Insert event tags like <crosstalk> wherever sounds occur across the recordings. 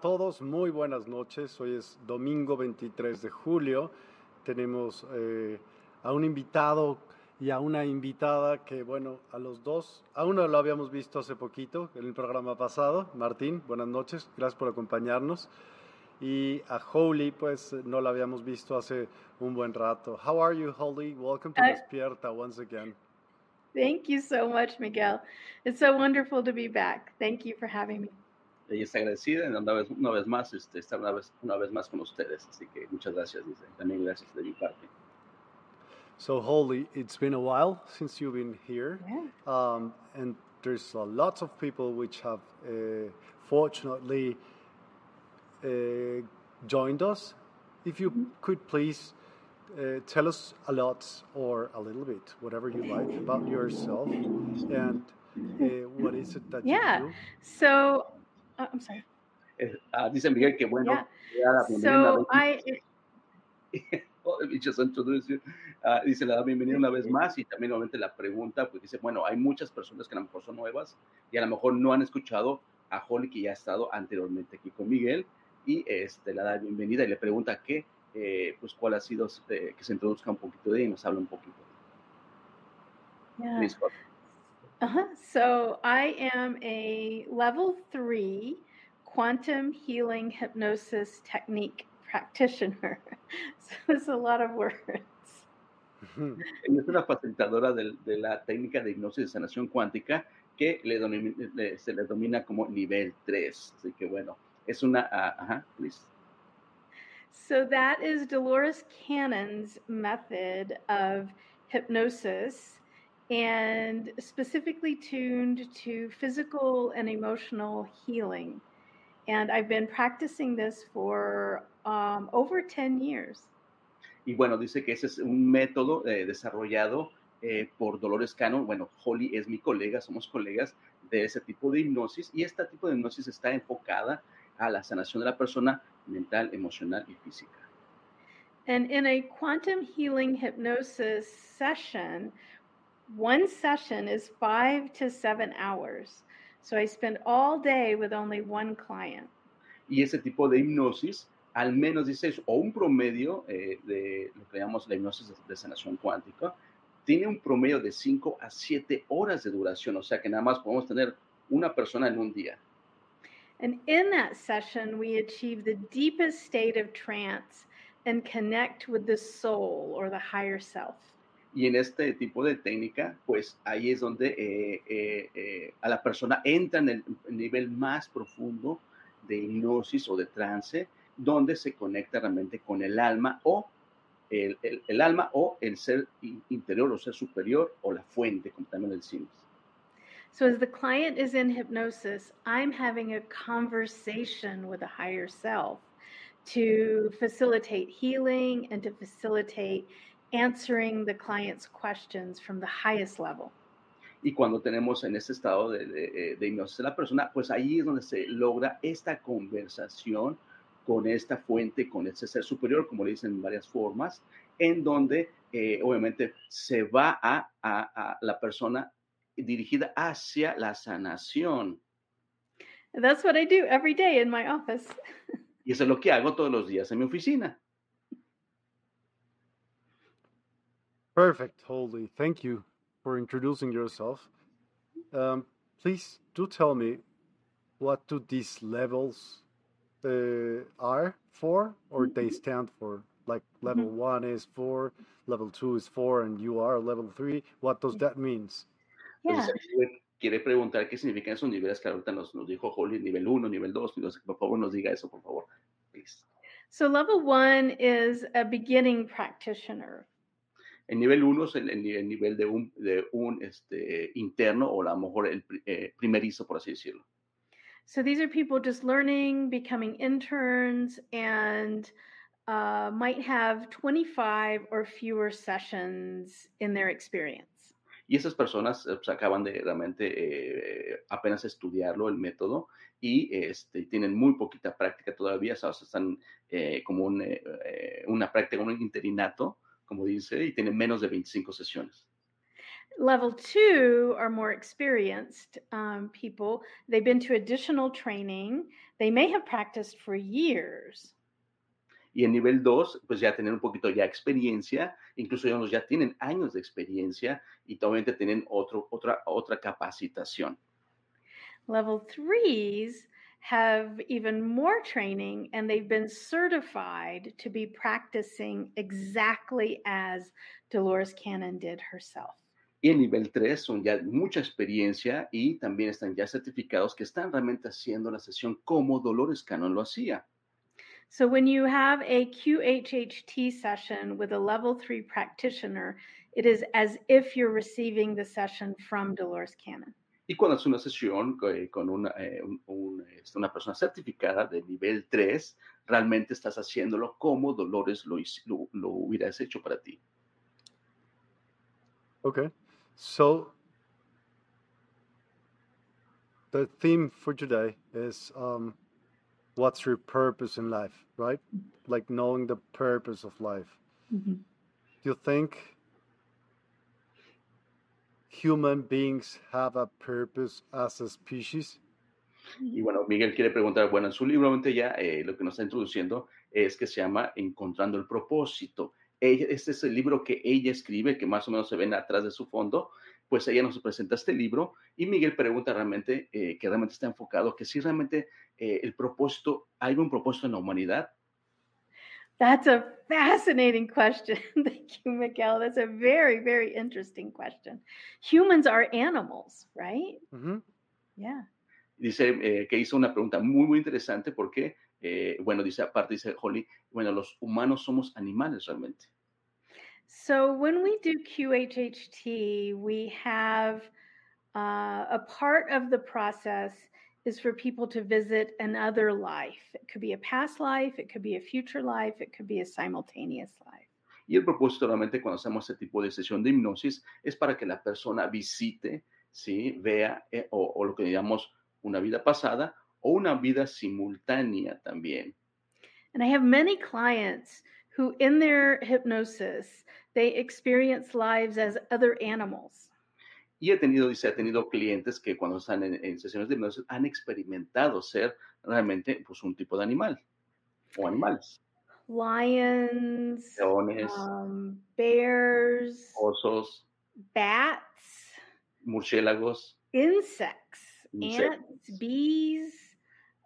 A todos, muy buenas noches. Hoy es domingo 23 de julio. Tenemos eh, a un invitado y a una invitada que, bueno, a los dos, a uno lo habíamos visto hace poquito en el programa pasado. Martín, buenas noches, gracias por acompañarnos. Y a Holly, pues no la habíamos visto hace un buen rato. How are you, Holly? Welcome to Despierta once again. Thank you so much, Miguel. It's so wonderful to be back. Thank you for having me. Ella está agradecida en una vez, una vez más este, estar una vez, una vez más con ustedes. Así que muchas gracias, dice. También gracias de mi parte. So, Holly, it's been a while since you've been here. Yeah. Um, and there's uh, lots of people which have uh, fortunately uh, joined us. If you Mm-hmm. could please uh, tell us a lot or a little bit, whatever you like, about yourself and uh, what is it that Yeah. you do. So, uh, I'm sorry. Ah, dice Miguel que bueno, Yeah. la So, I, <laughs> Oh, just introduced you. Ah, dice, le da bienvenida una vez más y también nuevamente la pregunta, pues dice, bueno, hay muchas personas que a lo mejor son nuevas y a lo mejor no han escuchado a Holly que ya ha estado anteriormente aquí con Miguel y este, le da la bienvenida y le pregunta qué, eh, pues cuál ha sido, eh, que se introduzca un poquito de y nos habla un poquito. yeah. Uh-huh. So, I am a level three quantum healing hypnosis technique practitioner. <laughs> so, it's a lot of words. Ella es una facilitadora de, la técnica de hipnosis de sanación cuántica que le domi- le- se le domina como nivel 3. Así que bueno, es una, ah, ajá, please. So that is Dolores Cannon's method of hypnosis and specifically tuned to physical and emotional healing. And I've been practicing this for um, over 10 years. Y bueno, dice que ese es un método eh, desarrollado eh, por Dolores Cannon. Bueno, Holly es mi colega, somos colegas de ese tipo de hipnosis y este tipo de hipnosis está enfocada a la sanación de la persona mental, emocional y física. And in a quantum healing hypnosis session, one session is five to seven hours. So I spend all day with only one client. Y ese tipo de hipnosis, al menos dice, o un promedio eh, de lo que llamamos la hipnosis de, de sanación cuántica, tiene un promedio de 5 a 7 horas de duración, o sea que nada más podemos tener una persona en un día. And in that session, we achieve the deepest state of trance and connect with the soul or the higher self. Y en este tipo de técnica, pues ahí es donde eh, eh, eh, a la persona entra en el, el nivel más profundo de hipnosis o de trance, donde se conecta realmente con el alma o el, alma o el ser in- interior o ser superior o la fuente, como también decimos. So, as the client is in hypnosis, I'm having a conversation with a higher self to facilitate healing and to facilitate answering the client's questions from the highest level. Y cuando tenemos en ese estado de, de, de hipnosis de la persona, pues ahí es donde se logra esta conversación con esta fuente, con ese ser superior, como le dicen en varias formas, en donde eh, obviamente se va a, a, a la persona dirigida hacia la sanación. That's what I do every day in my office. Y eso es lo que hago todos los días en mi oficina. Perfect, Holly. Thank you for introducing yourself. Um, please do tell me what do these levels uh, are for, or they stand for. Like level Mhm. one is four, level two is four, and you are level three. What does that means? Yeah. Entonces, quiere- quiere preguntar qué significan esos niveles que ahorita nos, nos dijo Holly, nivel 1, nivel 2, por favor nos diga eso, por favor. Please. So, level one is a beginning practitioner. El nivel 1 es el, el ni- el nivel de un, de un este, interno o a lo mejor el eh, primerizo, por así decirlo. So, these are people just learning, becoming interns, and uh, might have 25 or fewer sessions in their experience. Y esas personas eh, pues, acaban de realmente eh, apenas estudiarlo, el método, y este, tienen muy poquita práctica todavía, o sea, están eh, como un, eh, eh, una práctica, un interinato, como dice, y tienen menos de 25 sesiones. Level two are more experienced um, people. They've been to additional training. They may have practiced for years. Y en nivel 2, pues ya tienen un poquito ya experiencia, incluso ellos ya tienen años de experiencia y obviamente tienen otro, otra, otra capacitación. Level threes have even more training and they've been certified to be practicing exactly as Dolores Cannon did herself. Y en nivel 3 son ya mucha experiencia y también están ya certificados que están realmente haciendo la sesión como Dolores Cannon lo hacía. So when you have a QHHT session with a level three practitioner, it is as if you're receiving the session from Dolores Cannon. Y cuando haces una sesión eh, con una, eh, un- un, este, una persona certificada de nivel 3, realmente estás haciéndolo como Dolores lo, lo, lo hubieras hecho para ti. Okay, so the theme for today is um, what's your purpose in life, right? Like knowing the purpose of life. Do you think human beings have a purpose as a species? Y bueno, Miguel quiere preguntar, bueno, en su libro ya eh, lo que nos está introduciendo es que se llama Encontrando el propósito. Ella- Este es el libro que ella escribe, que más o menos se ven atrás de su fondo, pues ella nos presenta este libro y Miguel pregunta realmente, eh, que realmente está enfocado, que si realmente eh, el propósito, hay un propósito en la humanidad. That's a fascinating question. <laughs> Thank you, Miguel. That's a very, very interesting question. Humans are animals, right? Mm-hmm. hmm Yeah. Dice eh, que hizo una pregunta muy, muy interesante porque, eh, bueno, dice aparte, dice Holly, bueno, los humanos somos animales realmente. So when we do QHHT, we have uh, a part of the process is for people to visit another life. It could be a past life, it could be a future life, it could be a simultaneous life. Y el propósito realmente cuando hacemos este tipo de sesión de hipnosis es para que la persona visite, ¿sí? vea eh, o, o lo que llamamos una vida pasada o una vida simultánea también. And I have many clients who, in their hypnosis, they experience lives as other animals. Y he tenido, dice, ha tenido clientes que cuando están en, en sesiones de hipnosis han experimentado ser realmente pues, un tipo de animal o animales. Lions, Leones, um, bears, osos, bats, murciélagos, insects, Insectos. ants, bees,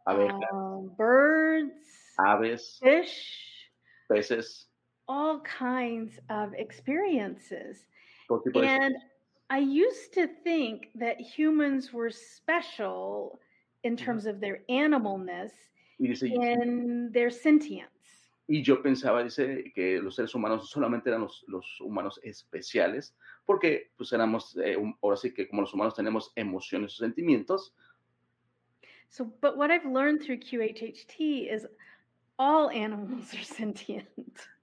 abejas, um, birds, aves, fish, peces, all kinds of experiences. And I used to think that humans were special in terms of their animalness, Y dice, y- in their sentience. y yo pensaba, dice, que los seres humanos solamente eran los, los humanos especiales, porque pues éramos, eh, ahora sí que como los humanos tenemos emociones o sentimientos, So, but what I've learned through QHHT is all animals are <laughs> sentient.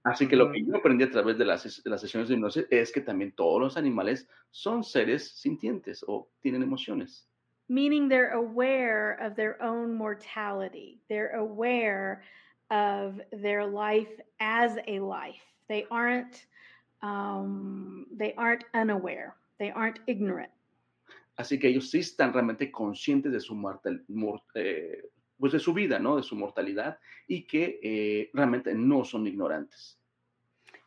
así que lo que yo aprendí a través de las, de las sesiones de hipnosis es que también todos los animales son seres sintientes o tienen emociones. meaning they're aware of their own mortality. They're aware of their life as a life. They aren't um, they aren't unaware. They aren't ignorant. Así que ellos sí están realmente conscientes de su, mor- eh, pues de su vida, ¿no? De su mortalidad y que eh, realmente no son ignorantes.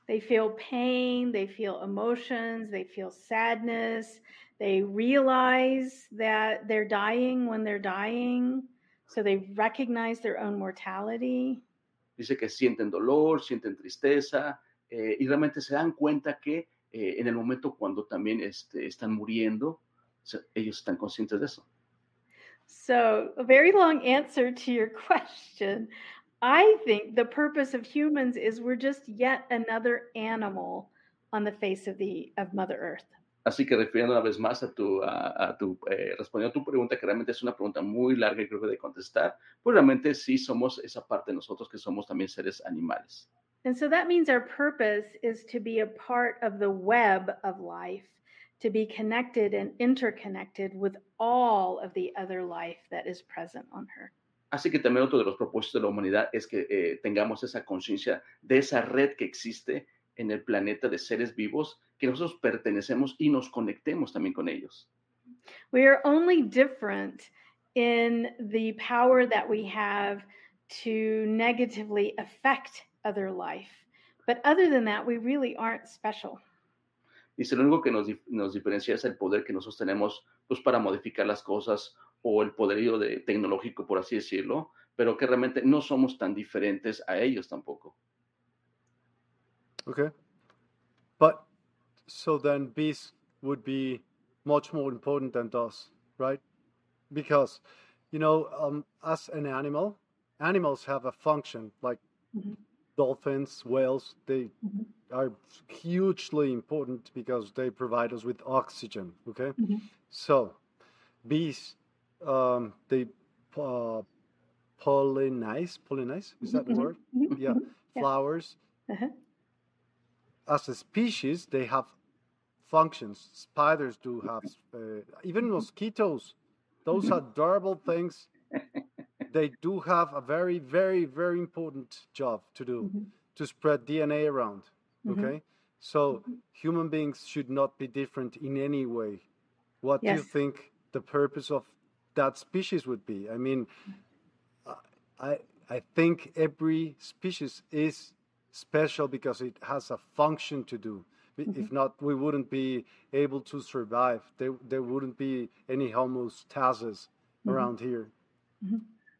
They feel pain, they feel emotions, they feel sadness, they realize that they're dying when they're dying. So they recognize their own mortality. Dice que sienten dolor, sienten tristeza eh, y realmente se dan cuenta que eh, en el momento cuando también este, están muriendo, se- ellos están conscientes de eso. So, a very long answer to your <laughs> question. I think the purpose of humans is we're just yet another animal on the face of the of Mother Earth. Así que refiriendo una vez más a tu, a, a tu eh, respondiendo a tu pregunta, que realmente es una pregunta muy larga y creo que de contestar, pues realmente sí somos esa parte de nosotros que somos también seres animales. And so that means our purpose is to be a part of the web of life, to be connected and interconnected with all of the other life that is present on Earth. Así que también otro de los propósitos de la humanidad es que eh, tengamos esa conciencia de esa red que existe en el planeta de seres vivos, que nosotros pertenecemos y nos conectemos también con ellos. We are only different in the power that we have to negatively affect other life. But other than that, we really aren't special. Dice, lo único que nos, nos diferencia es el poder que nosotros tenemos pues, para modificar las cosas o el poderío de, tecnológico, por así decirlo, pero que realmente no somos tan diferentes a ellos tampoco. Okay. But so then bees would be much more important than us, right? Because, you know, um, as an animal, animals have a function like Mhm. Dolphins, whales, they Mhm. are hugely important because they provide us with oxygen, okay? Mhm. So, bees, um, they uh, pollinize, pollinize, is that the Mhm, word? mhm, Yeah, mhm, yeah. flowers Uh-huh. as a species, they have functions. Spiders do have, uh, even mosquitoes, those are adorable things, <laughs> they do have a very, very, very important job to do Mhm. to spread DNA around. Mhm. Okay? So human beings should not be different in any way. What do you think the purpose of that species would be? I mean, I, I think every species is special because it has a function to do. I- If not, we wouldn't be able to survive. There, there wouldn't be any homeostasis around here.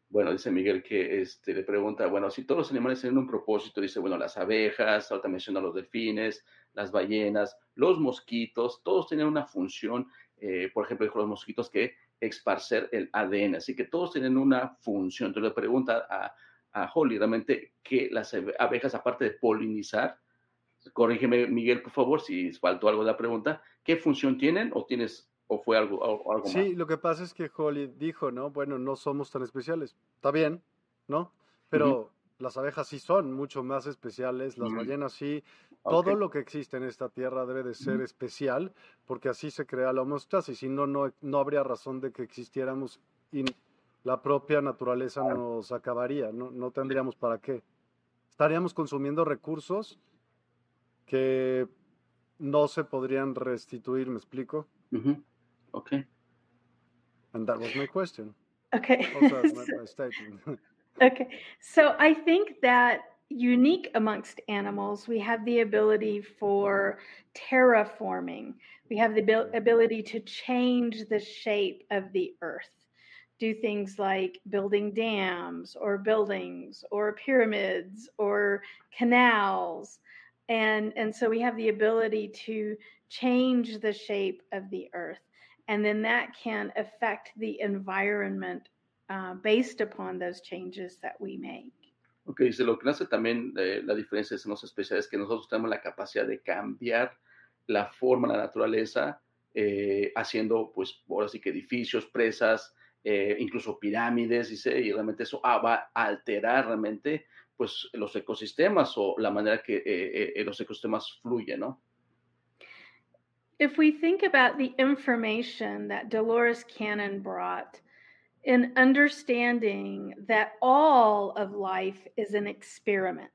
Bueno, dice Miguel que este, le pregunta, bueno, si todos los animales tienen un propósito, dice, bueno, las abejas, ahorita menciona los delfines, las ballenas, los mosquitos, todos tienen una función, eh, por ejemplo, dijo los mosquitos que esparcer el ADN, así que todos tienen una función. Entonces le pregunta a, a Holly realmente que las abe- abejas, aparte de polinizar, corrígeme Miguel, por favor, si faltó algo de la pregunta, ¿qué función tienen o tienes o fue algo, algo más? Sí, lo que pasa es que Holly dijo, ¿no? Bueno, no somos tan especiales. Está bien, ¿no? Pero las abejas sí son mucho más especiales, las ballenas sí. Ok. Todo lo que existe en esta tierra debe de ser especial porque así se crea la homeostasis. Si no, no, no habría razón de que existiéramos y la propia naturaleza nos acabaría, no, no tendríamos para qué. Estaríamos consumiendo recursos que no se podrían restituir, ¿me explico? Ujú. Ok. And that was my question. Okay. Also, my, <laughs> my statement. <laughs> Okay. So I think that unique amongst animals, we have the ability for terraforming. We have the abil- mm-hmm. ability to change the shape of the earth, do things like building dams or buildings or pyramids or canals. And, and so we have the ability to change the shape of the earth. And then that can affect the environment uh, based upon those changes that we make. Ok, dice, lo que hace también eh, la diferencia en los especiales es que nosotros tenemos la capacidad de cambiar la forma, la naturaleza, eh, haciendo, pues, ahora sí que edificios, presas, eh, incluso pirámides, dice, y realmente eso ah, va a alterar realmente, pues, los ecosistemas o la manera que eh, eh, los ecosistemas fluyen, ¿no? If we think about the information that Dolores Cannon brought, in understanding that all of life is an experiment.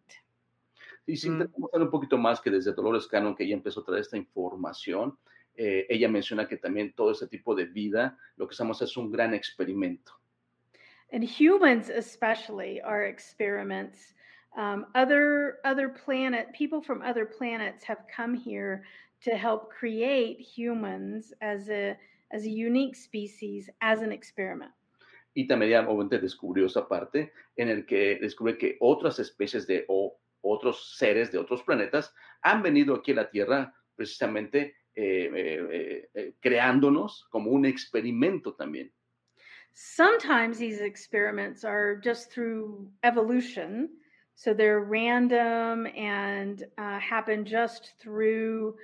Y si mm. un poquito más que desde Dolores Cannon, que ella empezó a traer esta información, eh, ella menciona que también todo ese tipo de vida, lo que estamos es un gran experimento. And humans especially are experiments. Um, other other planet people from other planets have come here to help create humans as a as a unique species as an experiment. y también obviamente descubrió esa parte en el que descubre que otras especies de o otros seres de otros planetas han venido aquí a la Tierra precisamente eh, eh, eh, creándonos como un experimento también. Sometimes these experiments are just through evolution, so they're random and uh, happen just through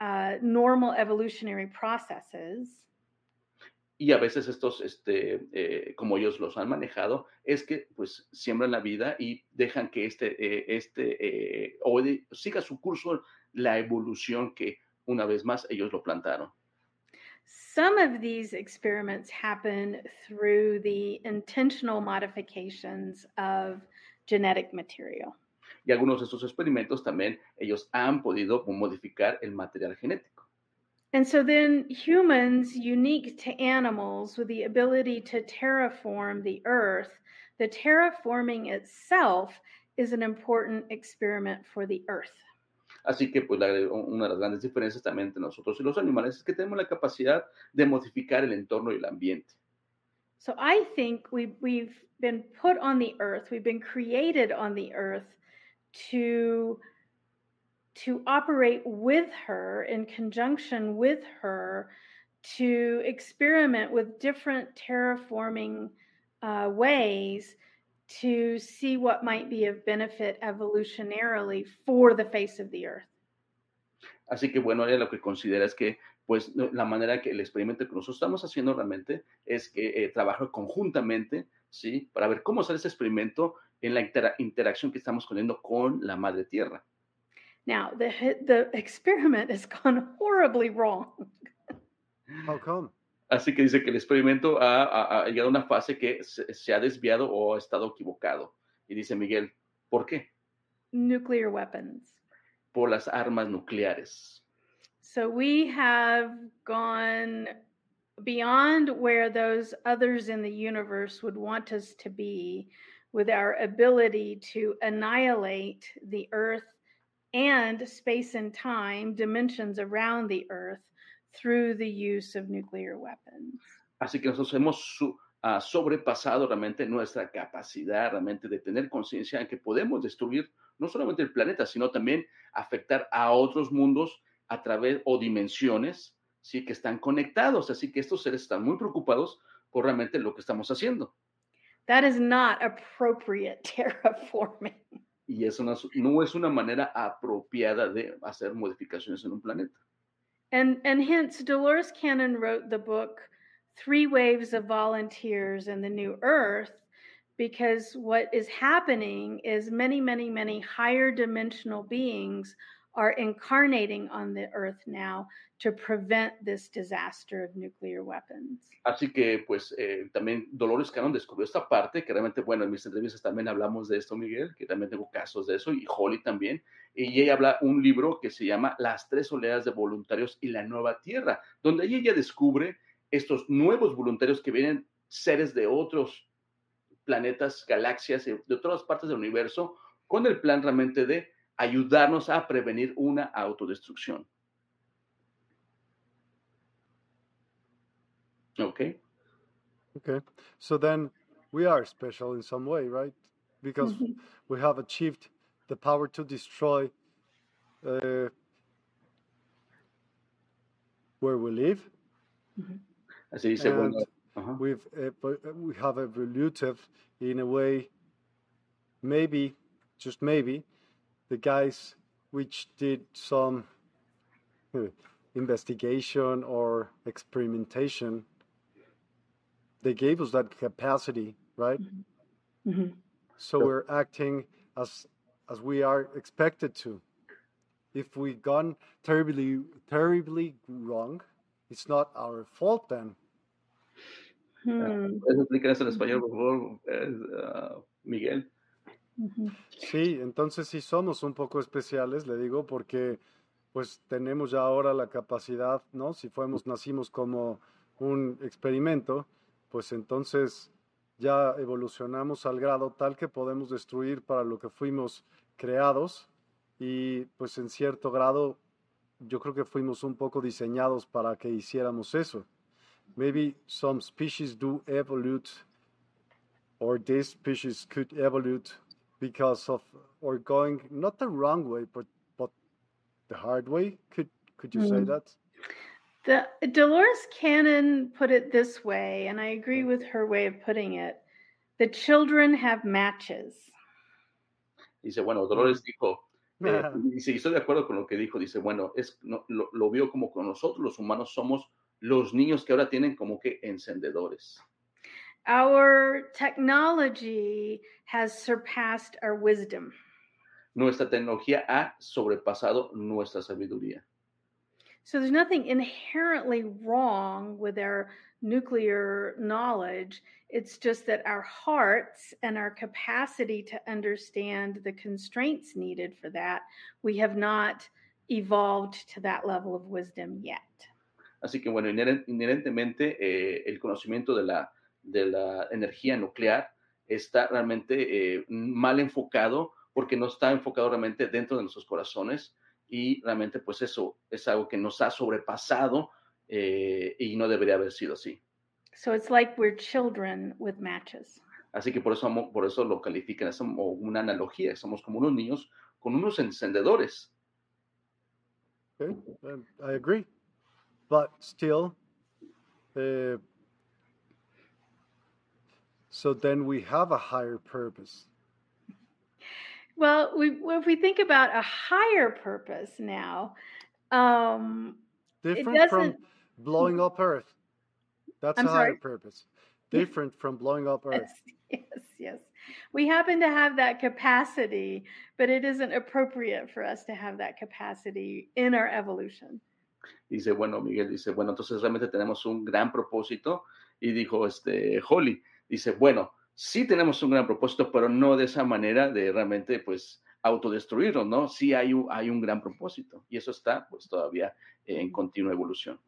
uh, normal evolutionary processes. Y a veces estos, este, eh, como ellos los han manejado, es que pues siembran la vida y dejan que este, eh, este eh, o siga su curso la evolución que una vez más ellos lo plantaron. Some of these experiments happen through the intentional modifications of genetic material. Y algunos de estos experimentos también ellos han podido modificar el material genético. And so then humans, unique to animals, with the ability to terraform the earth, the terraforming itself is an important experiment for the earth. Así que pues la, una de las grandes diferencias también entre nosotros y los animales es que tenemos la capacidad de modificar el entorno y el ambiente. So I think we, we've been put on the earth, we've been created on the earth to to operate with her in conjunction with her to experiment with different terraforming uh, ways to see what might be of benefit evolutionarily for the face of the earth. Así que bueno, ella lo que considera es que pues la manera que el experimento que nosotros estamos haciendo realmente es que eh, conjuntamente, ¿sí? Para ver cómo sale ese experimento en la inter interacción que estamos teniendo con la madre tierra. Now, the, the experiment has <laughs> gone horribly wrong. How come? Así que dice que el experimento ha, ha, ha llegado a una fase que se, se, ha desviado o ha estado equivocado. Y dice Miguel, ¿por qué? Nuclear weapons. Por las armas nucleares. So we have gone beyond where those others in the universe would want us to be with our ability to annihilate the earth and space and time dimensions around the earth through the use of nuclear weapons. Así que nosotros hemos su, uh, sobrepasado realmente nuestra capacidad realmente de tener conciencia en que podemos destruir no solamente el planeta, sino también afectar a otros mundos a través o dimensiones sí que están conectados. Así que estos seres están muy preocupados por realmente lo que estamos haciendo. That is not appropriate <laughs> terraforming. y eso no, no es una manera apropiada de hacer modificaciones en un planeta. And, and hence, Dolores Cannon wrote the book Three Waves of Volunteers and the New Earth, because what is happening is many, many, many higher dimensional beings are incarnating on the earth now to prevent this disaster of nuclear weapons. Así que, pues, eh, también Dolores Cannon descubrió esta parte, que realmente, bueno, en mis entrevistas también hablamos de esto, Miguel, que también tengo casos de eso, y Holly también, y ella habla un libro que se llama Las tres oleadas de voluntarios y la nueva tierra, donde ella descubre estos nuevos voluntarios que vienen seres de otros planetas, galaxias, de otras partes del universo, con el plan realmente de ayudarnos a prevenir una autodestrucción. ¿Ok? Okay. Okay. So then we are special in some way, right? Because Mhm. we have achieved the power to destroy uh, where we live, Así dice, and bueno, ajá. we've evo- we have evoluted in a way. Maybe, just maybe, the guys which did some uh, investigation or experimentation, they gave us that capacity, right? Mhm. So we're acting as as we are expected to. If we gone terribly terribly wrong, it's not our fault then. Hmm. ¿Puedes explicar eso en español, por favor, eh, Sí, entonces sí somos un poco especiales, le digo, porque pues tenemos ya ahora la capacidad, ¿no? Si fuimos, nacimos como un experimento, pues entonces ya evolucionamos al grado tal que podemos destruir para lo que fuimos creados y pues en cierto grado yo creo que fuimos un poco diseñados para que hiciéramos eso. Maybe some species do evolute or this species could evolute because of or going not the wrong way but but the hard way could could you say Mm. that The Dolores Cannon put it this way, and I agree with her way of putting it. The children have matches. Dice, bueno, Dolores dijo, <laughs> eh, Mm. dice, y estoy de acuerdo con lo que dijo, dice, bueno, es, no, lo, lo vio como con nosotros los humanos somos los niños que ahora tienen como que encendedores. Our technology has surpassed our wisdom. Nuestra tecnología ha sobrepasado nuestra sabiduría. So there's nothing inherently wrong with our nuclear knowledge. It's just that our hearts and our capacity to understand the constraints needed for that, we have not evolved to that level of wisdom yet. Así que bueno, inherentemente eh, el conocimiento de la, de la energía nuclear está realmente eh, mal enfocado porque no está enfocado realmente dentro de nuestros corazones y realmente pues eso es algo que nos ha sobrepasado eh, y no debería haber sido así. So it's like we're children with matches. Así que por eso, por eso lo califican es como una analogía, somos como unos niños con unos encendedores. okay i agree but still uh, so then we have a higher purpose Well, we, if we think about a higher purpose now, um, different from blowing up earth that's I'm a higher purpose <laughs> different from blowing up earth Yes, yes, yes. We happen to have that capacity, but it isn't appropriate for us to have that capacity in our evolution. Dice, bueno, Miguel dice, bueno, entonces realmente tenemos un gran propósito. Y dijo, este, Holly, dice, bueno, sí tenemos un gran propósito, pero no de esa manera de realmente, pues, autodestruirnos, ¿no? Sí hay un, hay un gran propósito. Y eso está, pues, todavía en continua evolución.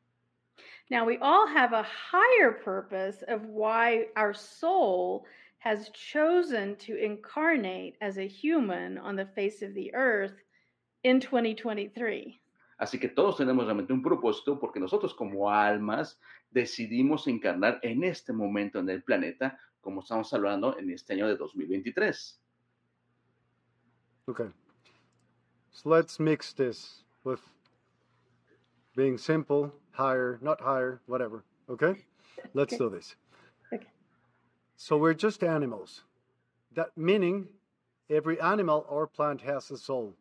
Now, we all have a higher purpose of why our soul has chosen to incarnate as a human on the face of the earth in 2023. Así que todos tenemos realmente un propósito porque nosotros como almas decidimos encarnar en este momento en el planeta, como estamos hablando en este año de 2023. Okay. So let's mix this with being simple, higher, not higher, whatever. Okay? Let's Okay. do this. Okay. So we're just animals. That meaning every animal or plant has a soul.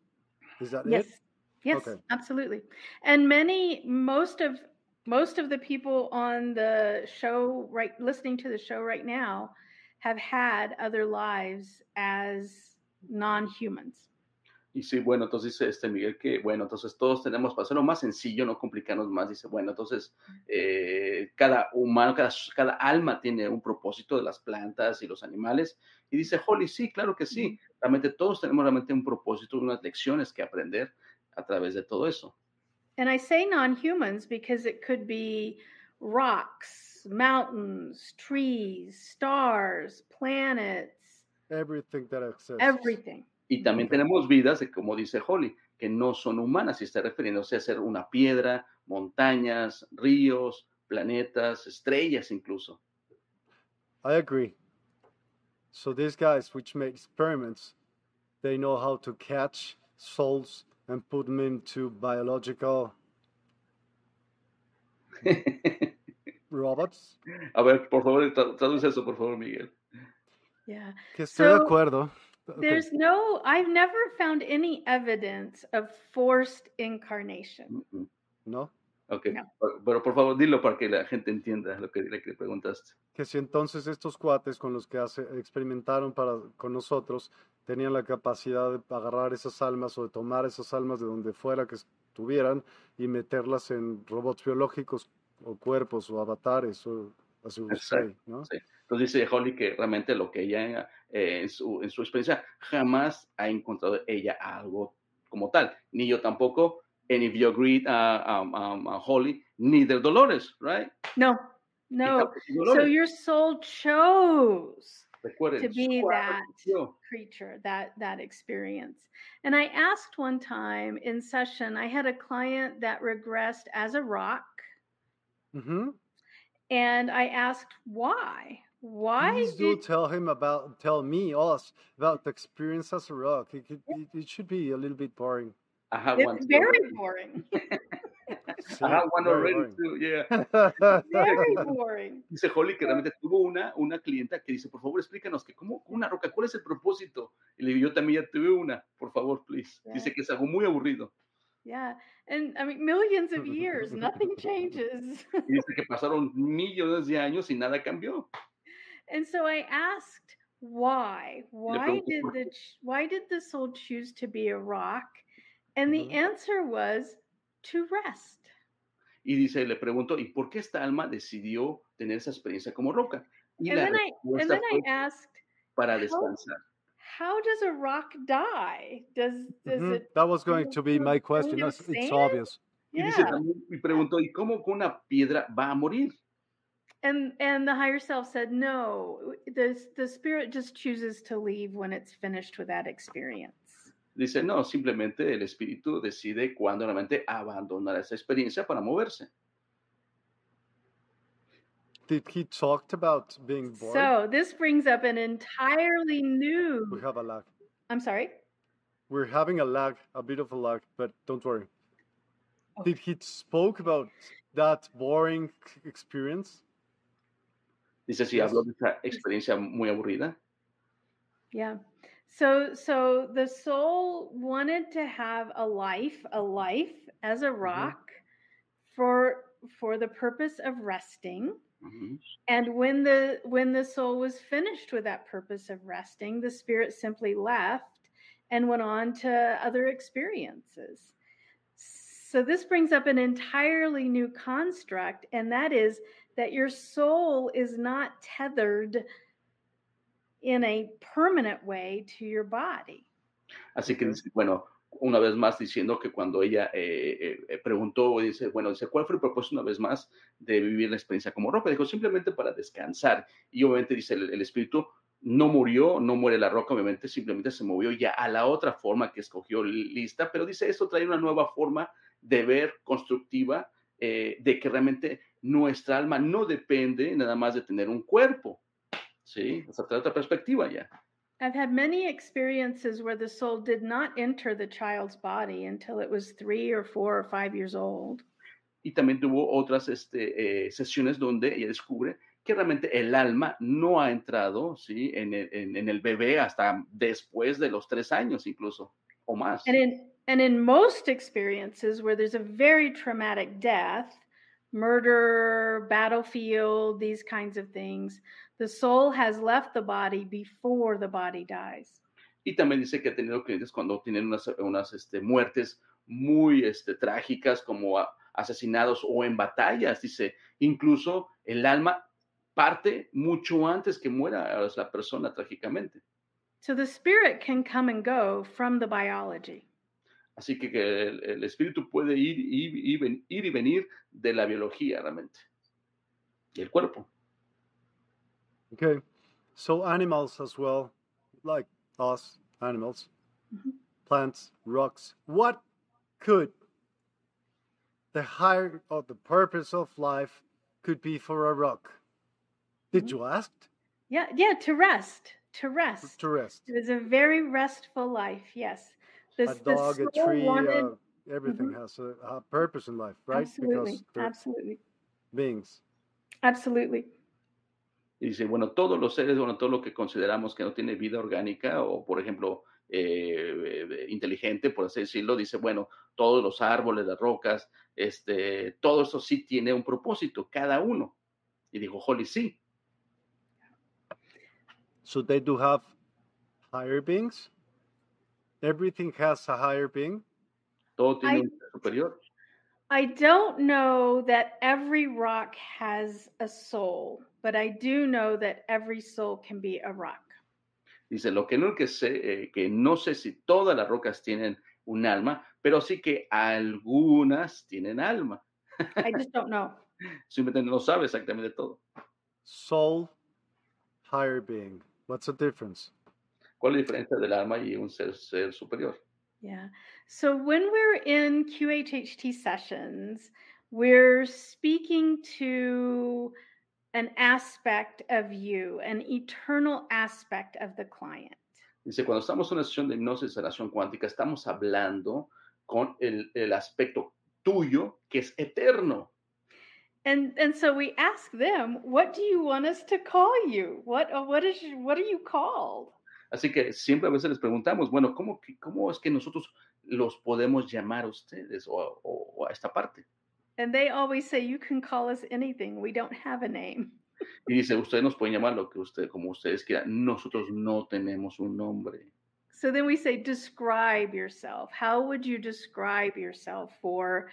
Is that Yes. it? Yes, Okay. absolutely. And many most of most of the people on the show right listening to the show right now have had other lives as non-humans. Y sí, bueno, entonces dice este Miguel que, bueno, entonces todos tenemos, para hacerlo más sencillo, no complicarnos más, dice, bueno, entonces eh, cada humano, cada, cada alma tiene un propósito de las plantas y los animales. Y dice, Holly, sí, claro que sí, realmente todos tenemos realmente un propósito, unas lecciones que aprender a través de todo eso. And I say non-humans because it could be rocks, mountains, trees, stars, planets, Everything that exists. everything. Y también tenemos vidas, de, como dice Holly, que no son humanas, y está refiriéndose a ser una piedra, montañas, ríos, planetas, estrellas incluso. I agree. So these guys, which make experiments, they know how to catch souls and put them into biological <laughs> robots. A ver, por favor, traduce eso, por favor, Miguel. Yeah. Que estoy so, de acuerdo. There's no, I've never found any evidence of forced incarnation. No. Ok, no. pero por favor dilo para que la gente entienda lo que, le preguntaste. Que si entonces estos cuates con los que hace, experimentaron para, con nosotros tenían la capacidad de agarrar esas almas o de tomar esas almas de donde fuera que estuvieran y meterlas en robots biológicos o cuerpos o avatares o así ¿no? Sí. Entonces dice Holly que realmente lo que ella eh, en, su, en su experiencia jamás ha encontrado ella algo como tal, ni yo tampoco, and if you agreed, uh, um, um, uh, Holly, neither Dolores, right? No, no. So your soul chose to be that creature, that that experience. And I asked one time in session, I had a client that regressed as a rock. Mm-hmm. And I asked why. Why Please do tell him about, tell me, us, about the experience as a rock. It, it, it should be a little bit boring. I have it's one. Very boring. <laughs> I too, yeah. <laughs> Very <laughs> boring. Dice Holly que realmente tuvo una, una clienta que dice, por favor, explícanos que cómo una roca, ¿cuál es el propósito? Y le digo, yo también ya tuve una, por favor, please. Yeah. Dice que es algo muy aburrido. Yeah, and I mean millions of years, nothing <laughs> changes. y dice que pasaron millones de años y nada cambió. And so I asked, why? Why did the why did the soul choose to be a rock? And the answer was to rest. Y dice, le pregunto, ¿y por qué esta alma decidió tener esa experiencia como roca? Y and la then I, and then I asked, para descansar. How, how, does a rock die? Does does mm -hmm. it? That was going to be my question. It's, it's obvious. Yeah. Y dice, y preguntó, ¿y cómo una piedra va a morir? And and the higher self said, no, the the spirit just chooses to leave when it's finished with that experience. Dice, no, simplemente el espíritu decide cuándo realmente abandonar esa experiencia para moverse. Did he talked about being born? So this brings up an entirely new. We have a lag. I'm sorry. We're having a lag, a bit of a lag, but don't worry. Okay. Did he spoke about that boring experience? Dice si habló de esa experiencia muy aburrida. Yeah. So so the soul wanted to have a life, a life as a rock mm-hmm. for for the purpose of resting. Mm-hmm. And when the when the soul was finished with that purpose of resting, the spirit simply left and went on to other experiences. So this brings up an entirely new construct and that is that your soul is not tethered in a permanent way to your body. Así que, bueno, una vez más diciendo que cuando ella eh, eh, preguntó, dice, bueno, dice, ¿cuál fue el propósito una vez más de vivir la experiencia como roca? Dijo, simplemente para descansar. Y obviamente dice, el, el, espíritu no murió, no muere la roca, obviamente simplemente se movió ya a la otra forma que escogió lista, pero dice, esto trae una nueva forma de ver constructiva, eh, de que realmente nuestra alma no depende nada más de tener un cuerpo. ¿Sí? O sea, otra perspectiva ya. I've had many experiences where the soul did not enter the child's body until it was three or four or five years old. Y también tuvo otras este, eh, sesiones donde ella descubre que realmente el alma no ha entrado ¿sí? en, el, en, en el bebé hasta después de los tres años incluso o más. And in, and in most experiences where there's a very traumatic death, murder, battlefield, these kinds of things, The soul has left the body before the body dies. Y también dice que ha tenido clientes cuando tienen unas, unas este, muertes muy este, trágicas como a, asesinados o en batallas. Dice, incluso el alma parte mucho antes que muera la persona trágicamente. So the spirit can come and go from the biology. Así que, que el, el, espíritu puede ir, ir, ir, ir y venir de la biología realmente. Y el cuerpo. Okay. So animals as well, like us, animals, mm-hmm. plants, rocks. What could the higher or the purpose of life could be for a rock? Did mm-hmm. you ask? Yeah, yeah, to rest, to rest. To rest. It was a very restful life. Yes. a dog, a tree, wanted, uh, everything Mhm. has a, a purpose in life, right? absolutely, Because absolutely, beings. absolutely. Y dice, bueno, todos los seres, bueno, todo lo que consideramos que no tiene vida orgánica o, por ejemplo, eh, eh, inteligente, por así decirlo, dice, bueno, todos los árboles, las rocas, este, todo eso sí tiene un propósito, cada uno. Y dijo, Holly, sí. So they do have higher beings. Everything has a higher being. Todo tiene I- un superior. I don't know that every rock has a soul, but I do know that every soul can be a rock. Dice, lo que no que sé, eh, que no sé si todas las rocas tienen un alma, pero sí que algunas tienen alma. I just don't know. <laughs> Simplemente no sabe exactamente todo. Soul, higher being. What's the difference? ¿Cuál es la diferencia del alma y un ser, ser superior? Yeah. So when we're in QHHT sessions, we're speaking to an aspect of you, an eternal aspect of the client. Dice, cuando estamos en una sesión de hipnosis y sanación cuántica, estamos hablando con el, el aspecto tuyo que es eterno. And and so we ask them, what do you want us to call you? What uh, what is what are you called? Así que siempre a veces les preguntamos, bueno, ¿cómo, cómo es que nosotros los podemos llamar a ustedes o, o- o a esta parte? And they always say, you can call us anything. We don't have a name. <laughs> Y dice, ustedes nos pueden llamar lo que usted, como ustedes quieran. Nosotros no tenemos un nombre. So then we say, describe yourself. How would you describe yourself for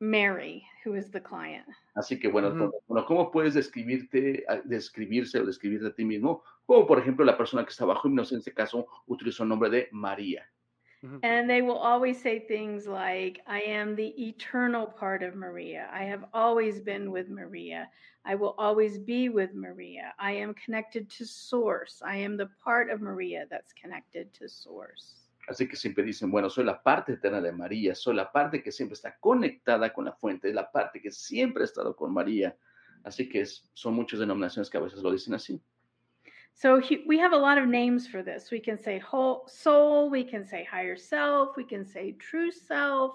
Mary, who is the client? Así que bueno, Ujú. ¿cómo- bueno, ¿cómo puedes describirte, ah, describirse o describirte a ti mismo? Como por ejemplo la persona que está bajo hipnosis, en este caso, utilizó el nombre de María. Mm-hmm. And they will always say things like, I am the eternal part of Maria. I have always been with Maria. I will always be with Maria. I am connected to Source. I am the part of Maria that's connected to Source. Así que siempre dicen, bueno, soy la parte eterna de María, soy la parte que siempre está conectada con la fuente, la parte que siempre ha estado con María. Así que es- son muchas denominaciones que a veces lo dicen así. So he, we have a lot of names for this. We can say whole soul, we can say higher self, we can say true self,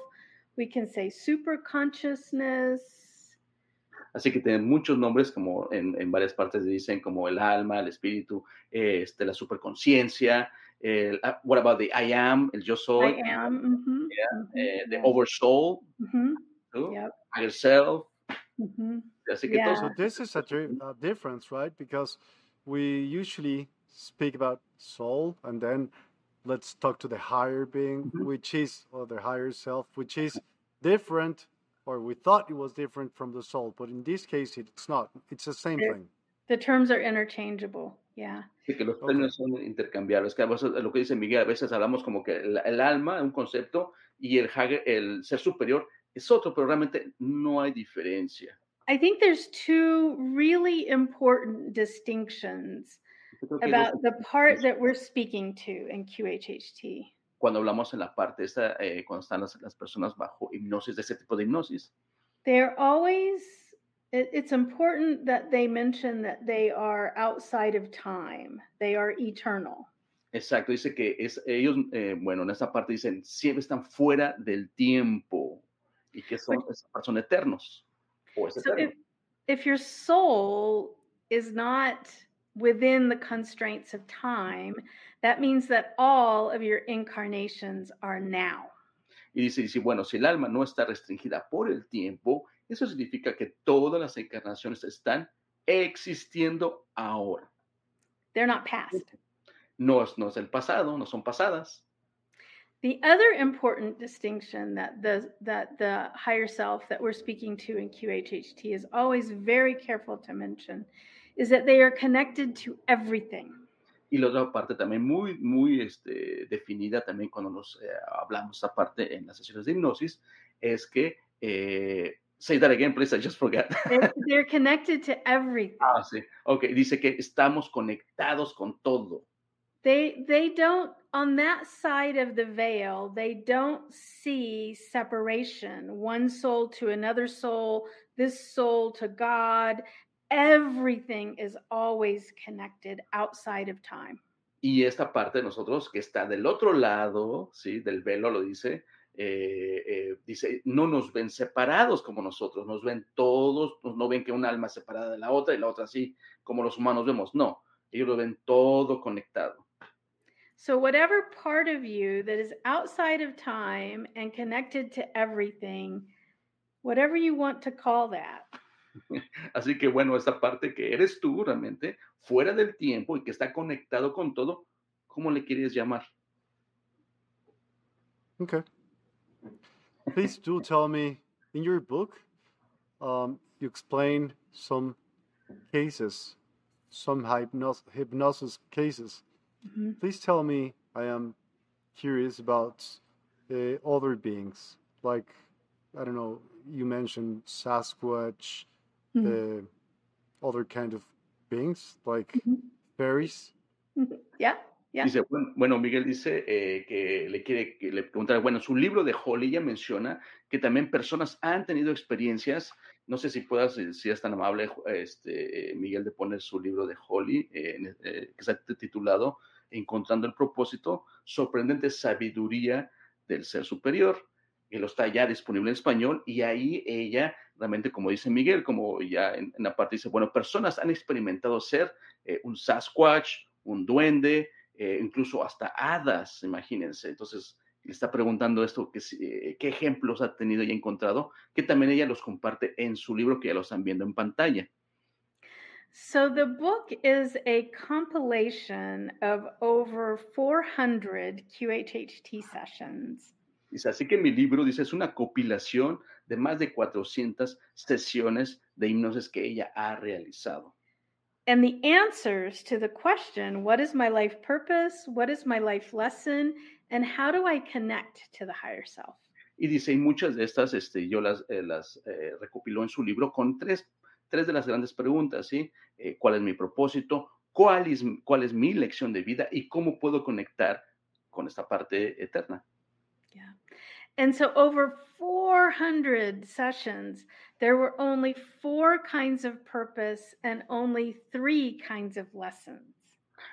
we can say super consciousness. Así que tienen muchos nombres, como en, en varias partes dicen, como el alma, el espíritu, eh, este, la superconciencia, el, ah, what about the I am, el yo soy, I am. mhm, mhm, eh, the yes, oversoul, mhm, ¿no? Yep. higher self. mhm. Así que Yeah. todos So this is a, a difference, right? Because we usually speak about soul and then let's talk to the higher being, Mhm. which is, or the higher self, which is different, or we thought it was different from the soul, but in this case, it's not. It's the same Yeah. thing. The terms are interchangeable. Yeah. Sí, que los Ok. términos son intercambiables. Que a veces, lo que dice Miguel, a veces hablamos como que el, el alma, un concepto, y el, el ser superior es otro, pero realmente no hay diferencia. I think there's two really important distinctions Yo creo que about the part that we're speaking to in QHHT. cuando hablamos en la parte esta, eh, cuando están las, las personas bajo hipnosis, de ese tipo de hipnosis, They're always, it, it's important that they mention that they are outside of time, they are eternal. exacto, dice que es, ellos, eh, bueno, en esta parte dicen, siempre están fuera del tiempo y que son, son eternos. O So if, if your soul is not within the constraints of time, that means that all of your incarnations are now. Y dice, dice, bueno, si el alma no está restringida por el tiempo, eso significa que todas las encarnaciones están existiendo ahora. They're not past. No no es el pasado, no son pasadas. The other important distinction that the that the higher self that we're speaking to in QHHT is always very careful to mention is that they are connected to everything. Y la otra parte también muy, muy este, definida también cuando nos eh, hablamos esta parte en las sesiones de hipnosis, es que, eh, say that again, please, I just forgot. They're, they're connected to everything. ah, sí. Ok, dice que estamos conectados con todo. They they don't on that side of the veil, they don't see separation, one soul to another soul, this soul to God. everything is always connected outside of time. Y esta parte de nosotros que está del otro lado, ¿sí? Del velo lo dice, eh, eh, dice, no nos ven separados como nosotros, nos ven todos, no ven que un alma separada de la otra y la otra así, como los humanos vemos, no, ellos lo ven todo conectado. So, whatever part of you that is outside of time and connected to everything, whatever you want to call that. <laughs> Así que bueno, esta parte que eres tú realmente, fuera del tiempo y que está conectado con todo, ¿cómo le quieres llamar? Okay. Please do tell me in your book, um, you explain some cases, some hypnos- hypnosis cases. Mm-hmm. Please tell me, I am curious about uh, other beings, like, I don't know, you mentioned Sasquatch, Mhm. uh, other kind of beings, like Mhm. fairies. Yeah, yeah. Dice, bueno, bueno, Miguel dice eh, que le quiere que le preguntar, bueno, su libro de Holly ella menciona que también personas han tenido experiencias, no sé si puedas, eh, si es tan amable, este, eh, Miguel, de poner su libro de Holly, eh, eh, que está titulado Encontrando el propósito, sorprendente sabiduría del ser superior, que lo está ya disponible en español, y ahí ella, realmente, como dice Miguel, como ya en, la parte dice, bueno, personas han experimentado ser un Sasquatch, un duende, incluso hasta hadas, imagínense. Entonces, está preguntando esto, que, eh, qué ejemplos ha tenido y encontrado, que también ella los comparte en su libro, que ya lo están viendo en pantalla. So the book is a compilation of over 400 QHHT sessions. Dice, así que mi libro, dice, es una compilación de más de 400 sesiones de hipnosis que ella ha realizado. And the answers to the question, what is my life purpose? What is my life lesson? And how do I connect to the higher self? Y dice, y muchas de estas este, yo las, eh, las eh, recopiló en su libro con tres, tres de las grandes preguntas, ¿sí? Eh, ¿Cuál es mi propósito? ¿Cuál es, ¿Cuál es mi lección de vida? ¿Y cómo puedo conectar con esta parte eterna? Yeah. And so over 400 sessions, there were only four kinds of purpose and only three kinds of lessons.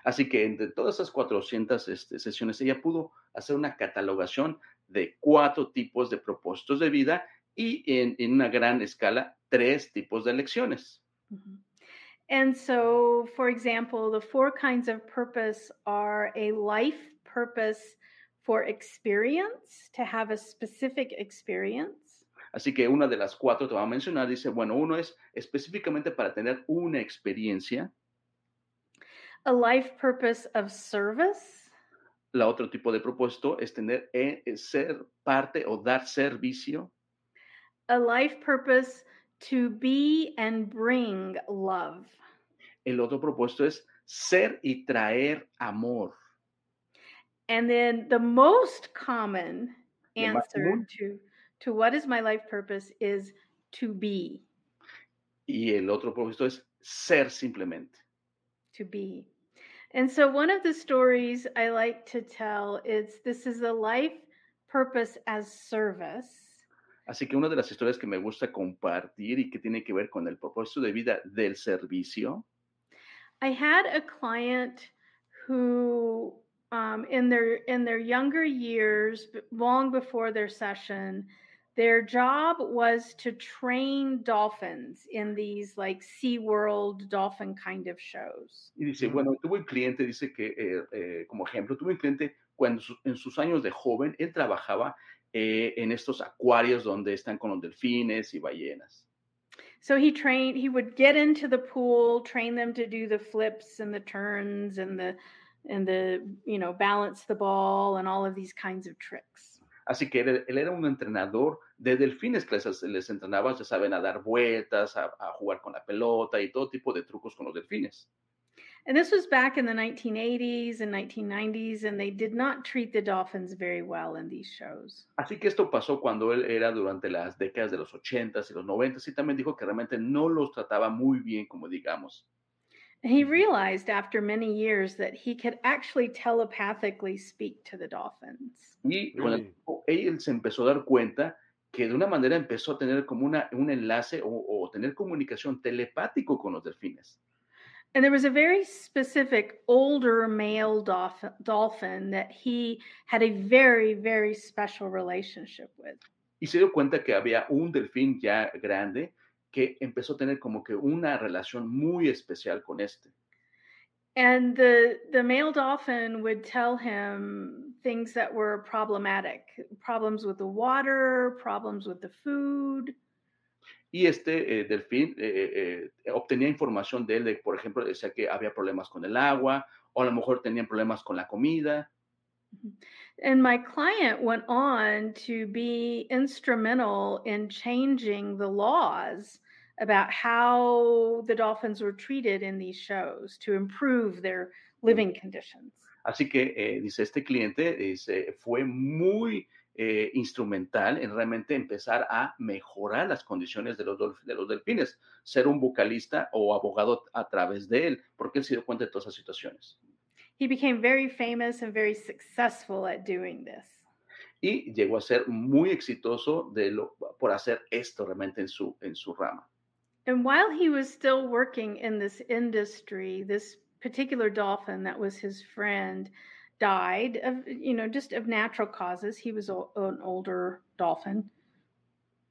Así que entre todas esas 400 este, sesiones, ella pudo hacer una catalogación de cuatro tipos de propósitos de vida y en, en una gran escala, tres tipos de lecciones. Mhm. And so, for example, the four kinds of purpose are a life purpose for experience, to have a specific experience. Así que una de las cuatro te va a mencionar, dice, bueno, uno es específicamente para tener una experiencia, A life purpose of service, la otro tipo de propósito es tener, eh, eh, ser parte o dar servicio, a life purpose to be and bring love, el otro propósito es ser y traer amor. and then the most common answer to what is my life purpose is to be, Y el otro propósito es ser simplemente. to be. And so one of the stories I like to tell is this is a life purpose as service. Así que una de las historias que me gusta compartir y que tiene que ver con el propósito de vida del servicio, I had a client who, um, in their in their younger years, long before their session, their job was to train dolphins in these like SeaWorld dolphin kind of shows. y dice, bueno, tuve un cliente, dice que, eh, eh, como ejemplo, tuve un cliente cuando su- en sus años de joven, él trabajaba eh, en estos acuarios donde están con los delfines y ballenas. So he trained. He would get into the pool, train them to do the flips and the turns and the and the you know balance the ball and all of these kinds of tricks. Así que él, él era un entrenador de delfines que les, les entrenaba, ya saben, a dar vueltas, a, a jugar con la pelota y todo tipo de trucos con los delfines. And this was back in the 1980s and 1990s, and they did not treat the dolphins very well in these shows. Así que esto pasó cuando él era durante las décadas de los 80s y los 90s y también dijo que realmente no los trataba muy bien, como digamos. And he realized after many years that he could actually telepathically speak to the dolphins. Y el tiempo, él se empezó a dar cuenta que de una manera empezó a tener como una, un enlace o, o tener comunicación telepático con los delfines. And there was a very specific older male dolphin, dolphin that he had a very, very special relationship with. Y se dio cuenta que había un delfín ya grande que empezó a tener como que una relación muy especial con este. And the the male dolphin would tell him things that were problematic, problems with the water, problems with the food. Y este eh, delfín eh, eh, obtenía información de él, de, por ejemplo, decía que había problemas con el agua, o a lo mejor tenían problemas con la comida. And my client went on to be instrumental in changing the laws about how the dolphins were treated in these shows to improve their living conditions. Así que, eh, dice, este cliente dice, fue muy eh, instrumental en realmente empezar a mejorar las condiciones de los, de los delfines, ser un vocalista o abogado a través de él, porque él se dio cuenta de todas esas situaciones. He became very famous and very successful at doing this. Y llegó a ser muy exitoso de lo, por hacer esto realmente en su, en su rama. And while he was still working in this industry, this particular dolphin that was his friend died of, you know, just of natural causes. He was a, an older dolphin.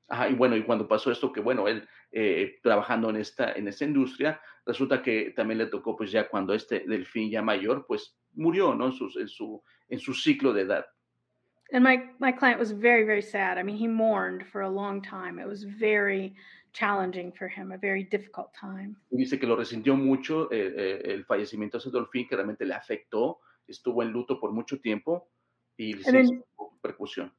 Ajá, y bueno, y cuando pasó esto, que bueno, él eh, trabajando en esta, en esta industria, resulta que también le tocó, pues ya cuando este delfín ya mayor, pues murió, ¿no? En su, en su, en su ciclo de edad. And my, my client was very, very sad. I mean, he mourned for a long time. It was very challenging for him, a very difficult time. Dice que lo resintió mucho eh, eh, el fallecimiento de ese delfín, que realmente le afectó, estuvo en luto por mucho tiempo y And se then- hizo repercusión.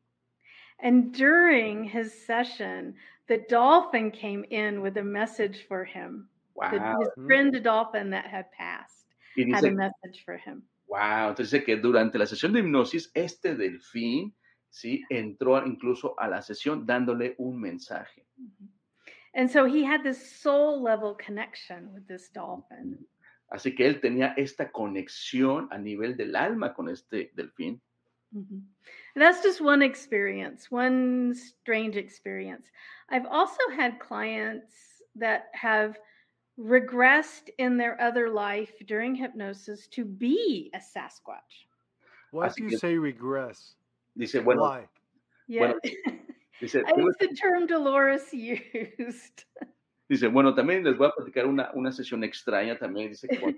And during his session, the dolphin came in with a message for him. The, Wow. his Mhm. friend dolphin that had passed Y had a dice, message for him. wow, entonces dice que durante la sesión de hipnosis, este delfín, sí, entró incluso a la sesión dándole un mensaje. And so he had this soul level connection with this dolphin. Así que él tenía esta conexión a nivel del alma con este delfín. Mhm. That's just one experience, one strange experience. I've also had clients that have regressed in their other life during hypnosis to be a Sasquatch. Why Así do you que- say regress? Dice, bueno, Yeah. Why? Bueno, <laughs> dice, I think the term Dolores used. <laughs> Dice, bueno, también les voy a platicar una, una sesión extraña también. Dice que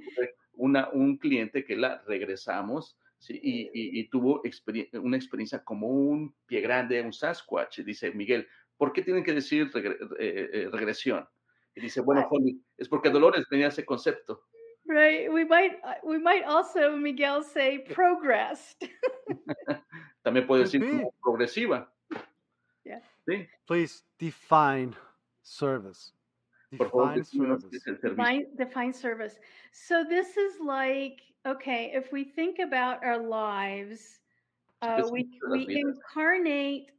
una, un cliente que la regresamos ¿sí? y, y- y tuvo experien- una experiencia como un pie grande, un Sasquatch. Dice, Miguel, ¿por qué tienen que decir regre- eh, eh, regresión? Y dice, bueno, Holly, es porque Dolores tenía ese concepto. Right. We might we might also, Miguel, say <laughs> progressed. <laughs> También puede decir como progresiva. Yeah. Sí, Please define service. por favor, Define service. es el servicio. Define, define service. So this is like, okay, if we think about our lives, uh, we we incarnate.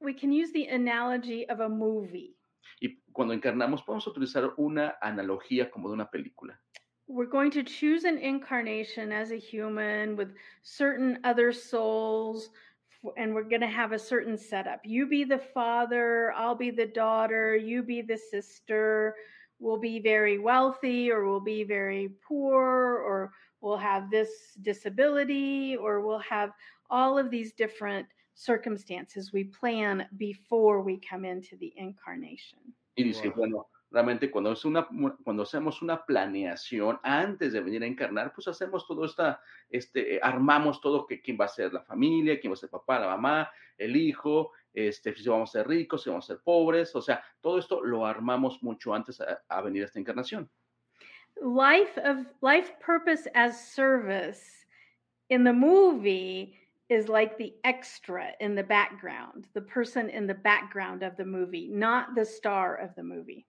We can use the analogy of a movie. Y cuando encarnamos, podemos utilizar una analogía como de una película. We're going to choose an incarnation as a human with certain other souls, f- and we're going to have a certain setup. You be the father, I'll be the daughter, you be the sister. We'll be very wealthy, or we'll be very poor, or we'll have this disability, or we'll have all of these different circumstances we plan before we come into the incarnation. Y dice, Wow. bueno, realmente cuando, es una, cuando hacemos una planeación antes de venir a encarnar, pues hacemos todo esta, este, armamos todo que quién va a ser la familia, quién va a ser papá, la mamá, el hijo, este, si vamos a ser ricos, si vamos a ser pobres, o sea, todo esto lo armamos mucho antes a, a venir a esta encarnación. life of life purpose as service in the movie is like the extra in the background the person in the background of the movie not the star of the movie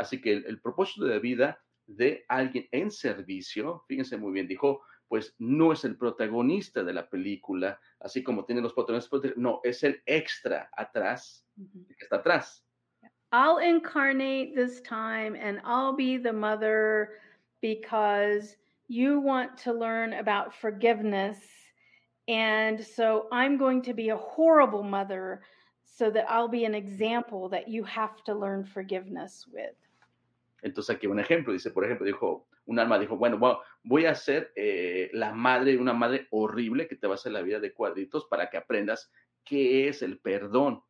Así que el, el propósito de vida de alguien en servicio, fíjense muy bien, dijo, pues no es el protagonista de la película, así como tienen los protagonistas, no, es el extra atrás, el que está atrás. i'll incarnate this time and i'll be the mother because you want to learn about forgiveness and so i'm going to be a horrible mother so that I'll be an example that you have to learn forgiveness with. Entonces aquí un ejemplo, dice, por ejemplo, dijo, un alma dijo, bueno, bueno voy a ser eh, la madre una madre horrible que te va a hacer la vida de cuadritos para que aprendas qué es el perdón.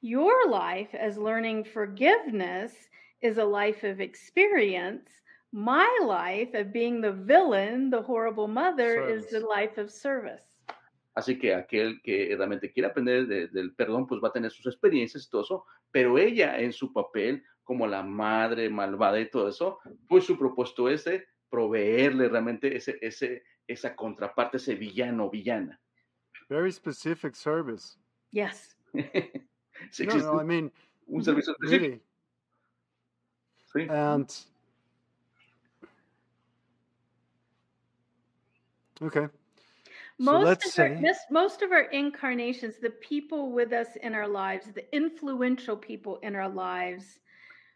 Your life as learning forgiveness is a life of experience. My life of being the villain, the horrible mother, is the life of service. Así que aquel que realmente quiere aprender de, del perdón, pues va a tener sus experiencias y todo eso, pero ella en su papel como la madre malvada y todo eso, pues su propósito es de proveerle realmente ese, ese, esa contraparte, ese villano villana. Very specific service. Yes. <laughs> sí, no, no, I mean, un servicio específico. Really. Sí. And okay. Most, so of our, this, most of our incarnations, the people with us in our lives, the influential people in our lives,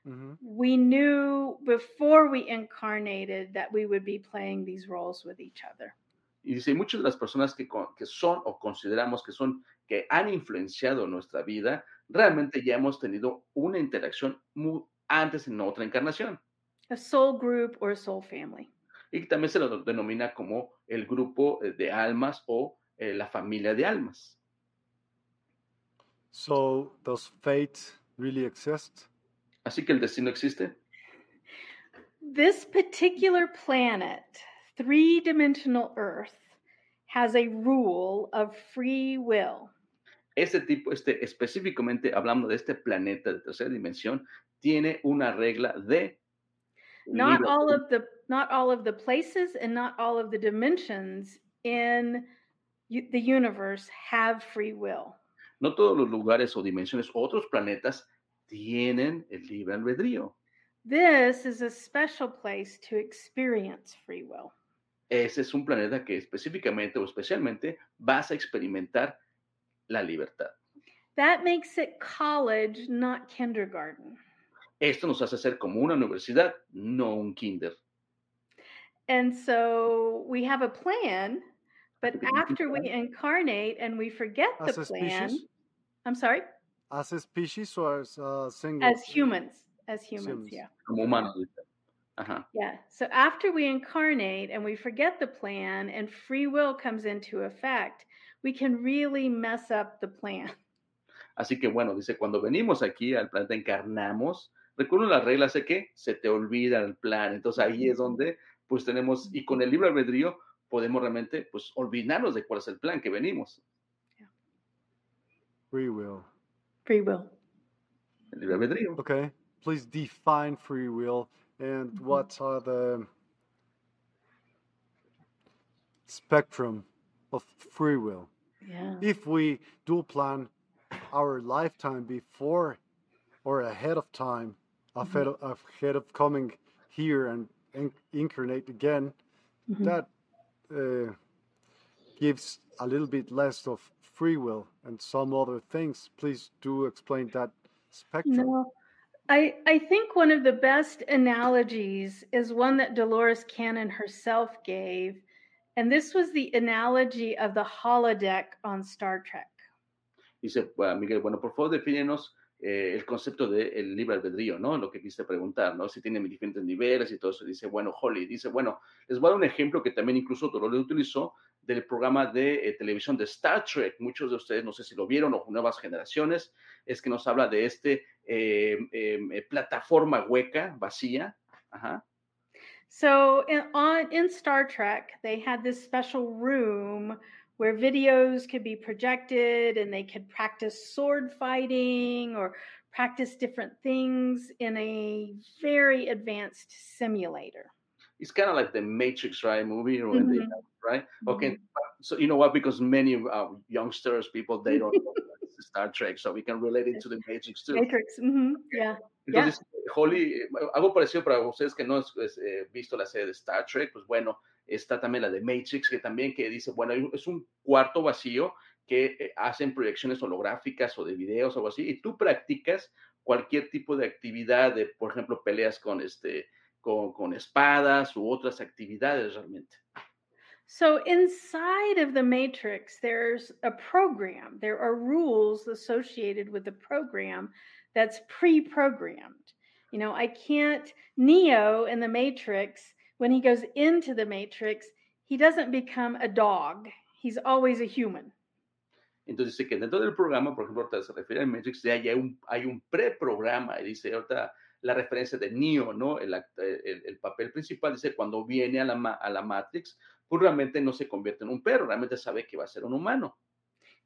mm-hmm. we knew before we incarnated that we would be playing these roles with each other. Y dice, muchas de las personas que, que son o consideramos que son, que han influenciado nuestra vida, realmente ya hemos tenido una interacción muy antes en otra encarnación. A soul group or a soul family. y también se lo denomina como el grupo eh, de almas o eh, la familia de almas. So, does fate really exist? Así que el destino existe. This particular planet, three-dimensional Earth, has a rule of free will. Este tipo, este específicamente hablando de este planeta de tercera dimensión, tiene una regla de not all of the not all of the places and not all of the dimensions in the universe have free will. No todos los lugares o dimensiones, otros planetas tienen el libre albedrío. This is a special place to experience free will. Ese es un planeta que específicamente o especialmente vas a experimentar la libertad. That makes it college, not kindergarten. Esto nos hace ser como una universidad, no un kinder. And so we have a plan, but after we <laughs> incarnate and we forget the plan. I'm sorry? As a species or as a single? As humans. As humans, humans. yeah. Como humanos. Uh-huh. Yeah. So after we incarnate and we forget the plan and free will comes into effect, we can really mess up the plan. <laughs> Así que bueno, dice, cuando venimos aquí al planeta encarnamos, recuerden las reglas de que se te olvida el plan. Entonces ahí es donde pues tenemos, y con el libre albedrío podemos realmente pues olvidarnos de cuál es el plan que venimos. Free will. Free will. El libre albedrío. Okay. Please define free will and mm -hmm. what are the spectrum of free will. Yeah. If we do plan our lifetime before or ahead of time, ahead, mm -hmm. of, ahead of coming here and incarnate again, mm-hmm. that uh, gives a little bit less of free will and some other things. Please do explain that spectrum. No. I, I think one of the best analogies is one that Dolores Cannon herself gave. And this was the analogy of the holodeck on Star Trek. Dice, Miguel, bueno, por favor, defínenos eh, el concepto del de libre albedrío, ¿no? Lo que quise preguntar, ¿no? Si tiene diferentes niveles y todo eso. Dice, bueno, Holly, dice, bueno, les voy a dar un ejemplo que también incluso Dolores utilizó del programa de eh, televisión de Star Trek. Muchos de ustedes, no sé si lo vieron o nuevas generaciones, es que nos habla de este eh, eh plataforma hueca, vacía. Ajá. So in, on, in Star Trek, they had this special room where videos could be projected and they could practice sword fighting or practice different things in a very advanced simulator. It's kind of like the Matrix, right? Movie, mm-hmm. Right? Okay, mm-hmm. so you know what? Because many uh, youngsters, people, they don't know <laughs> Star Trek, so we can relate it to the Matrix too. Matrix, mm-hmm. yeah. Entonces, yeah. Holly, algo parecido para ustedes que no han eh, visto la serie de Star Trek, pues bueno, Está también la de Matrix, que también que dice, bueno, es un cuarto vacío que eh, hacen proyecciones holográficas o de videos o algo así, y tú practicas cualquier tipo de actividad, de, por ejemplo, peleas con, este, con, con espadas u otras actividades realmente. So inside of the matrix, there's a program. There are rules associated with the program that's pre-programmed. You know, I can't Neo in the matrix when he goes into the matrix, he doesn't become a dog. He's always a human. Entonces dice que dentro del programa, por ejemplo, se refiere al Matrix, ya hay un, hay un preprograma, y dice ahorita la referencia de Neo, ¿no? El, eh, el, el, papel principal dice cuando viene a la, a la Matrix, pues realmente no se convierte en un perro, realmente sabe que va a ser un humano.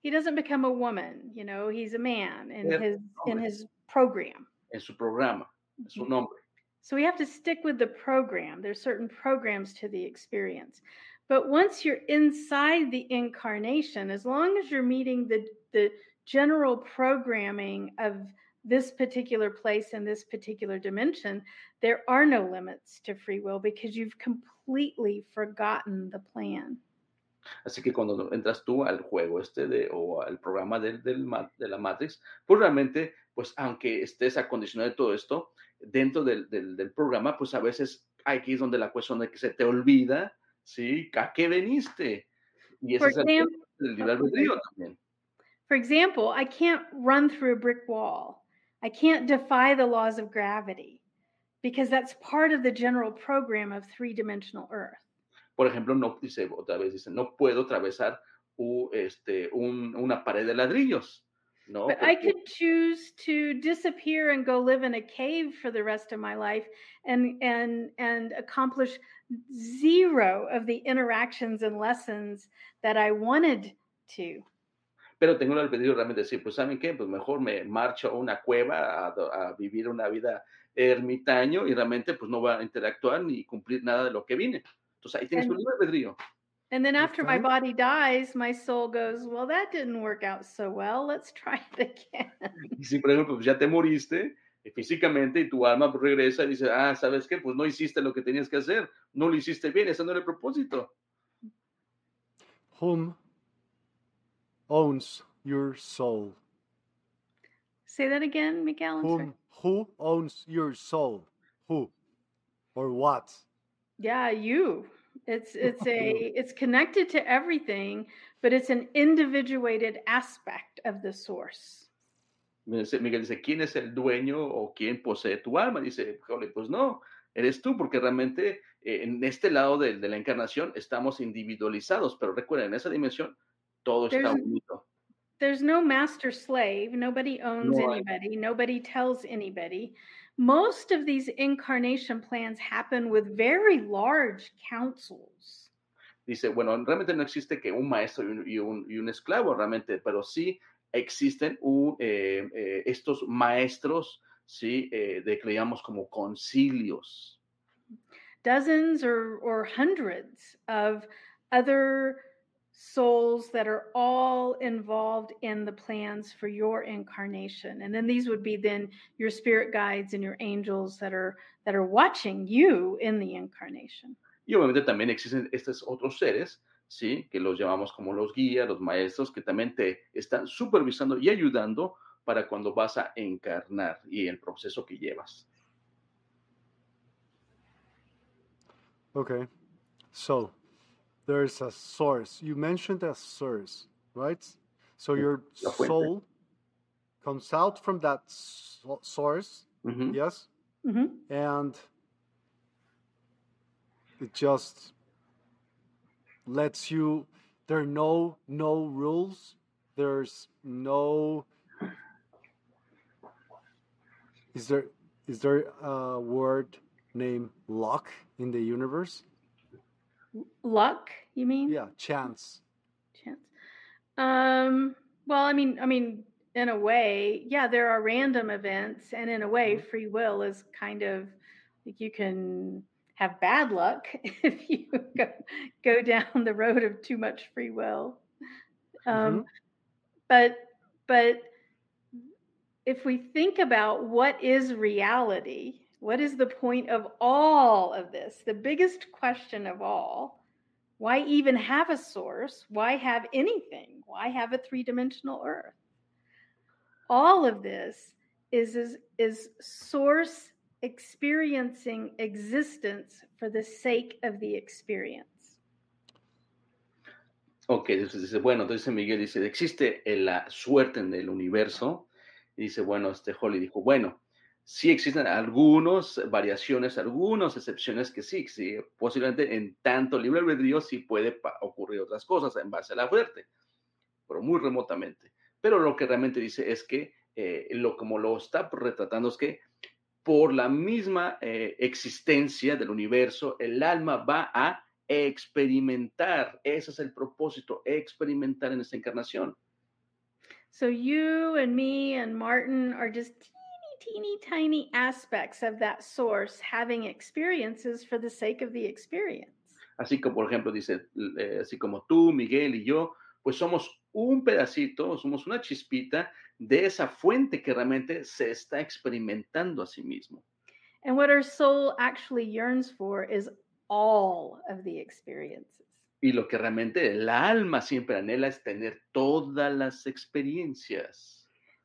He doesn't become a woman, you know, he's a man in his in his program. En su programa, en su mm-hmm. nombre. So we have to stick with the program. There's certain programs to the experience. But once you're inside the incarnation, as long as you're meeting the, the general programming of this particular place and this particular dimension, there are no limits to free will because you've completely forgotten the plan. Así que cuando entras tú al juego este de, o al programa del, del, de la Matrix, pues realmente, pues aunque estés acondicionado de todo esto, dentro del, del, del programa, pues a veces aquí es donde la cuestión de que se te olvida ¿sí? ¿A qué veniste? Y ese es el, el libre albedrío también. For example, I can't run through a brick wall. I can't defy the laws of gravity because that's part of the general program of three-dimensional Earth. Por ejemplo, no dice otra vez dice no puedo atravesar u, este, un, una pared de ladrillos. No, but I could choose to disappear and go live in a cave for the rest of my life and and and accomplish zero of the interactions and lessons that I wanted to. Pero tengo el albedrío realmente decir, pues ¿saben qué? Pues mejor me marcho a una cueva a, a vivir una vida ermitaño y realmente pues no va a interactuar ni cumplir nada de lo que vine. Entonces ahí tienes and, tu albedrío. And then after my body dies, my soul goes, well, that didn't work out so well. Let's try it <laughs> again. Y si, por ejemplo, pues ya te moriste físicamente y tu alma regresa y dice, ah, ¿sabes qué? Pues no hiciste lo que tenías que hacer. No lo hiciste bien. Ese no era el propósito. Whom owns your soul? Say that again, Miguel. Whom, who owns your soul? Who or what? Yeah, you. It's <laughs> it's a it's connected to everything, but it's an individuated aspect of the source. Miguel dice, ¿quién es el dueño o quién posee tu alma? Dice, pues no, eres tú, porque realmente eh, en este lado de, de, la encarnación estamos individualizados, pero recuerden, en esa dimensión todo there's, está unido. There's no master slave, nobody owns no anybody, nobody tells anybody. most of these incarnation plans happen with very large councils. Dice, bueno, realmente no existe que un maestro y un, y un, y un esclavo, realmente, pero sí existen un, eh, eh, estos maestros, sí, eh, de que le llamamos como concilios. Dozens or, or hundreds of other souls that are all involved in the plans for your incarnation. And then these would be then your spirit guides and your angels that are that are watching you in the incarnation. Y obviamente también existen estos otros seres sí? que los llamamos como los guías los maestros que también te están supervisando y ayudando para cuando vas a encarnar y el proceso que llevas. Okay. So there's a source. You mentioned a source, right? So your soul comes out from that source, mm-hmm. yes, mm-hmm. and it just lets you. There are no no rules. There's no. Is there is there a word named luck in the universe? Luck you mean yeah chance chance um well i mean i mean in a way yeah there are random events and in a way mm-hmm. free will is kind of like you can have bad luck <laughs> if you go, go down the road of too much free will um mm-hmm. but but if we think about what is reality what is the point of all of this? The biggest question of all why even have a source? Why have anything? Why have a three dimensional earth? All of this is, is, is source experiencing existence for the sake of the experience. Ok, entonces dice, bueno, entonces Miguel dice, ¿existe la suerte en el universo? Y dice, bueno, este Holly dijo, bueno, sí existen algunas variaciones, algunas excepciones que sí, sí, posiblemente en tanto libre albedrío sí puede ocurrir otras cosas en base a la suerte, pero muy remotamente. Pero lo que realmente dice es que, eh, lo como lo está retratando es que por la misma eh, existencia del universo, el alma va a experimentar. Ese es el propósito, experimentar en esta encarnación. So you and me and Martin are just teeny, tiny aspects of that source having experiences for the sake of the experience. Así como, por ejemplo, dice, eh, así como tú, Miguel y yo, pues somos un pedacito, somos una chispita de esa fuente que realmente se está experimentando a sí mismo. And what our soul actually yearns for is all of the experiences. Y lo que realmente el alma siempre anhela es tener todas las experiencias.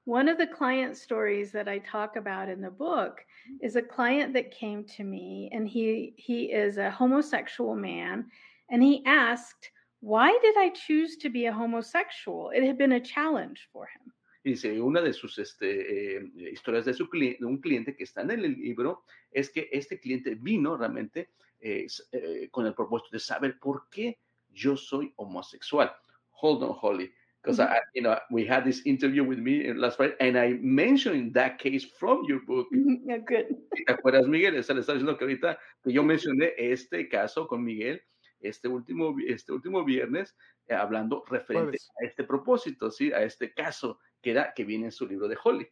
One of the client stories that I talk about in the book is a client that came to me and he he is a homosexual man and he asked, "Why did I choose to be a homosexual?" It had been a challenge for him. Y dice, una de sus este, eh, historias de, su de un cliente que está en el libro es que este cliente vino realmente eh, eh, con el propósito de saber por qué yo soy homosexual. Hold on, Holly, because mm -hmm. you know we had this interview with me last Friday, and I mentioned that case from your book. Yeah, good. ¿Te acuerdas, Miguel? Esa le está diciendo que ahorita que yo mencioné este caso con Miguel este último, este último viernes, eh, hablando referente Jueves. a este propósito, sí, a este caso que era que viene en su libro de Holly.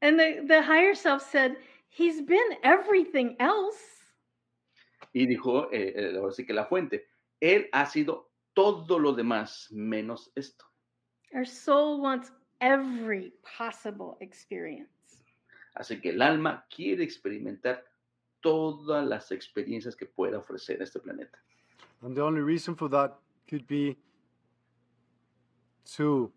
And the, the higher self said, he's been everything else. Y dijo, eh, eh, ahora sí que la fuente, él ha sido todo lo demás menos esto. Our soul wants every possible experience. Así que el alma quiere experimentar todas las experiencias que pueda ofrecer este planeta. And the only reason for that could be to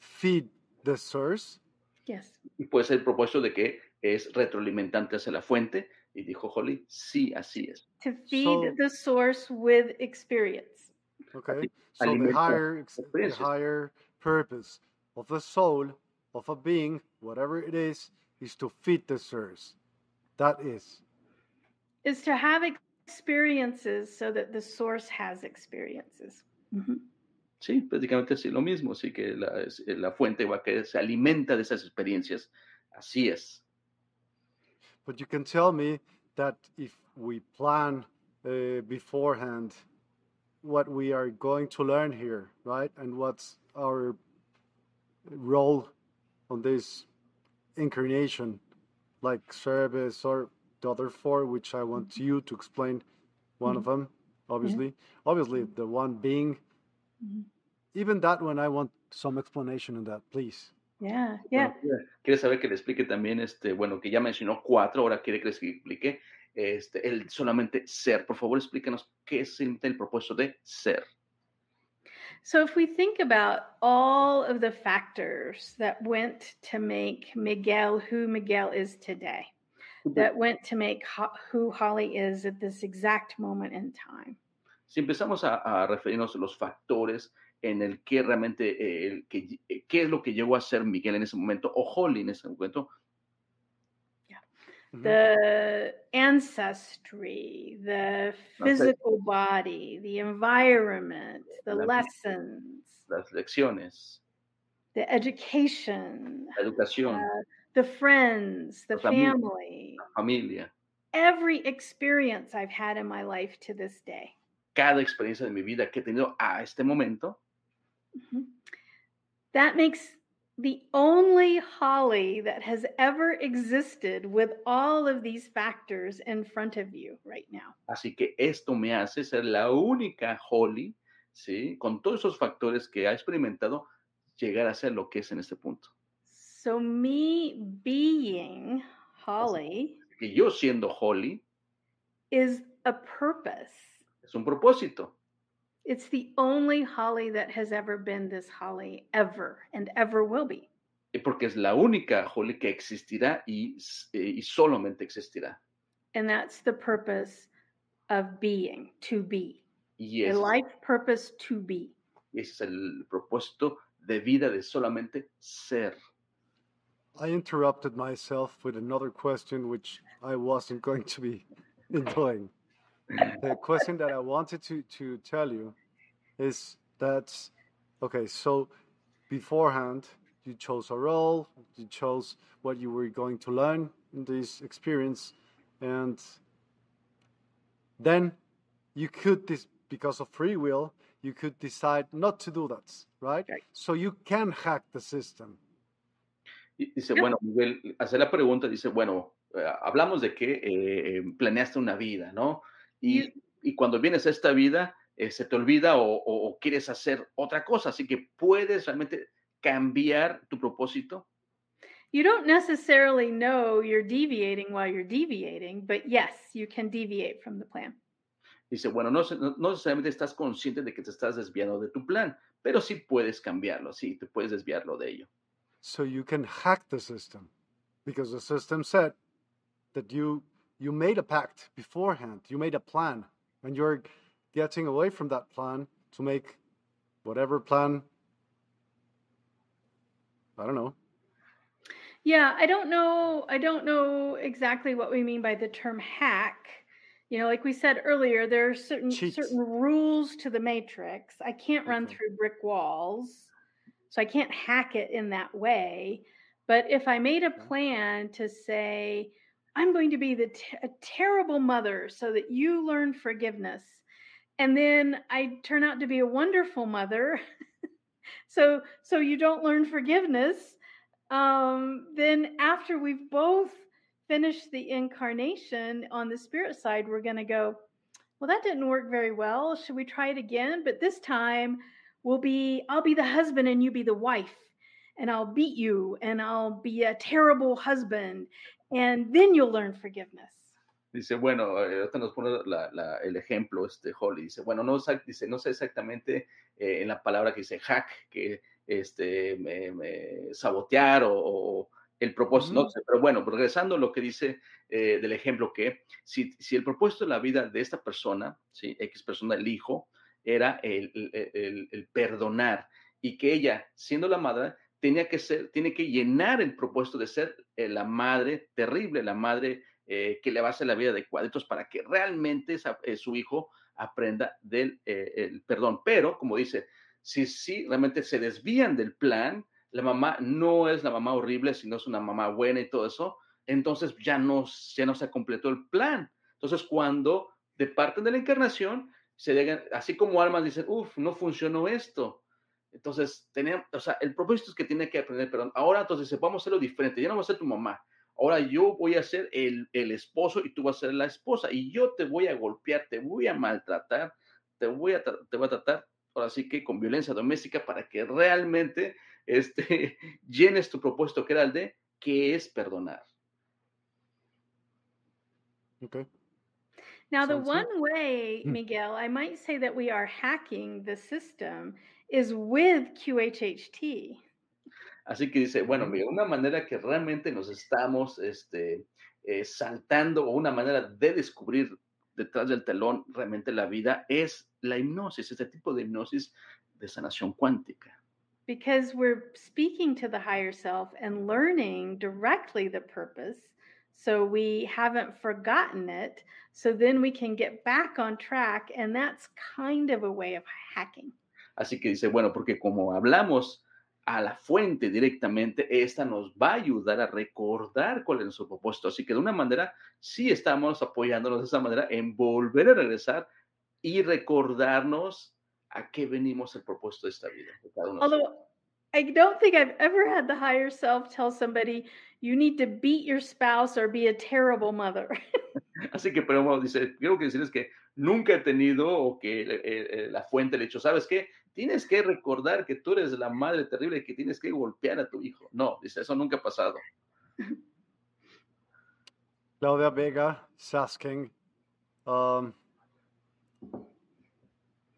feed the source. Yes. Y puede ser el propósito de que es retroalimentante hacia la fuente y dijo Holly, sí, así es. To feed so, the source with experience. Okay. So the higher, the higher purpose of the soul, of a being, whatever it is, is to feed the source. That is. Is to have experiences so that the source has experiences. Mm -hmm. Sí, prácticamente así lo mismo, así que la, la fuente va a que se alimenta de esas experiencias. Así es. But you can tell me that if we plan uh, beforehand what we are going to learn here, right? And what's our role on this incarnation, like service or the other four, which I want mm-hmm. you to explain one mm-hmm. of them, obviously. Yeah. Obviously, the one being, mm-hmm. even that one, I want some explanation on that, please. Yeah, yeah. Bueno, quiere saber que le explique también, este, bueno, que ya mencionó cuatro, ahora quiere que les explique este, el solamente ser. Por favor, explíquenos qué es el, el propósito de ser. So, if we think about all of the factors that went to make Miguel who Miguel is today, that went to make ho- who Holly is at this exact moment in time. Si empezamos a, a referirnos a los factores en el que realmente, eh, el que, eh, qué es lo que llegó a ser Miguel en ese momento o Holly en ese momento. Yeah. The ancestry, the physical body, the environment, the la, lessons, las lecciones, the education, la educación, uh, the friends, the family, familia, every experience I've had in my life to this day. Cada experiencia de mi vida que he tenido a este momento. Mm-hmm. That makes the only Holly that has ever existed with all of these factors in front of you right now. Así que esto me hace ser la única Holly, ¿sí? Con todos esos factores que ha experimentado, llegar a ser lo que es en este punto. So me being Holly que yo siendo Holly is a purpose. Es un propósito. It's the only Holly that has ever been this Holly ever and ever will be. Eh, porque es la única Holly que existirá y, eh, y solamente existirá. And that's the purpose of being, to be. Y a life purpose to be. Y ese es el propósito de vida de solamente ser. I interrupted myself with another question which I wasn't going to be <laughs> doing. The question that I wanted to, to tell you is that, okay, so beforehand, you chose a role, you chose what you were going to learn in this experience, and then you could, this, because of free will, you could decide not to do that, right? Right. So you can hack the system. Dice, bueno, Miguel, hace la pregunta, dice, bueno, eh, hablamos de que eh, eh, planeaste una vida, ¿no? Y, y cuando vienes a esta vida, eh, se te olvida o, o- o quieres hacer otra cosa, así que puedes realmente cambiar tu propósito. You don't necessarily know you're deviating while you're deviating, but yes, you can deviate from the plan. Dice, bueno, no, no necesariamente estás consciente de que te estás desviando de tu plan, pero sí puedes cambiarlo, sí, te puedes desviarlo de ello. so you can hack the system because the system said that you you made a pact beforehand you made a plan and you're getting away from that plan to make whatever plan i don't know Yeah, I don't know. I don't know exactly what we mean by the term hack. You know, like we said earlier, there are certain Cheats. certain rules to the matrix. I can't run Okay. through brick walls, so I can't hack it in that way. But if I made a plan to say, I'm going to be the t- a terrible mother so that you learn forgiveness, and then I turn out to be a wonderful mother, <laughs> so so you don't learn forgiveness um, then after we've both finished the incarnation on the spirit side, we're going to go, well, that didn't work very well. Should we try it again? But this time we'll be, I'll be the husband and you be the wife, and I'll beat you and I'll be a terrible husband, and then you'll learn forgiveness. Dice, bueno, eh, ahorita nos pone la- la- el ejemplo, este Holly. Dice, bueno, no, dice, no sé exactamente eh, en la palabra que dice hack, que este, me- me- sabotear o, o el propósito, no Ujú. sé, pero bueno, regresando a lo que dice eh, del ejemplo, que si, si el propósito de la vida de esta persona, ¿sí? X persona, el hijo, era el, el- el- el perdonar y que ella, siendo la madre, tenía que ser, tiene que llenar el propósito de ser eh, la madre terrible, la madre eh, que le va a hacer la vida de cuadritos para que realmente eh, su hijo aprenda del el perdón. Pero, como dice, si, si realmente se desvían del plan, la mamá no es la mamá horrible, sino es una mamá buena y todo eso, entonces ya no, ya no se completó el plan. Entonces, cuando departen de la encarnación, se llegan, así como almas dicen, uff, no funcionó esto. Entonces, tenemos, o sea, el propósito es que tiene que aprender perdón. Ahora, entonces, vamos a hacerlo diferente. Ya no voy a ser tu mamá. Ahora yo voy a ser el, el esposo y tú vas a ser la esposa. Y yo te voy a golpear, te voy a maltratar, te voy a, tra- te voy a tratar, ahora sí que con violencia doméstica para que realmente <laughs> este, llenes tu propósito que era el de, que es perdonar. okay Now, the good. one way, Hmm. Miguel, I might say that we are hacking the system is with QHHT. Así que dice, bueno, mira, una manera que realmente nos estamos este, eh, saltando o una manera de descubrir detrás del telón realmente la vida es la hipnosis, este tipo de hipnosis de sanación cuántica. because we're speaking to the higher self and learning directly the purpose so we haven't forgotten it so then we can get back on track and that's kind of a way of hacking Así que dice, bueno, porque como hablamos a la fuente directamente, esta nos va a ayudar a recordar cuál es nuestro propósito. Así que de una manera, sí estamos apoyándonos de esa manera en volver a regresar y recordarnos a qué venimos el propósito de esta vida. although i don't think i've ever had the higher self tell somebody you need to beat your spouse or be a terrible mother <laughs> Así que, pero dice, quiero que decirles que nunca he tenido o que eh, eh, la fuente le ha dicho, ¿sabes qué? Tienes que recordar que tú eres la madre terrible que tienes que golpear a tu hijo. No, dice, eso nunca ha pasado. Claudia Vega is asking, um,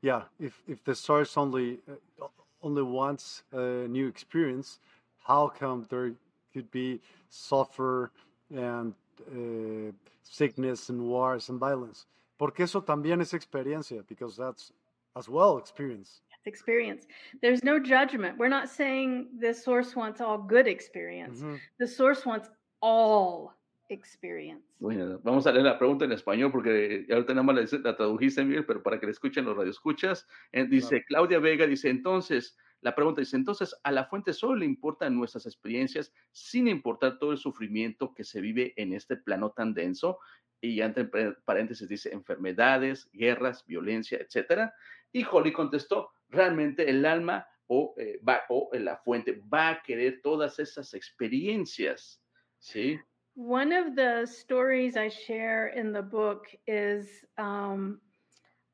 yeah, if, if the source only uh, only wants a new experience, how come there could be suffer and uh, sickness and wars and violence? Porque eso también es experiencia, because that's as well experience. Experience. There's no judgment. We're not saying the source wants all good experience. The source wants all experience. Bueno, vamos a leer la pregunta en español porque ahorita nada más la, tradujiste, Miguel, pero para que la escuchen los radioescuchas. Eh, dice Claudia Vega, dice entonces, la pregunta dice, entonces a la fuente solo le importan nuestras experiencias sin importar todo el sufrimiento que se vive en este plano tan denso. Y entre pa- paréntesis dice enfermedades, guerras, violencia, etcétera. Y Holly contestó, realmente el alma o, eh, va, o la fuente va a querer todas esas experiencias. ¿Sí? One of the stories I share in the book is um,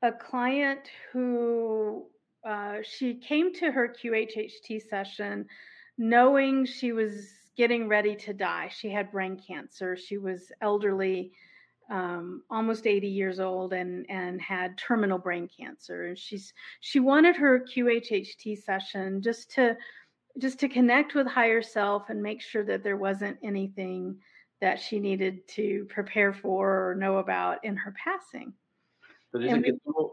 a client who uh, she came to her QHHT session knowing she was getting ready to die. She had brain cancer. She was elderly, um, almost 80 years old, and and had terminal brain cancer. And she's she wanted her QHHT session just to just to connect with higher self and make sure that there wasn't anything that she needed to prepare for or know about in her passing. Entonces dice And que tuvo,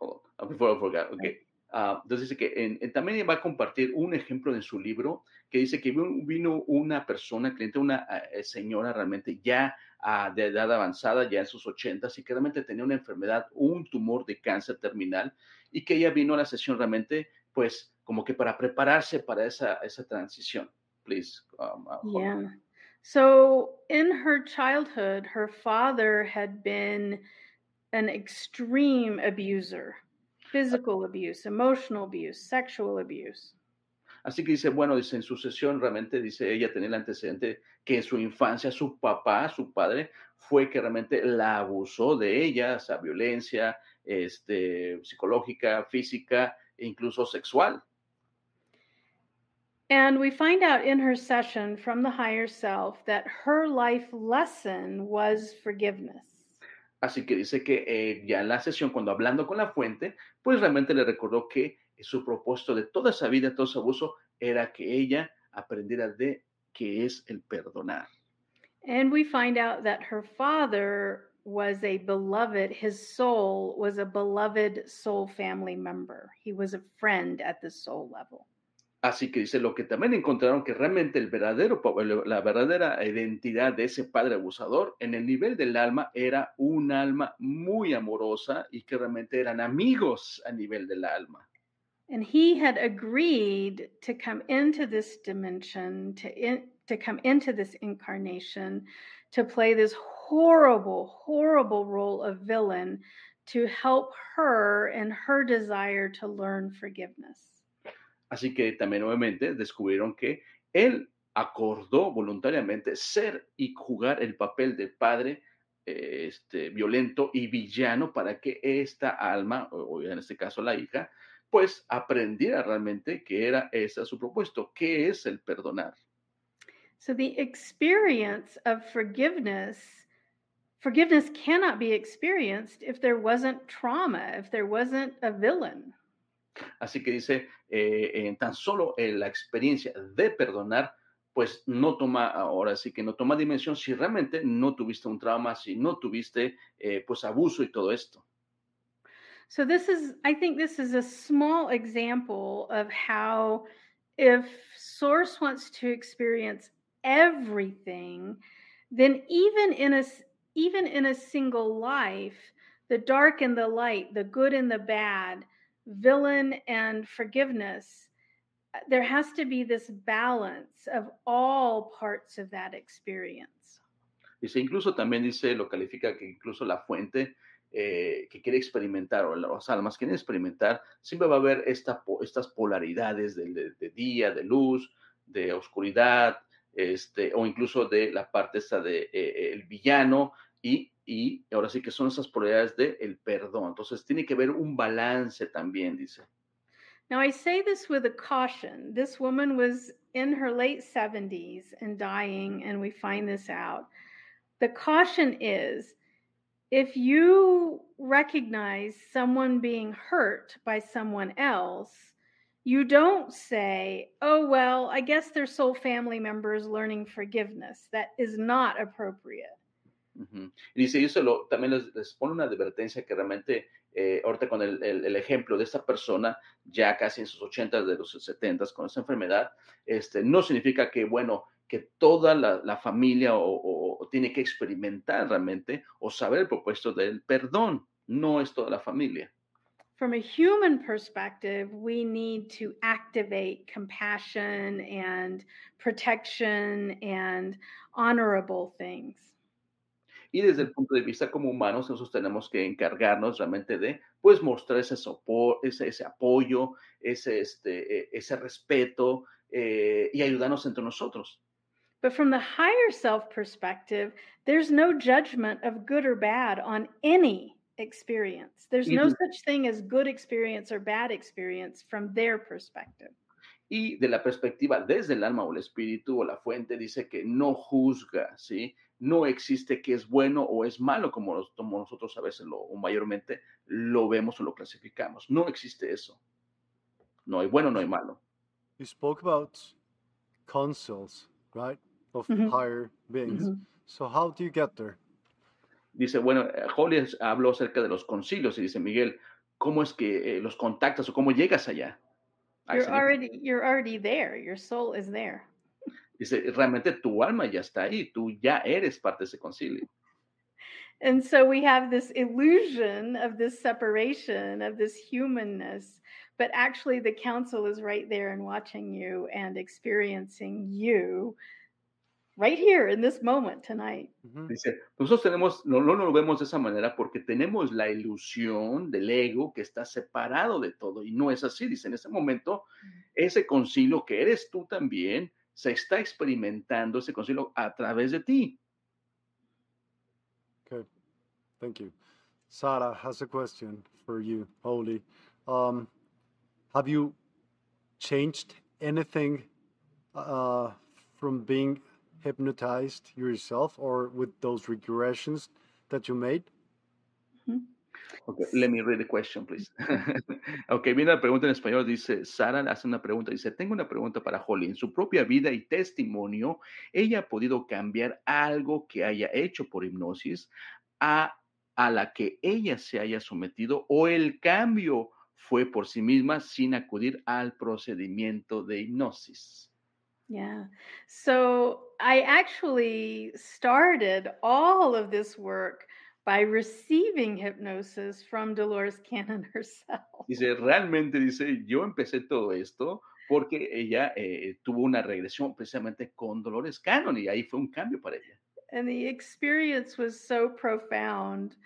oh, oh, before I forgot, okay. Ah, entonces dice que en- en- también va a compartir un ejemplo en su libro que dice que vino, una persona, cliente, una ah, eh, señora realmente ya ah, de edad avanzada, ya en sus ochentas, y que realmente tenía una enfermedad, un tumor de cáncer terminal, y que ella vino a la sesión realmente, pues, como que para prepararse para esa, esa transición. Please. um, uh. Yeah. So in her childhood, her father had been an extreme abuser physical abuse, emotional abuse, sexual abuse. Así que dice, bueno, dice en su sesión realmente, dice ella tenía el antecedente que en su infancia su papá, su padre, fue que realmente la abusó de ella, o sea, violencia este, psicológica, física e incluso sexual. And we find out in her session from the higher self that her life lesson was forgiveness. Así que dice que eh, ya en la sesión, cuando hablando con la fuente, pues realmente le recordó que su propósito de toda esa vida, todo ese abuso, era que ella aprendiera de qué es el perdonar. And we find out that her father was a beloved, his soul was a beloved soul family member. He was a friend at the soul level. Así que dice lo que también encontraron que realmente el verdadero, la verdadera identidad de ese padre abusador en el nivel del alma era un alma muy amorosa y que realmente eran amigos a nivel del alma. And he had agreed to come into this dimension, to, in, to come into this incarnation, to play this horrible, horrible role of villain to help her in her desire to learn forgiveness. Así que también nuevamente descubrieron que él acordó voluntariamente ser y jugar el papel de padre eh, este, violento y villano para que esta alma, o en este caso la hija, pues aprendiera realmente que era ese su propósito, que es el perdonar. So the experience of forgiveness, forgiveness cannot be experienced if there wasn't trauma, if there wasn't a villain. Así que dice, eh, en tan solo eh, la experiencia de perdonar, pues no toma, ahora sí que no toma dimensión si realmente no tuviste un trauma, si no tuviste eh, pues abuso y todo esto. So this is I think this is a small example of how if source wants to experience everything, then even in a even in a single life, the dark and the light, the good and the bad, villain and forgiveness, uh, there has to be this balance of all parts of that experience. Dice, incluso también dice, lo califica que incluso la fuente eh, que quiere experimentar, o las almas quieren experimentar, siempre va a haber esta, estas polaridades de, de- de día, de luz, de oscuridad, este, o incluso de la parte esta de eh, el villano, y, y ahora sí que son esas del el perdón. Entonces tiene que haber un balance también, dice. Now, I say this with a caution. This woman was in her late 70s and dying, and we find this out. The caution is if you recognize someone being hurt by someone else, you don't say, oh, well, I guess they're soul family members learning forgiveness. That is not appropriate. Y dice, y eso lo- también les, pone una advertencia que realmente, eh, ahorita con el, ejemplo de esta persona, ya casi en sus 80, de los 70 con esa enfermedad, este, no significa que, bueno, que toda la, familia o, tiene que experimentar realmente o saber el propósito del perdón. No es toda la familia. From a human perspective, we need to activate compassion and protection and honorable things. Y desde el punto de vista como humanos, nosotros tenemos que encargarnos realmente de, pues, mostrar ese, sopo- ese, ese apoyo, ese, este, eh, ese respeto eh, y ayudarnos entre nosotros. But from the higher self perspective, there's no judgment of good or bad on any experience. There's no such thing as good experience or bad experience from their perspective. Y de la perspectiva desde el alma o el espíritu o la fuente, dice que no juzga, ¿sí? No existe que es bueno o es malo, como, nos- como nosotros a veces lo, o mayormente lo vemos o lo clasificamos. No existe eso. No hay bueno, no hay malo. You spoke about councils, right? Of higher beings. So how do you get there? Dice, bueno, eh, Holly es- habló acerca de los concilios y dice, Miguel, ¿cómo es que eh, los contactas o cómo llegas allá? Already you're already there. Your soul is there. Dice, realmente tu alma ya está ahí, tú ya eres parte de ese concilio. And so we have this illusion of this separation, of this humanness, but actually the council is right there and watching you and experiencing you right here in this moment tonight. Dice, nosotros tenemos, no, no lo vemos de esa manera porque tenemos la ilusión del ego que está separado de todo y no es así. Dice, en ese momento, ese concilio que eres tú también, se está experimentando ese concilio a través de ti. Okay, thank you. Sarah has a question for you, Holly. Um, have you changed anything uh, from being hypnotized yourself or with those regressions that you made? Okay, let me read the question, please. <laughs> ok, viene la pregunta en español. Dice, Sara hace una pregunta. Dice, tengo una pregunta para Holly. En su propia vida y testimonio, ¿ella ha podido cambiar algo que haya hecho por hipnosis a, a la que ella se haya sometido o el cambio fue por sí misma sin acudir al procedimiento de hipnosis? Yeah. So I actually started all of this work by receiving hypnosis from Dolores Cannon <laughs> herself. Dice, realmente, dice, yo empecé todo esto porque ella eh, tuvo una regresión precisamente con Dolores Cannon y ahí fue un cambio para ella. And the experience was so profound.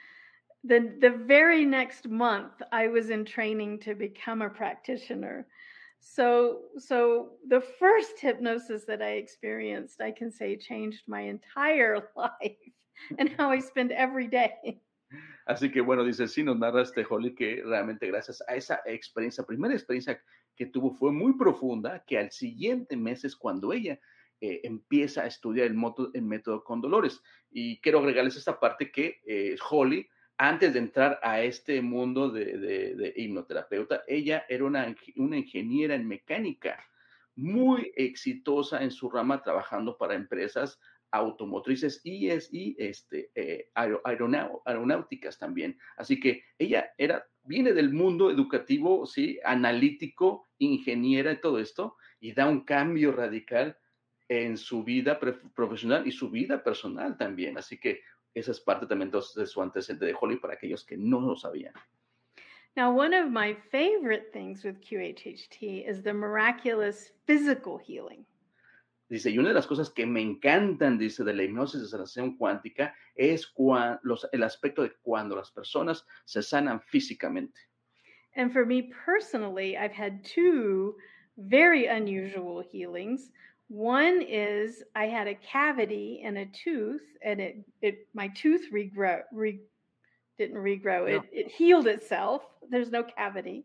The, the very next month, I was in training to become a practitioner. So, so the first hypnosis that I experienced, I can say, changed my entire <laughs> life <laughs> and how I spend every day. Así que bueno, dice, sí, nos narra este Holly que realmente gracias a esa experiencia, primera experiencia que tuvo fue muy profunda, que al siguiente mes es cuando ella eh, empieza a estudiar el, moto, el método con Dolores. Y quiero agregarles esta parte que eh, Holly, antes de entrar a este mundo de, de, de hipnoterapeuta, ella era una, una ingeniera en mecánica, muy exitosa en su rama, trabajando para empresas automotrices y, es, y este, eh, aeronáuticas también. Así que ella era, viene del mundo educativo, ¿sí? analítico, ingeniera y todo esto, y da un cambio radical en su vida profesional y su vida personal también. Así que esa es parte también de su antecedente de Holly para aquellos que no lo sabían. Now, one of my favorite things with QHHT is the miraculous physical healing. Dice, y una de las cosas que me encantan, dice, de la hipnosis de sanación cuántica es los, el aspecto de cuando las personas se sanan físicamente. And for me personally, I've had two very unusual healings. One is I had a cavity in a tooth, and it, it my tooth regrow, re, didn't regrow, yeah. it, it healed itself. There's no cavity.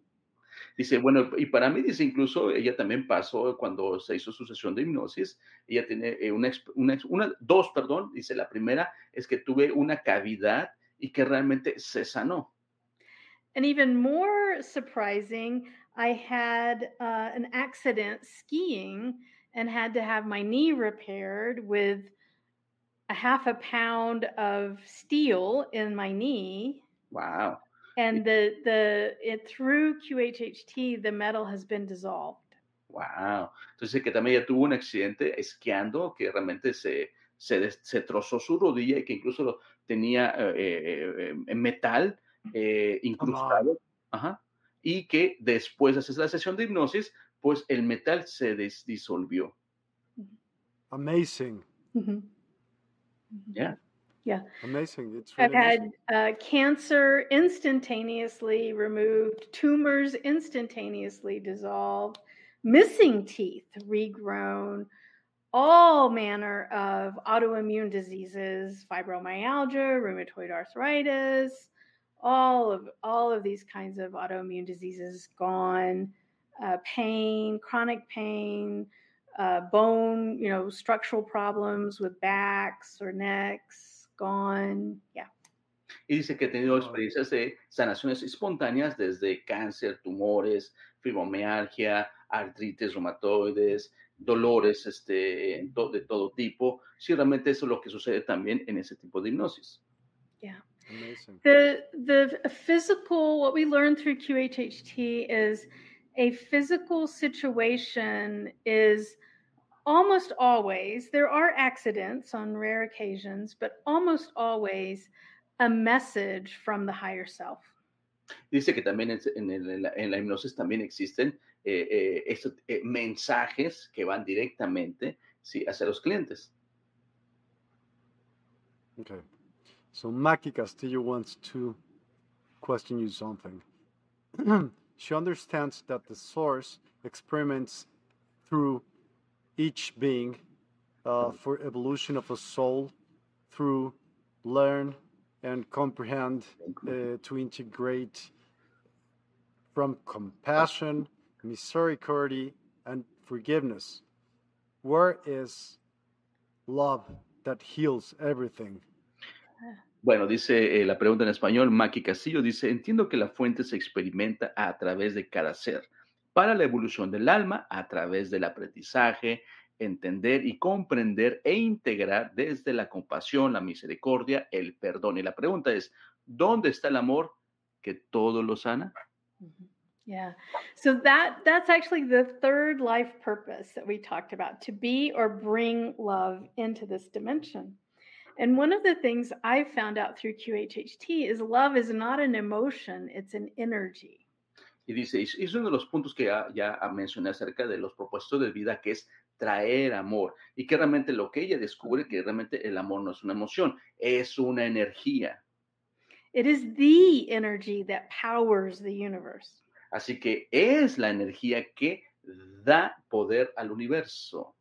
Dice, bueno, y para mí, dice, incluso ella también pasó cuando se hizo su sesión de hipnosis, ella tiene una, una, una, dos, perdón, dice, la primera es que tuve una cavidad y que realmente se sanó. And even more surprising, I had uh, an accident skiing and had to have my knee repaired with a half a pound of steel in my knee. Wow. And the the it through QHHT the metal has been dissolved. Wow. Entonces que también ya tuvo un accidente esquiando que realmente se, se, se trozó su rodilla y que incluso lo tenía eh, eh, eh metal eh, incrustado. Ajá. Y que después de hacer la sesión de hipnosis, pues el metal se disolvió. Amazing. Mm -hmm. Yeah. Yeah. Amazing. It's really I've had uh, cancer instantaneously removed, tumors instantaneously dissolved, missing teeth regrown, all manner of autoimmune diseases, fibromyalgia, rheumatoid arthritis, all of all of these kinds of autoimmune diseases gone, uh, pain, chronic pain, uh, bone, you know, structural problems with backs or necks gone. Yeah. Y dice que ha tenido experiencias de sanaciones espontáneas desde cáncer, tumores, fibromialgia, artritis reumatoides, dolores este, de todo tipo. Sí, realmente eso es lo que sucede también en ese tipo de hipnosis. Yeah. Amazing. The the physical what we learned through QHHT is a physical situation is almost always there are accidents on rare occasions, but almost always a message from the higher self. Dice que también en, en, la, en la, hipnosis también existen eh, eh, estos, eh, mensajes que van directamente sí, hacia los clientes. Okay. So Maki Castillo wants to question you something. <clears throat> she understands that the source experiments through each being uh, for evolution of a soul through learn and comprehend uh, to integrate from compassion misericordia and forgiveness. Where is love that heals everything? Bueno, dice eh, la pregunta en español, Maki Castillo dice, entiendo que la fuente se experimenta a través de cada ser, para la evolución del alma, a través del aprendizaje, entender y comprender e integrar desde la compasión, la misericordia, el perdón. Y la pregunta es, ¿dónde está el amor que todo lo sana? Yeah. So that that's actually the third life purpose that we talked about, to be or bring love into this dimension. And one of the things I found out through QHHT is love is not an emotion, it's an energy. Y dice, es uno de los puntos que ya, ya mencioné acerca de los propósitos de vida, que es traer amor. Y que realmente lo que ella descubre, que realmente el amor no es una emoción, es una energía. It is the energy that powers the universe. Así que es la energía que da poder al universo.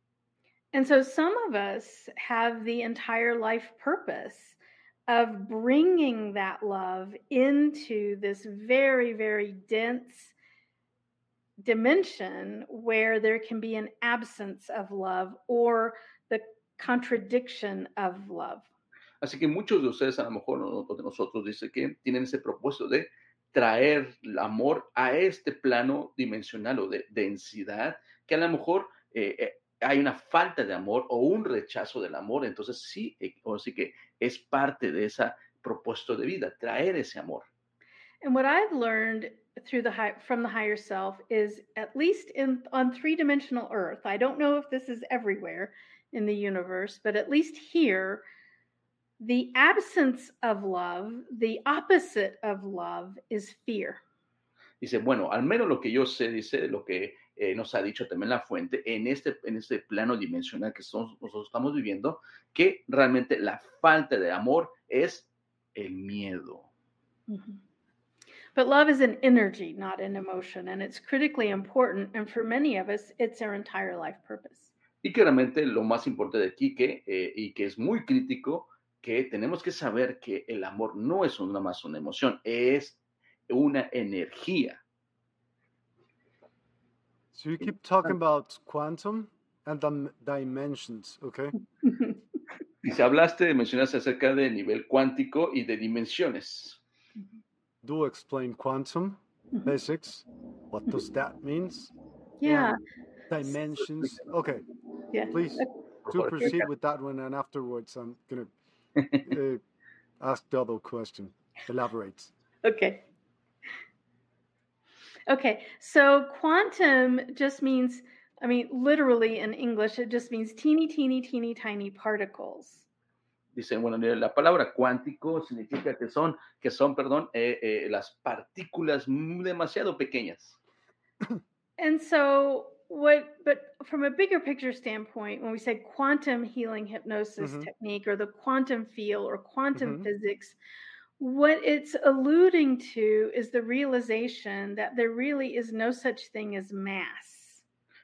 And so some of us have the entire life purpose of bringing that love into this very, very dense dimension where there can be an absence of love or the contradiction of love. Así que muchos de ustedes, a lo mejor, o de nosotros, dice que tienen ese propósito de traer el amor a este plano dimensional o de densidad, que a lo mejor eh, eh, hay una falta de amor o un rechazo del amor, entonces sí, eh, o sí que es parte de ese propósito de vida, traer ese amor. And what I've learned through the high, from the higher self is at least in on three-dimensional earth. I don't know if this is everywhere in the universe, but at least here the absence of love, the opposite of love is fear. Dice, bueno, al menos lo que yo sé, dice, lo que eh, nos ha dicho también la fuente, en este, en este plano dimensional que somos, nosotros estamos viviendo, que realmente la falta de amor es el miedo. Mm -hmm. But love is an energy, not an emotion, and it's critically important. And for many of us, it's our entire life purpose. Y que realmente lo más importante de aquí que, eh, y que es muy crítico que tenemos que saber que el amor no es una más una emoción, es una energía. So you keep talking about quantum and the dimensions, okay? Y si hablaste, mencionaste acerca de nivel cuántico y de dimensiones. Mm-hmm. Do explain quantum mm-hmm. basics. What does that mean? Yeah. And dimensions. Okay. Yeah. Please. Uh, do proceed with that one, and afterwards I'm gonna <laughs> uh, ask the other question. Elaborate. Okay. Okay, so quantum just means, I mean, literally in English, it just means teeny, teeny, teeny, tiny particles. Dice, bueno, la palabra cuántico significa que son, que son, perdón, eh, eh, las partículas demasiado pequeñas. And so, what, but from a bigger picture standpoint, when we say quantum healing hypnosis Mhm. technique or the quantum field or quantum Mhm. physics, what it's alluding to is the realization that there really is no such thing as mass.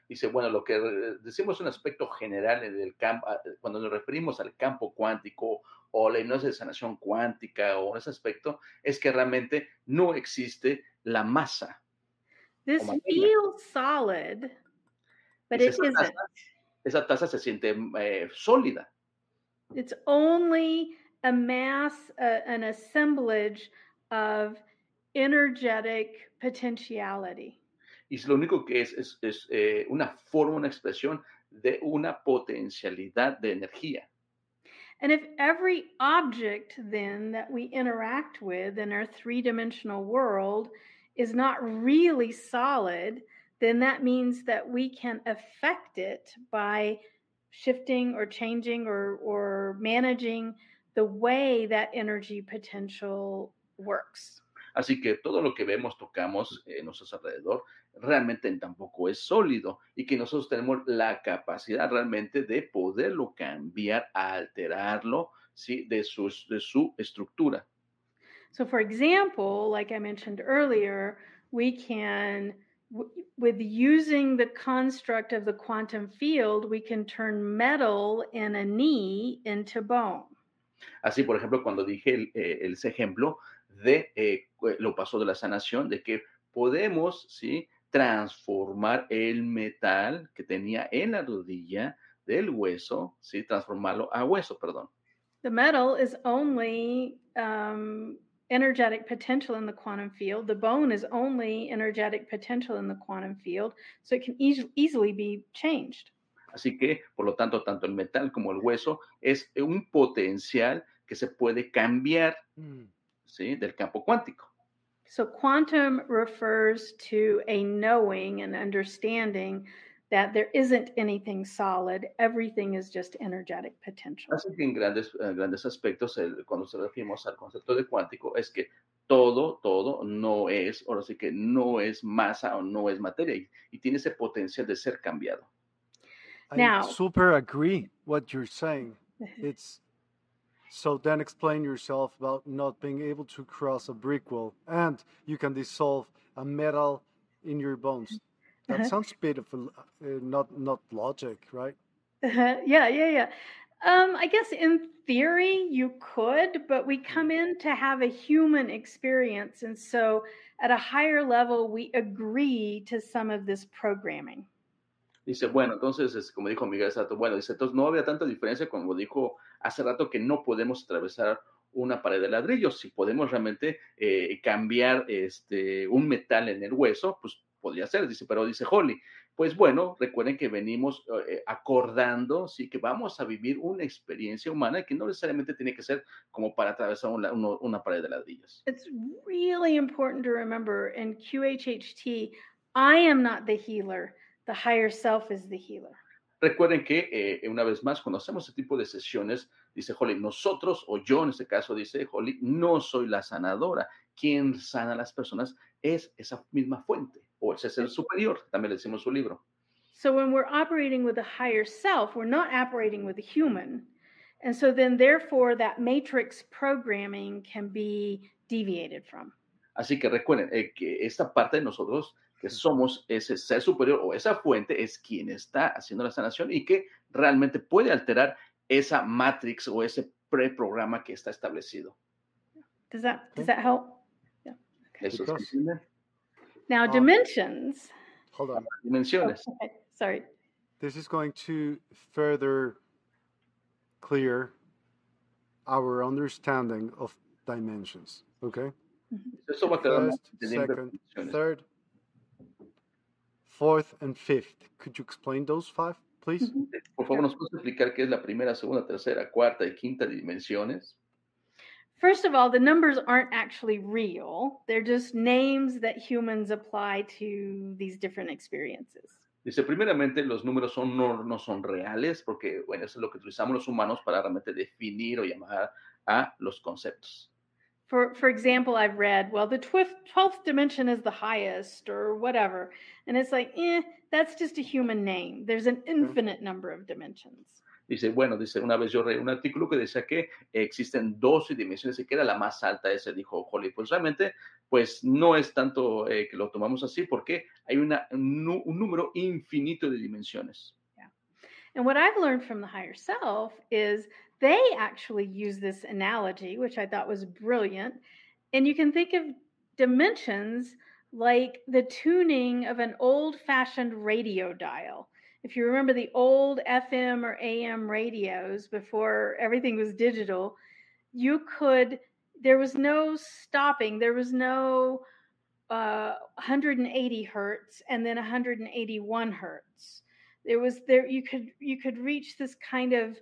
Dice, bueno, lo que eh, decimos un aspecto general en el campo, cuando nos referimos al campo cuántico o la hipnosis de sanación cuántica o ese aspecto, es que realmente no existe la masa. This feels solid, but it isn't. taza, esa taza se siente eh, sólida. It's only a mass, uh, an assemblage of energetic potentiality. Y lo único que es es, es, eh, una forma, una expresión de una potencialidad de energía. And if every object then that we interact with in our three dimensional world is not really solid, then that means that we can affect it by shifting or changing or, or managing the way that energy potential works. Así que todo lo que vemos, tocamos eh, en nuestro alrededor, realmente tampoco es sólido y que nosotros tenemos la capacidad realmente de poderlo cambiar, alterarlo, ¿sí? De su, de su estructura. So, for example, like I mentioned earlier, we can, with using the construct of the quantum field, we can turn metal in a knee into bone. Así, por ejemplo, cuando dije el, eh, el- ese ejemplo de eh, lo pasó de la sanación, de que podemos, ¿sí? Transformar el metal que tenía en la rodilla del hueso, ¿sí? Transformarlo a hueso, perdón. The metal is only um, energetic potential in the quantum field. The bone is only energetic potential in the quantum field, so it can eas- easily be changed. Así que, por lo tanto, tanto el metal como el hueso es un potencial que se puede cambiar, Mm. ¿sí? Del campo cuántico. So, quantum refers to a knowing and understanding that there isn't anything solid, everything is just energetic potential. Así que en grandes, eh, grandes aspectos, el- cuando se referimos al concepto de cuántico, es que todo, todo no es, ahora sí que no es masa o no es materia y, y tiene ese potencial de ser cambiado. I Now- super agree what you're saying. It's so then explain yourself about not being able to cross a brick wall and you can dissolve a metal in your bones. <laughs> That Uh-huh. sounds beautiful, uh, not not logic, right? <laughs> yeah, yeah, yeah. Um, I guess in theory you could, but we come in to have a human experience. And so at a higher level, we agree to some of this programming. Dice, bueno, entonces, es como dijo Miguel Sato, bueno, dice, entonces no había tanta diferencia como dijo hace rato que no podemos atravesar una pared de ladrillos. Si podemos realmente eh, cambiar este, un metal en el hueso, pues podría ser, dice, pero dice Holly, pues bueno, recuerden que venimos eh, acordando, sí, que vamos a vivir una experiencia humana que no necesariamente tiene que ser como para atravesar una, una pared de ladrillos. It's really important to remember in QHHT, I am not the healer, the higher self is the healer. Recuerden que eh, una vez más, cuando hacemos ese tipo de sesiones, dice Holly, nosotros, o yo en este caso, dice Holly, no soy la sanadora. Quien sana a las personas es esa misma fuente, o ese ser superior, también le decimos su libro. So when we're operating with a higher self, we're not operating with a human. And so then, therefore, that matrix programming can be deviated from. Así que recuerden eh, que esta parte de nosotros, que somos ese ser superior o esa fuente, es quien está haciendo la sanación y que realmente puede alterar esa matrix o ese preprograma que está establecido. Does that Okay. does that help? Eso It se does. entiende. Now, Um, dimensions. Hold on. Dimensiones. Okay, sorry. This is going to further clear our understanding of dimensions. Okay? Eso más First, second, third, fourth, and fifth. Could you explain those five, please? Por favor, ¿nos puedes explicar qué es la primera, segunda, tercera, cuarta y quinta dimensiones? First of all, the numbers aren't actually real. They're just names that humans apply to these different experiences. Dice, primeramente, los números son, no, no son reales porque, bueno, eso es lo que utilizamos los humanos para realmente definir o llamar a los conceptos. For, for example, I've read, well, the 12th, 12th dimension is the highest or whatever. And it's like, eh, that's just a human name. There's an infinite number of dimensions. Dice, bueno, dice, una vez yo leí un artículo que decía que existen 12 dimensiones y que era la más alta ese, dijo Holly. Pues realmente, pues no es tanto eh, que lo tomamos así porque hay una, un, un número infinito de dimensiones. And what I've learned from the higher self is they actually use this analogy, which I thought was brilliant. And you can think of dimensions like the tuning of an old fashioned radio dial. If you remember the old FM or AM radios before everything was digital, you could, there was no stopping, there was no uh, 180 hertz and then 181 hertz there was there you could you could reach this kind of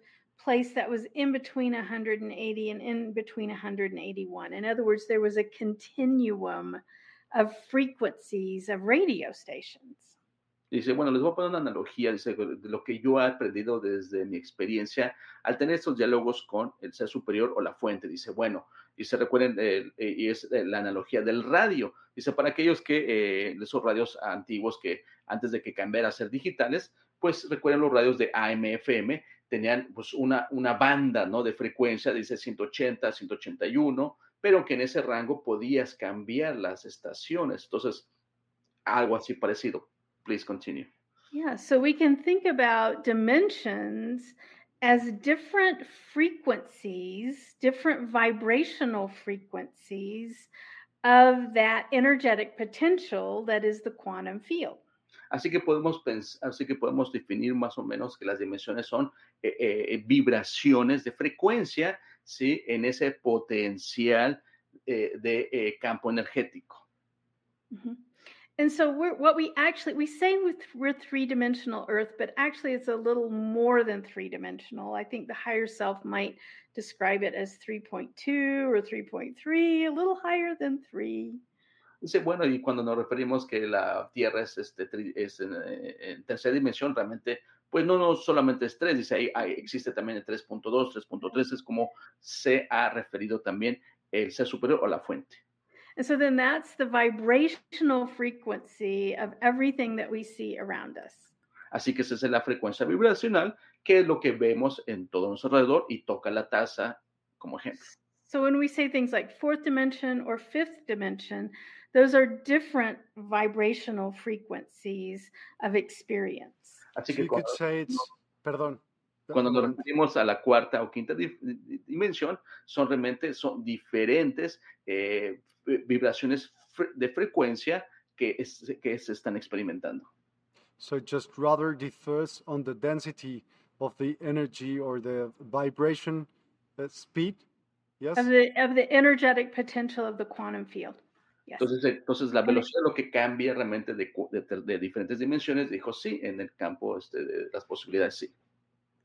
place that was in between 180 and in between 181 in other words there was a continuum of frequencies of radio stations Dice, bueno, les voy a poner una analogía, dice, de lo que yo he aprendido desde mi experiencia al tener estos diálogos con el ser superior o la fuente. Dice, bueno, y se recuerden, eh, eh, y es eh, la analogía del radio. Dice, para aquellos que, eh, esos radios antiguos que antes de que cambiara a ser digitales, pues recuerden los radios de AM, FM, tenían pues una, una banda, ¿no? De frecuencia, dice 180, 181, pero que en ese rango podías cambiar las estaciones. Entonces, algo así parecido. Please continue. yeah so we can think about dimensions as different frequencies different vibrational frequencies of that energetic potential that is the quantum field Así que podemos pensar, así que podemos definir más o menos que las dimensiones son eh, eh, vibraciones de frecuencia, sí, en ese potencial eh, de eh, campo energético. Mhm. And so we're what we actually we say with we're three dimensional Earth, but actually it's a little more than three dimensional. I think the higher self might describe it as 3.2 or 3.3, a little higher than three. Dice, bueno, y cuando nos referimos que la Tierra es, este, es en, eh, en tercera dimensión, realmente, pues no, no solamente es 3, dice, ahí, ahí existe también el 3.2, 3.3, es como se ha referido también el ser superior o la fuente. And so then that's the vibrational frequency of everything that we see around us. Así que esa es la frecuencia vibracional, que es lo que vemos en todo nuestro alrededor y toca la taza como ejemplo. So when we say things like fourth dimension or fifth dimension, those are different vibrational frequencies of experience. Así So que you cuando, say it's, perdón. cuando nos referimos a la cuarta o quinta di- di- dimensión, son realmente son diferentes eh, vibraciones fre- de frecuencia que, es- que se están experimentando. So it just rather differs on the density of the energy or the vibration uh, speed. Yes. Of the of the energetic potential of the quantum field. Yes. Entonces, entonces la velocidad lo que cambia realmente de, cu- de ter- de diferentes dimensiones, dijo sí, en el campo este, de las posibilidades sí.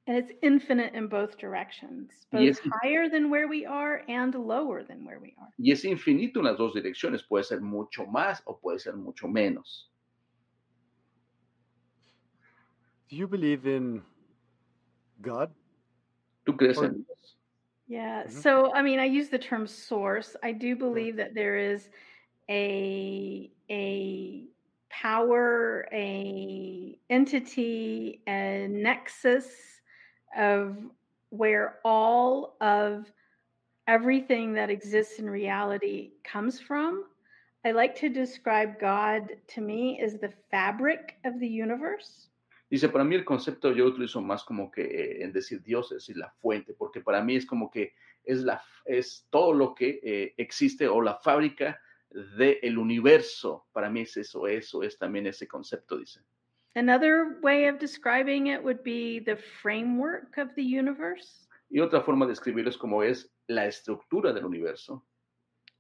And it's infinite in both directions, both Yes. higher than where we are and lower than where we are. Y es infinito en las dos direcciones, puede ser mucho más o puede ser mucho menos. Do you believe in God? ¿Tú crees Or- en Dios? Yeah. Mhm. So, I mean, I use the term source. I do believe that there is a a power, a entity, a nexus of where all of everything that exists in reality comes from. I like to describe God to me as the fabric of the universe. Dice, para mí el concepto yo utilizo más como que eh, en decir Dios, es decir, la fuente, porque para mí es como que es, la, es todo lo que eh, existe o la fábrica del universo. Para mí es eso, eso es también ese concepto, dice. Another way of describing it would be the framework of the universe. Y otra forma de escribirlo es como es la estructura del universo.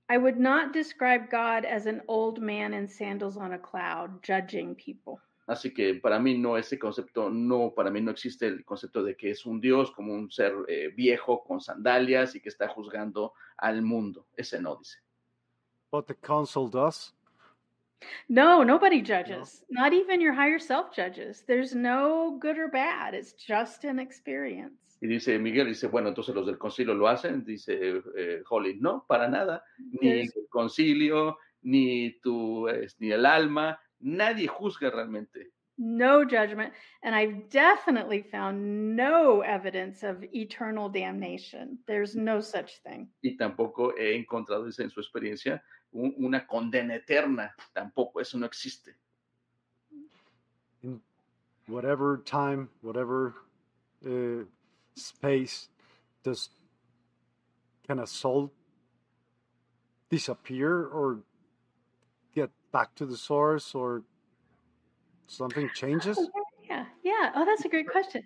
I would not describe God as an old man in sandals on a cloud judging people. Así que para mí no, ese concepto, no, para mí no existe el concepto de que es un Dios como un ser eh, viejo con sandalias y que está juzgando al mundo. Ese no dice. But the council does. No, nobody judges. Not even your higher self judges. There's no good or bad. It's just an experience. Y dice Miguel, dice, bueno, entonces los del concilio lo hacen. Dice eh, Holly, no, para nada. Ni el concilio, ni tu, es- ni el alma, nadie juzga realmente. No judgment. And I've definitely found no evidence of eternal damnation. There's no such thing. Y tampoco he encontrado, dice en su experiencia, un- una condena eterna. Tampoco, eso no existe. in whatever time, whatever uh, space, does can a soul disappear or get back to the source or something changes? Yeah, yeah. Oh, that's a great question.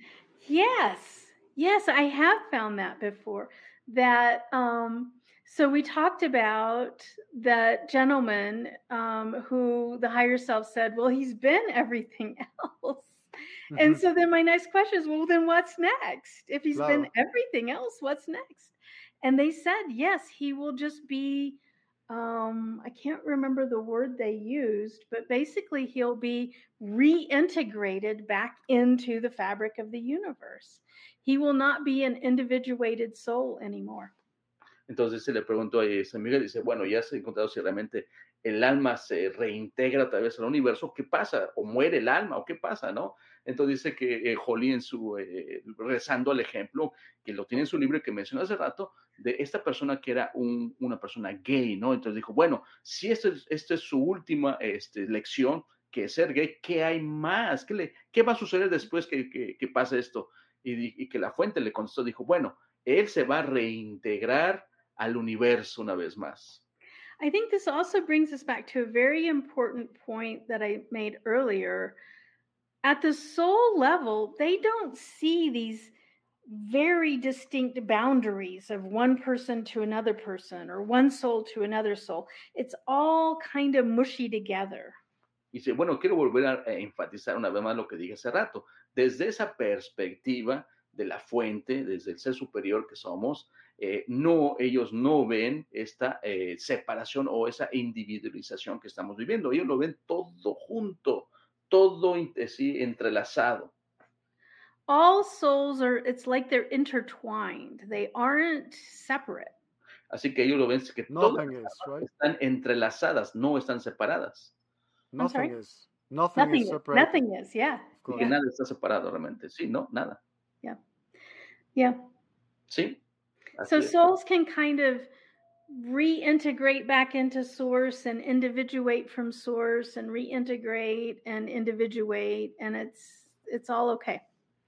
Yes, yes, I have found that before. That um, so we talked about that gentleman um, who the higher self said, "Well, he's been everything <laughs> else." And Mhm. so then my next question is, well, then what's next? If he's been everything else, what's next? And they said, yes, he will just be, um, I can't remember the word they used, but basically he'll be reintegrated back into the fabric of the universe. He will not be an individuated soul anymore. Entonces se le preguntó a San Miguel, dice, bueno, ya se ha encontrado si realmente el alma se reintegra otra vez al universo, ¿qué pasa? ¿O muere el alma? ¿O qué pasa? ¿No? Entonces dice que eh, Jolie en su, eh, rezando al ejemplo, que lo tiene en su libro que mencionó hace rato, de esta persona que era un- una persona gay, ¿no? Entonces dijo, bueno, si esta es, es su última este, lección, que es ser gay, ¿qué hay más? ¿Qué, le, qué va a suceder después que, que, que pase esto? Y, y que la fuente le contestó, dijo, bueno, él se va a reintegrar al universo una vez más. I think this also brings us back to a very important point that I made earlier. At the soul level, they don't see these very distinct boundaries of one person to another person or one soul to another soul. It's all kind of mushy together. Y dice, bueno, quiero volver a, enfatizar una vez más lo que dije hace rato. Desde esa perspectiva de la fuente, desde el ser superior que somos, eh, no, ellos no ven esta eh, separación o esa individualización que estamos viviendo. Ellos lo ven todo junto, todo in- así entrelazado. All souls are, it's like they're intertwined, they aren't separate. Así que ellos lo ven que todas Nothing is, right? están entrelazadas, no están separadas. I'm sorry? Nothing is. Nothing, Nothing, is is- separated. nothing is, yeah. Porque yeah. nada está separado realmente. Sí, no, nada. yeah. Sí. Así So es. souls can kind of reintegrate back into source and individuate from source and reintegrate and individuate and it's it's all okay.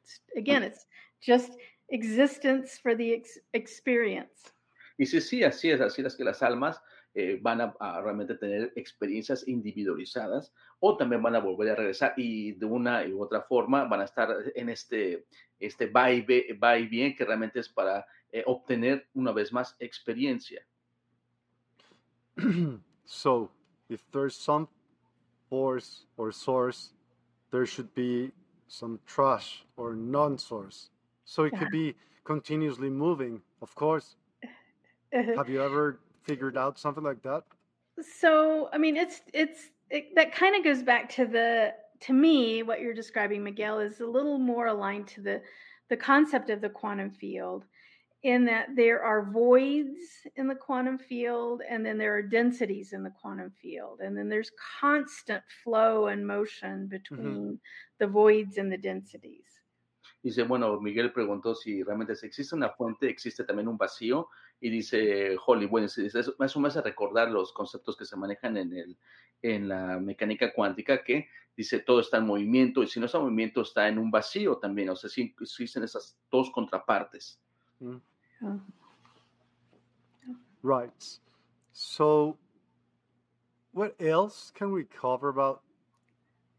It's, again, it's just existence for the ex- experience. Y sí, sí, así es, así es que las almas eh, van a, a realmente tener experiencias individualizadas o también van a volver a regresar y de una u otra forma van a estar en este, este va, y ve- va y bien que realmente es para eh, obtener una vez más experiencia. <clears throat> so, if there's some force or source, there should be some trash or non-source. So it could be continuously moving, of course. <laughs> Have you ever figured out something like that? so i mean it's it's it, that kind of goes back to the to me what you're describing miguel is a little more aligned to the the concept of the quantum field in that there are voids in the quantum field and then there are densities in the quantum field and then there's constant flow and motion between the voids and the densities Dice, bueno, Miguel preguntó si realmente existe una fuente, existe también un vacío. Y dice Holly, bueno, eso, eso me hace recordar los conceptos que se manejan en, el, en la mecánica cuántica, que dice todo está en movimiento y si no está en movimiento está en un vacío también. O sea, sí existen esas dos contrapartes. Mm, Oh. Right. So, what else can we cover about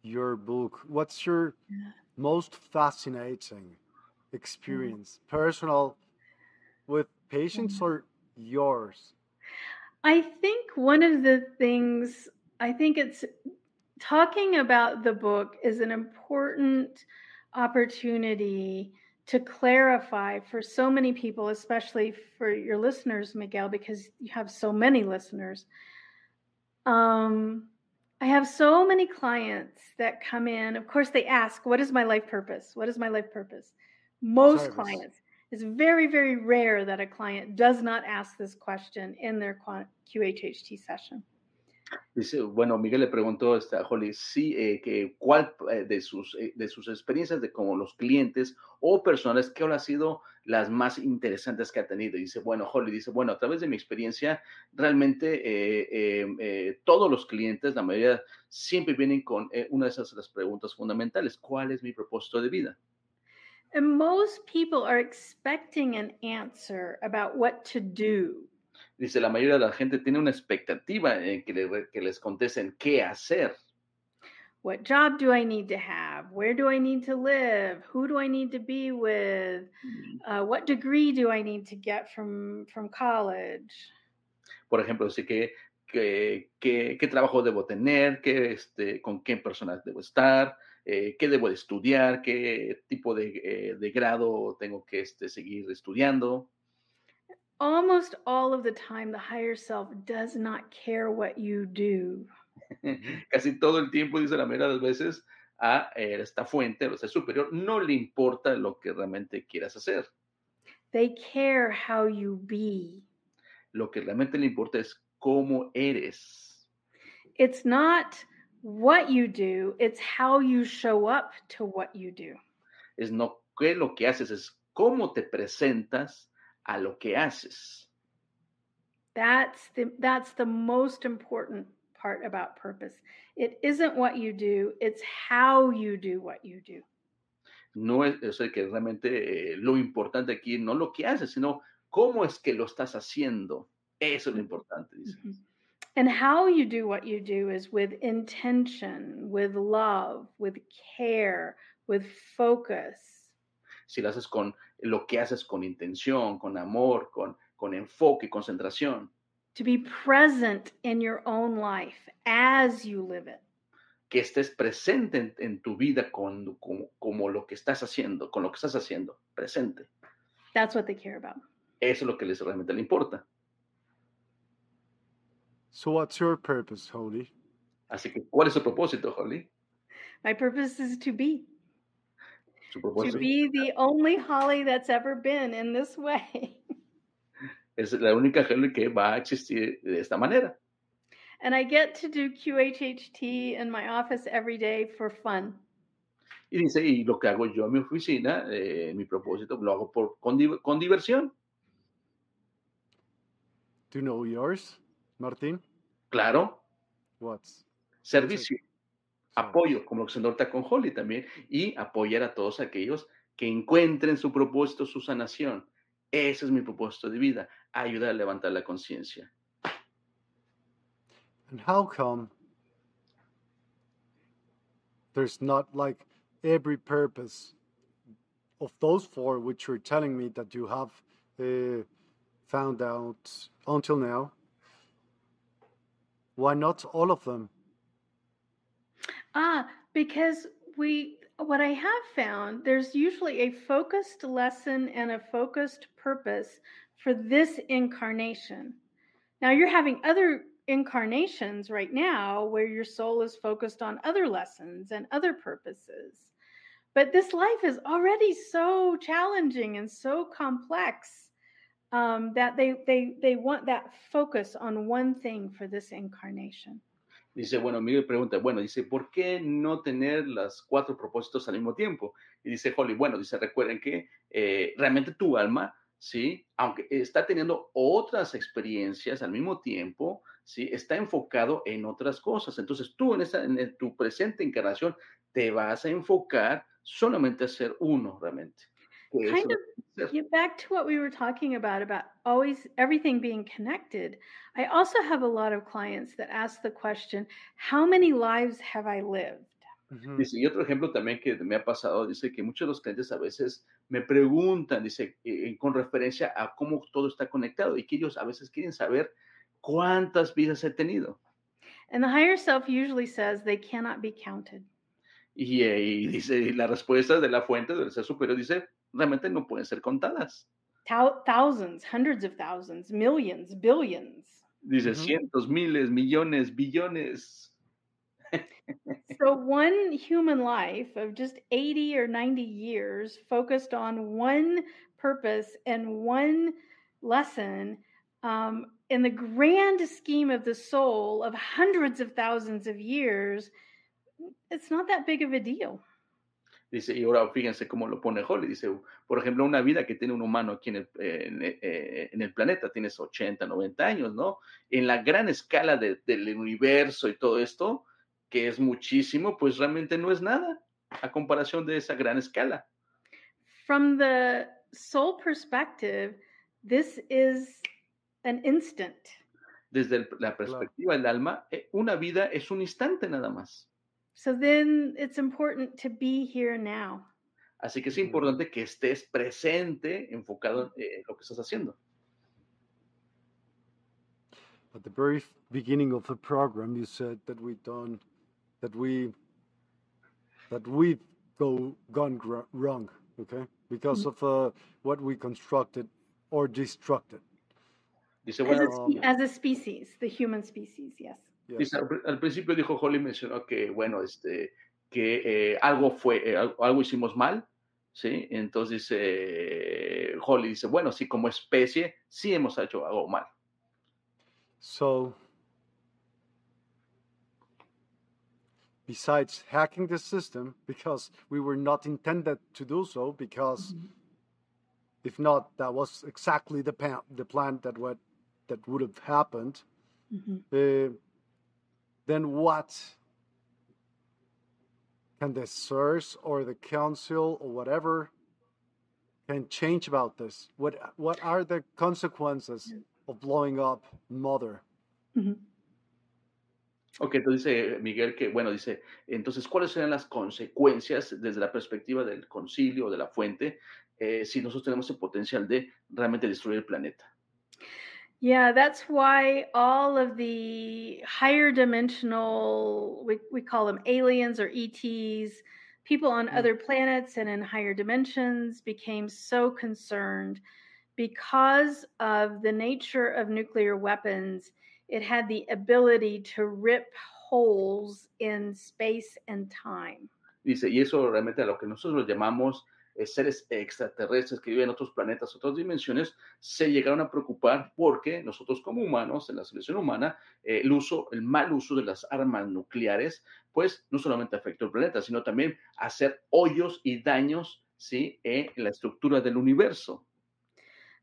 your book? What's your Yeah. most fascinating experience, personal, with patients or yours? I think one of the things, I think it's talking about the book is an important opportunity to clarify for so many people, especially for your listeners, Miguel, because you have so many listeners. Um, I have so many clients that come in. Of course, they ask, What is my life purpose? What is my life purpose? Most Service. clients, it's very, very rare that a client does not ask this question in their QHHT session. Dice, bueno, Miguel le preguntó a Holly sí, eh, que cuál eh, de, sus, eh, de sus experiencias de como los clientes o personas, que han sido las más interesantes que ha tenido. dice, bueno, Holly dice, bueno, a través de mi experiencia, realmente todos los clientes, la mayoría, siempre vienen con una de esas las preguntas fundamentales. ¿Cuál es mi propósito de vida? And most people are expecting an answer about what to do. Dice, la mayoría de la gente tiene una expectativa en que, le, que les contesten qué hacer. What job do I need to have? Where do I need to live? Who do I need to be with? Mm. Uh, what degree do I need to get from, from college? Por ejemplo, dice que, que, que, qué trabajo debo tener, qué, este, con qué personas debo estar, eh, qué debo estudiar, qué tipo de, eh, de grado tengo que este, seguir estudiando. Almost all of the time, the higher self does not care what you do. <laughs> Casi todo el tiempo, dice la mayoría de las veces, a eh, esta fuente, o sea, superior, no le importa lo que realmente quieras hacer. They care how you be. Lo que realmente le importa es cómo eres. It's not what you do, it's how you show up to what you do. Es no qué lo que haces, es cómo te presentas a lo que haces. That's the that's the most important part about purpose. It isn't what you do, it's how you do what you do. No es, es que realmente eh, lo importante aquí no lo que haces, sino cómo es que lo estás haciendo. Eso es lo importante, dice. Mm -hmm. And how you do what you do is with intention, with love, with care, with focus. Si lo haces con lo que haces con intención, con amor, con, con enfoque, concentración. To be present in your own life as you live it. Que estés presente en, en tu vida con, como, como lo que estás haciendo, con lo que estás haciendo, presente. That's what they care about. Eso es lo que les realmente le importa. So what's your purpose, Holly? Así que, ¿cuál es su propósito, Holly? My purpose is to be. Su propósito. To be the only Holly that's ever been in this way. <laughs> Es la única Holly que va a existir de esta manera. And I get to do QHHT in my office every day for fun. Y dice, y lo que hago yo en mi oficina, eh, mi propósito, lo hago por, con, con diversión. Do you know yours, Martín? Claro. What? Servicio. Apoyo, como lo que se nota con Holly también, y apoyar a todos aquellos que encuentren su propósito, su sanación. Ese es mi propósito de vida, ayudar a levantar la conciencia. And how come there's not like every purpose of those four which you're telling me that you have uh, found out until now? Why not all of them? Ah, because we, what I have found, there's usually a focused lesson and a focused purpose for this incarnation. Now, you're having other incarnations right now where your soul is focused on other lessons and other purposes. But this life is already so challenging and so complex um, that they, they, they want that focus on one thing for this incarnation. Dice, bueno, Miguel pregunta, bueno, dice, ¿por qué no tener los cuatro propósitos al mismo tiempo? Y dice Holly, bueno, dice, recuerden que eh, realmente tu alma, ¿sí? Aunque está teniendo otras experiencias al mismo tiempo, ¿sí? Está enfocado en otras cosas. Entonces tú en, esa, en tu presente encarnación te vas a enfocar solamente a ser uno realmente. Kind of get back to what we were talking about about always everything being connected i also have a lot of clients that ask the question how many lives have i lived Dice, y otro ejemplo también que me ha pasado, dice que muchos de los clientes a veces me preguntan, dice, eh, con referencia a cómo todo está conectado y que ellos a veces quieren saber cuántas vidas he tenido. And the higher self usually says they cannot be counted. Y, eh, y dice, la respuesta de la fuente del ser superior dice, realmente no pueden ser contadas. Thousands, hundreds of thousands, millions, billions. Dice Ujú. cientos, miles, millones, billones. <laughs> So, one human life of just 80 or 90 years focused on one purpose and one lesson um, in the grand scheme of the soul of hundreds of thousands of years, it's not that big of a deal. Dice, y ahora fíjense cómo lo pone Holly. Dice, por ejemplo, una vida que tiene un humano aquí en el, en, eh, en el planeta, tienes 80, 90 años, ¿no? En la gran escala de- del universo y todo esto, que es muchísimo, pues realmente no es nada a comparación de esa gran escala. From the soul perspective, this is an instant. Desde el- la perspectiva del alma, eh, una vida es un instante nada más. So, then it's important to be here now. Así que es Ujú. importante que estés presente, enfocado en lo que estás haciendo. At the very beginning of the program, you said that we done, that we, that we go gone gr- wrong, okay, because of uh, what we constructed or destructed. Dice, As a, spe- as a species, the human species, yes. Dice, al, al principio dijo Holly, mencionó que, bueno, este, que eh, algo fue, eh, algo, algo hicimos mal, ¿sí? Entonces dice, eh, Holly dice, bueno, sí, como especie, sí hemos hecho algo mal. So, besides hacking the system, because we were not intended to do so, because if not, that was exactly the plan, the plan that what that would have happened. Mhm. Uh, then what can the source or the council or whatever can change about this? What what are the consequences of blowing up Mother? Mhm. Ok, entonces dice Miguel que, bueno, dice, entonces, ¿cuáles serían las consecuencias desde la perspectiva del concilio o de la fuente eh, si nosotros tenemos el potencial de realmente destruir el planeta? Yeah, that's why all of the higher dimensional, we, we call them aliens or ETs, people on Mm. other planets and in higher dimensions became so concerned because of the nature of nuclear weapons. It had the ability to rip holes in space and time. Dice, y eso realmente a lo que nosotros llamamos seres extraterrestres que viven en otros planetas, otras dimensiones, se llegaron a preocupar porque nosotros como humanos, en la civilización humana, eh, el uso, el mal uso de las armas nucleares, pues no solamente afectó el planeta, sino también hacer hoyos y daños, ¿sí? en la estructura del universo.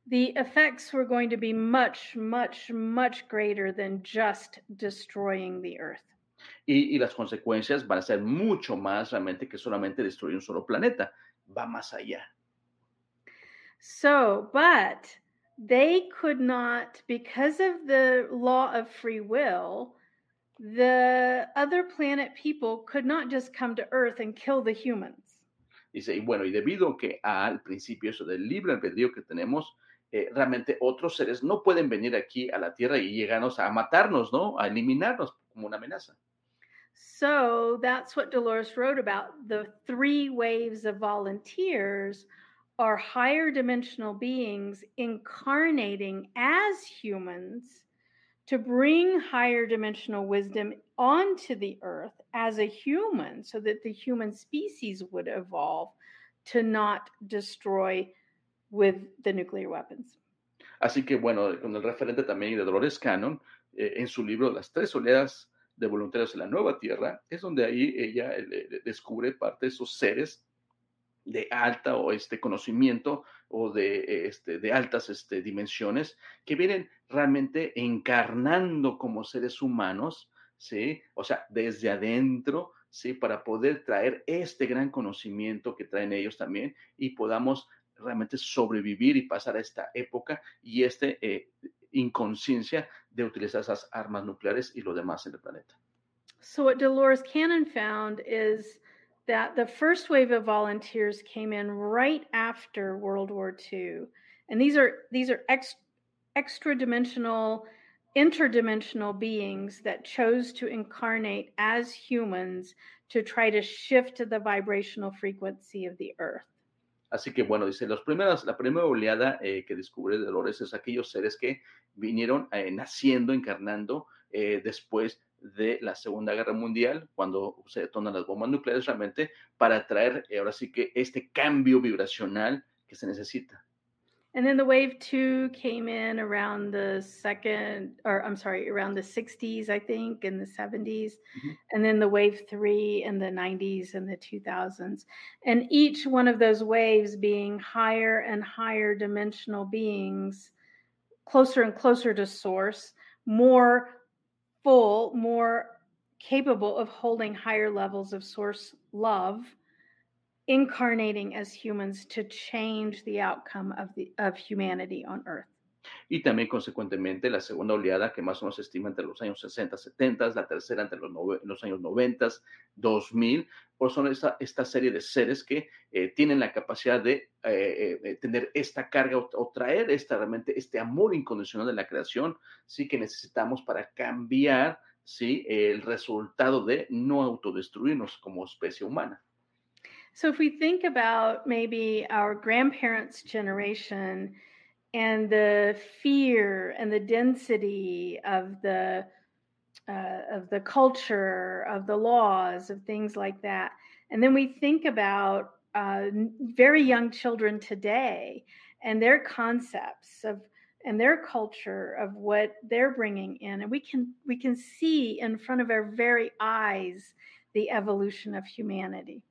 The effects were going to be much, much, much greater than just destroying the Earth. Y, y las consecuencias van a ser mucho más realmente que solamente destruir un solo planeta. Va más allá. So, but they could not, because of the law of free will, the other planet people could not just come to Earth and kill the humans. Dice, y bueno, y debido que al principio eso del libre albedrío que tenemos, eh, realmente otros seres no pueden venir aquí a la Tierra y llegarnos a matarnos, ¿no? A eliminarnos como una amenaza. So that's what Dolores wrote about. The three waves of volunteers are higher dimensional beings incarnating as humans to bring higher dimensional wisdom onto the earth as a human so that the human species would evolve to not destroy with the nuclear weapons. Así que bueno, con el referente también de Dolores Cannon, eh, en su libro Las tres oleadas de voluntarios en la nueva Tierra, es donde ahí ella eh, descubre parte de esos seres de alta o este conocimiento o de, este, de altas este, dimensiones que vienen realmente encarnando como seres humanos, ¿sí? O sea, desde adentro, ¿sí? Para poder traer este gran conocimiento que traen ellos también y podamos realmente sobrevivir y pasar a esta época y esta eh, inconsciencia de utilizar esas armas nucleares y lo demás en el planeta. So, what Dolores Cannon found is that the first wave of volunteers came in right after World War II, and these are these are ex, extra dimensional interdimensional beings that chose to incarnate as humans to try to shift the vibrational frequency of the earth. Así que bueno, dice, los primeros, la primera oleada eh, que descubre Dolores es aquellos seres que vinieron eh, naciendo, encarnando eh, después de la Segunda Guerra Mundial, cuando se detonan las bombas nucleares realmente, para traer ahora sí que este cambio vibracional que se necesita. And then the wave two came in around the second, or I'm sorry, around the 60s, I think, in the 70s. Mm-hmm. And then the wave three in the 90s and the 2000s. And each one of those waves being higher and higher dimensional beings, closer and closer to source, more full, more capable of holding higher levels of source love incarnating as humans to change the outcome of, the, of humanity on earth. Y también, consecuentemente, la segunda oleada, que más o menos se estima entre los años 60, 70, la tercera entre los, los años 90, 2000, por son esta, esta serie de seres que eh, tienen la capacidad de eh, eh, tener esta carga o, o, traer esta, realmente este amor incondicional de la creación, sí que necesitamos para cambiar sí el resultado de no autodestruirnos como especie humana. So if we think about maybe our grandparents' generation and the fear and the density of the uh, of the culture, of the laws, of things like that, and then we think about uh, very young children today and their concepts of and their culture of what they're bringing in and we can we can see in front of our very eyes the evolution of humanity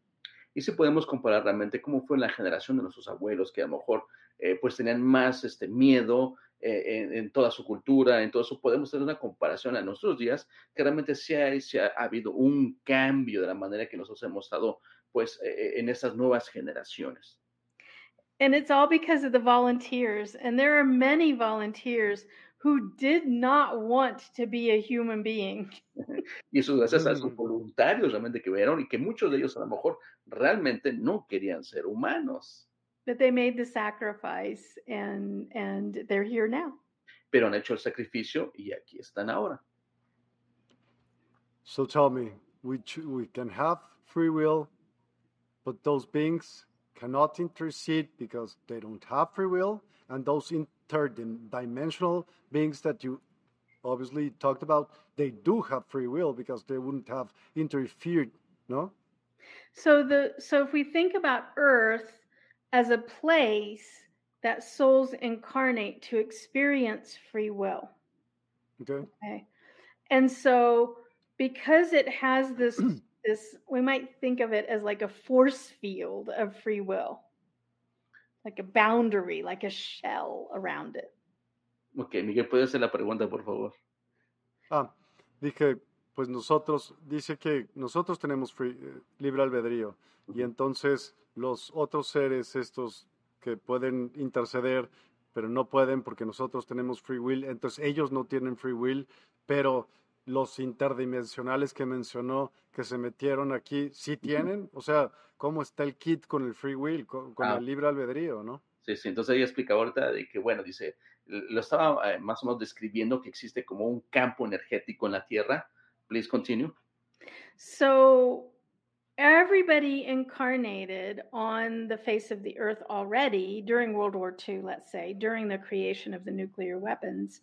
y si podemos comparar realmente cómo fue la generación de nuestros abuelos, que a lo mejor eh, pues tenían más este miedo eh, en, en, toda su cultura, en todo eso, podemos hacer una comparación a nuestros días, que realmente sí ha, sí ha, habido un cambio de la manera que nosotros hemos estado pues eh, en estas nuevas generaciones. And it's all because of the volunteers, and there are many volunteers who did not want to be a human being. <laughs> y eso gracias a esos mm. voluntarios realmente que vieron y que muchos de ellos a lo mejor realmente no querían ser humanos. But they made the sacrifice and and they're here now. Pero han hecho el sacrificio y aquí están ahora. So tell me, we we can have free will, but those beings cannot intercede because they don't have free will, and those interdimensional beings that you obviously talked about, they do have free will because they wouldn't have interfered, no? So the so if we think about Earth as a place that souls incarnate to experience free will. Okay. Okay. And so because it has this <clears throat> this we might think of it as like a force field of free will. Like a boundary, like a shell around it. Ok, Miguel, ¿puede hacer la pregunta, por favor? Ah, dije, pues nosotros, dice que nosotros tenemos free, eh, libre albedrío y entonces los otros seres estos que pueden interceder, pero no pueden porque nosotros tenemos free will, entonces ellos no tienen free will, pero los interdimensionales que mencionó que se metieron aquí, sí tienen, o sea, ¿cómo está el kit con el free will, con, con ah. el libre albedrío, no? Sí, sí, entonces ella explica ahorita de que, bueno, dice, lo estaba eh, más o menos describiendo que existe como un campo energético en la Tierra. Please continue. So, everybody incarnated on the face of the earth already during World War II, let's say, during the creation of the nuclear weapons,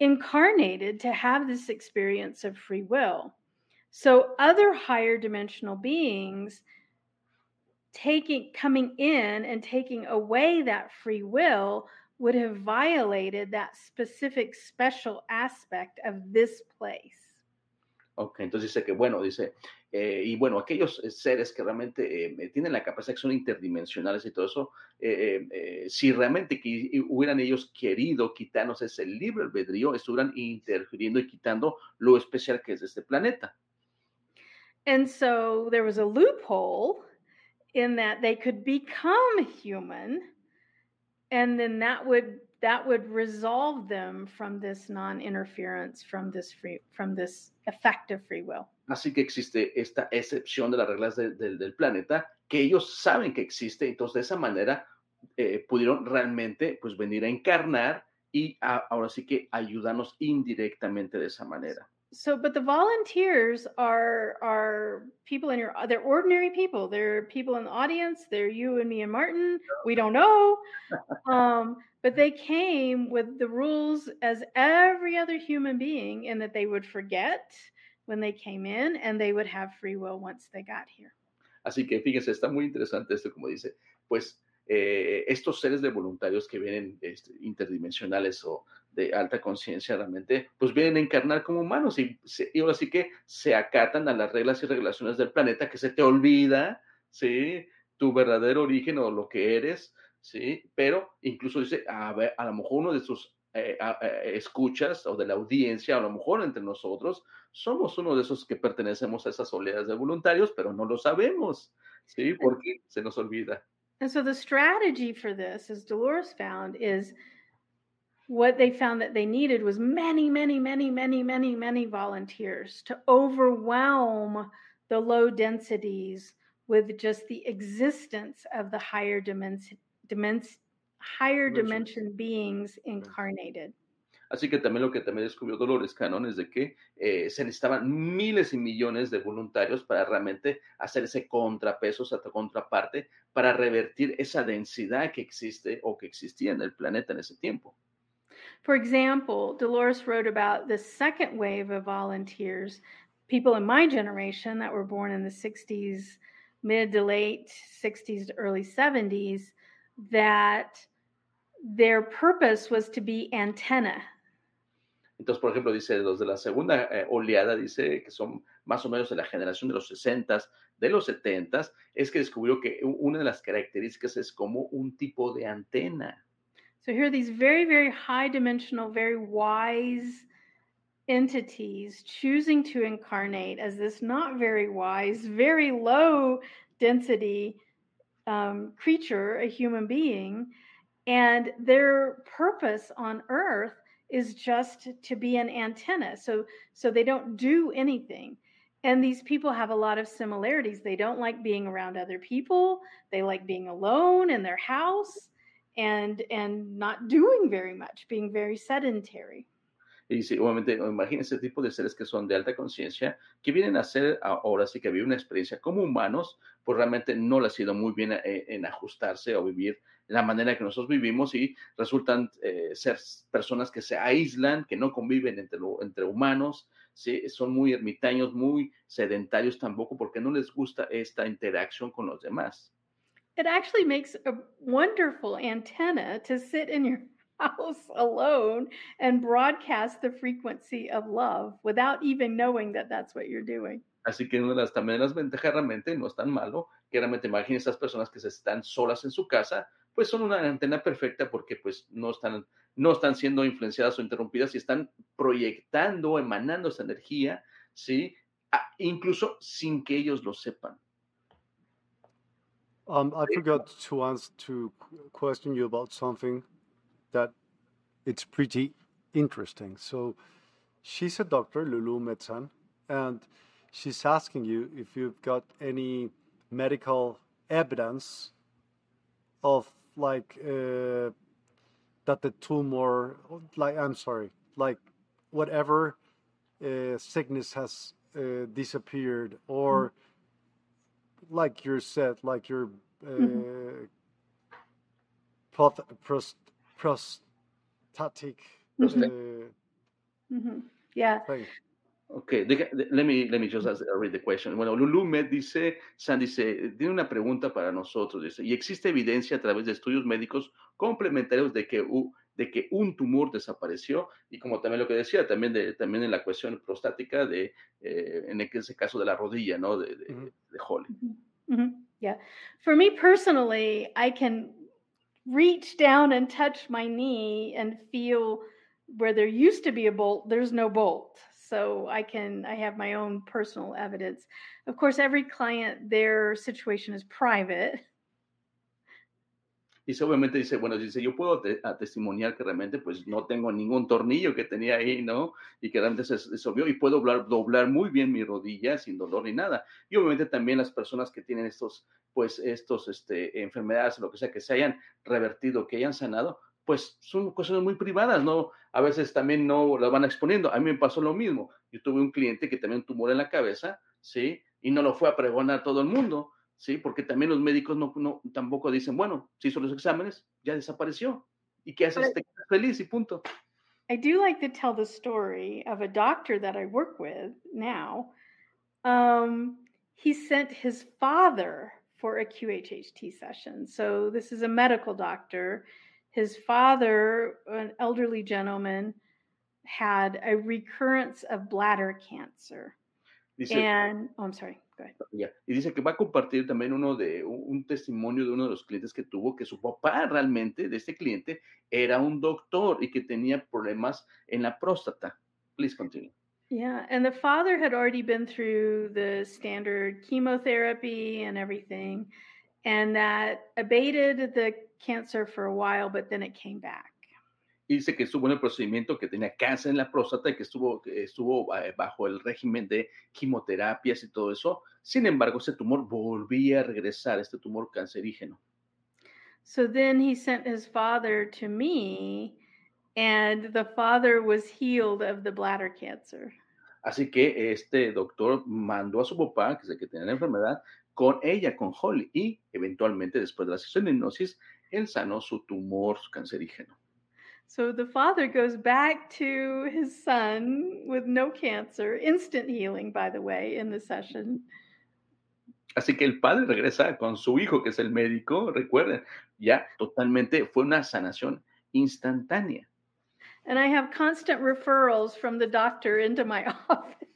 incarnated to have this experience of free will. So, other higher dimensional beings taking coming in and taking away that free will would have violated that specific special aspect of this place. Ok, entonces dice que, bueno, dice, eh, y bueno, aquellos eh, seres que realmente eh, tienen la capacidad, que son interdimensionales y todo eso, eh, eh, si realmente que hubieran ellos querido quitarnos ese libre albedrío, estuvieran interfiriendo y quitando lo especial que es este planeta. And so there was a loophole in that they could become human and then that would that would resolve them from this non-interference from this free from this effective free will. Así que existe esta excepción de las reglas de, de, del planeta que ellos saben que existe, entonces de esa manera eh, pudieron realmente pues venir a encarnar y ahora sí que ayudarnos indirectamente de esa manera. So, but the volunteers are are people in your they're ordinary people. They're people in the audience. They're you and me and Martin. We don't know, <laughs> um, but they came with the rules as every other human being, in that they would forget when they came in, and they would have free will once they got here. Así que fíjense, está muy interesante esto, como dice, pues eh, estos seres de voluntarios que vienen este, interdimensionales o de alta conciencia realmente, pues vienen a encarnar como humanos y, y, ahora sí que se acatan a las reglas y regulaciones del planeta, que se te olvida, ¿sí? Tu verdadero origen o lo que eres, ¿sí? Pero incluso dice, a, ver, a lo mejor uno de sus eh, eh, escuchas o de la audiencia, a lo mejor entre nosotros, somos uno de esos que pertenecemos a esas oleadas de voluntarios, pero no lo sabemos, ¿sí? Porque se nos olvida. And so the strategy for this, as Dolores found, is what they found that they needed was many, many, many, many, many, many volunteers to overwhelm the low densities with just the existence of the higher dimension, dimension higher dimension beings incarnated. Así que también lo que también descubrió Dolores Cannon es de que eh, se necesitaban miles y millones de voluntarios para realmente hacer ese contrapeso, esa contraparte, para revertir esa densidad que existe o que existía en el planeta en ese tiempo. For example, Dolores wrote about the second wave of volunteers, people in my generation that were born in the 60s, mid to late 60s to early 70s, that their purpose was to be antenna Entonces, por ejemplo, dice los de la segunda eh, oleada, dice que son más o menos de la generación de los 60, de los 70, es que descubrió que una de las características es como un tipo de antena. So here are these very, very high dimensional, very wise entities choosing to incarnate as this not very wise, very low density um, creature, a human being, and their purpose on earth is just to be an antenna. So so they don't do anything. And these people have a lot of similarities. They don't like being around other people. They like being alone in their house and and not doing very much, being very sedentary. Y sí, obviamente, imagínense ese tipo de seres que son de alta conciencia, que vienen a ser ahora sí que vivir una experiencia como humanos, pues realmente no les ha sido muy bien eh, en ajustarse o vivir la manera que nosotros vivimos y resultan eh, ser personas que se aíslan, que no conviven entre, lo, entre humanos, ¿sí? son muy ermitaños, muy sedentarios tampoco, porque no les gusta esta interacción con los demás. It actually makes a wonderful antenna to sit in your <laughs> house alone and broadcast the frequency of love without even knowing that that's what you're doing. Así que una de las, también las ventajas realmente no es tan malo, que realmente imaginen esas personas que se están solas en su casa, pues son una antena perfecta porque pues no están, no están siendo influenciadas o interrumpidas y están proyectando, emanando esa energía, ¿sí? Ah, incluso sin que ellos lo sepan. Um, I forgot to answer to question you about something that it's pretty interesting. So she's a doctor, Lulu Metzan, and she's asking you if you've got any medical evidence of like uh, that the tumor, like I'm sorry, like whatever uh, sickness has uh, disappeared, or mm-hmm. Like you said, like your uh, mm-hmm. prost- prostatic. Mm-hmm. mm-hmm. Yeah. Thing. Ok, let me, let me just read the question. Bueno, Lulu Med dice, San dice, tiene una pregunta para nosotros, dice, ¿y existe evidencia a través de estudios médicos complementarios de que, de que un tumor desapareció? Y como también lo que decía, también, de, también en la cuestión prostática, de, eh, en ese caso de la rodilla, ¿no? De, de, de Holly. Mm -hmm. Yeah. For me personally, I can reach down and touch my knee and feel where there used to be a bolt, there's no bolt. so I can I have my own personal evidence. Of course, every client their situation is private. Y obviamente dice, bueno, dice, yo puedo te, testimoniar que realmente pues no tengo ningún tornillo que tenía ahí, ¿no? Y que realmente se disolvió y puedo doblar, doblar muy bien mi rodilla sin dolor ni nada. Y obviamente también las personas que tienen estos, pues estos, este, enfermedades, lo que sea, que se hayan revertido, que hayan sanado, pues son cosas muy privadas, ¿no? A veces también no las van exponiendo. A mí me pasó lo mismo. Yo tuve un cliente que también tumor en la cabeza, ¿sí? Y no lo fue a pregonar a todo el mundo, ¿sí? Porque también los médicos no, no tampoco dicen, bueno, se hizo los exámenes, ya desapareció. ¿Y qué haces? Te quedas feliz y punto. I do like to tell the story of a doctor that I work with now. Um, he sent his father for a QHHT session. So, this is a medical doctor. His father, an elderly gentleman, had a recurrence of bladder cancer. Dice, and, oh, I'm sorry. Yeah. Y dice que va a compartir también uno de un testimonio de uno de los clientes que tuvo, que su papá realmente de este cliente era un doctor y que tenía problemas en la próstata. Please continue. Yeah, and the father had already been through the standard chemotherapy and everything, and that abated the cancer for a while, but then it came back. Y dice que estuvo en el procedimiento, que tenía cáncer en la próstata y que estuvo, estuvo eh, bajo el régimen de quimioterapias y todo eso. Sin embargo, ese tumor volvía a regresar, este tumor cancerígeno. So then he sent his father to me and the father was healed of the bladder cancer. Así que este doctor mandó a su papá, que es el que tenía la enfermedad, con ella, con Holly, y eventualmente después de la sesión de hipnosis, él sanó su tumor cancerígeno. So the father goes back to his son with no cancer, instant healing, by the way, in the session. Así que el padre regresa con su hijo, que es el médico, recuerden, ya totalmente fue una sanación instantánea. And I have constant referrals from the doctor into my <laughs> office.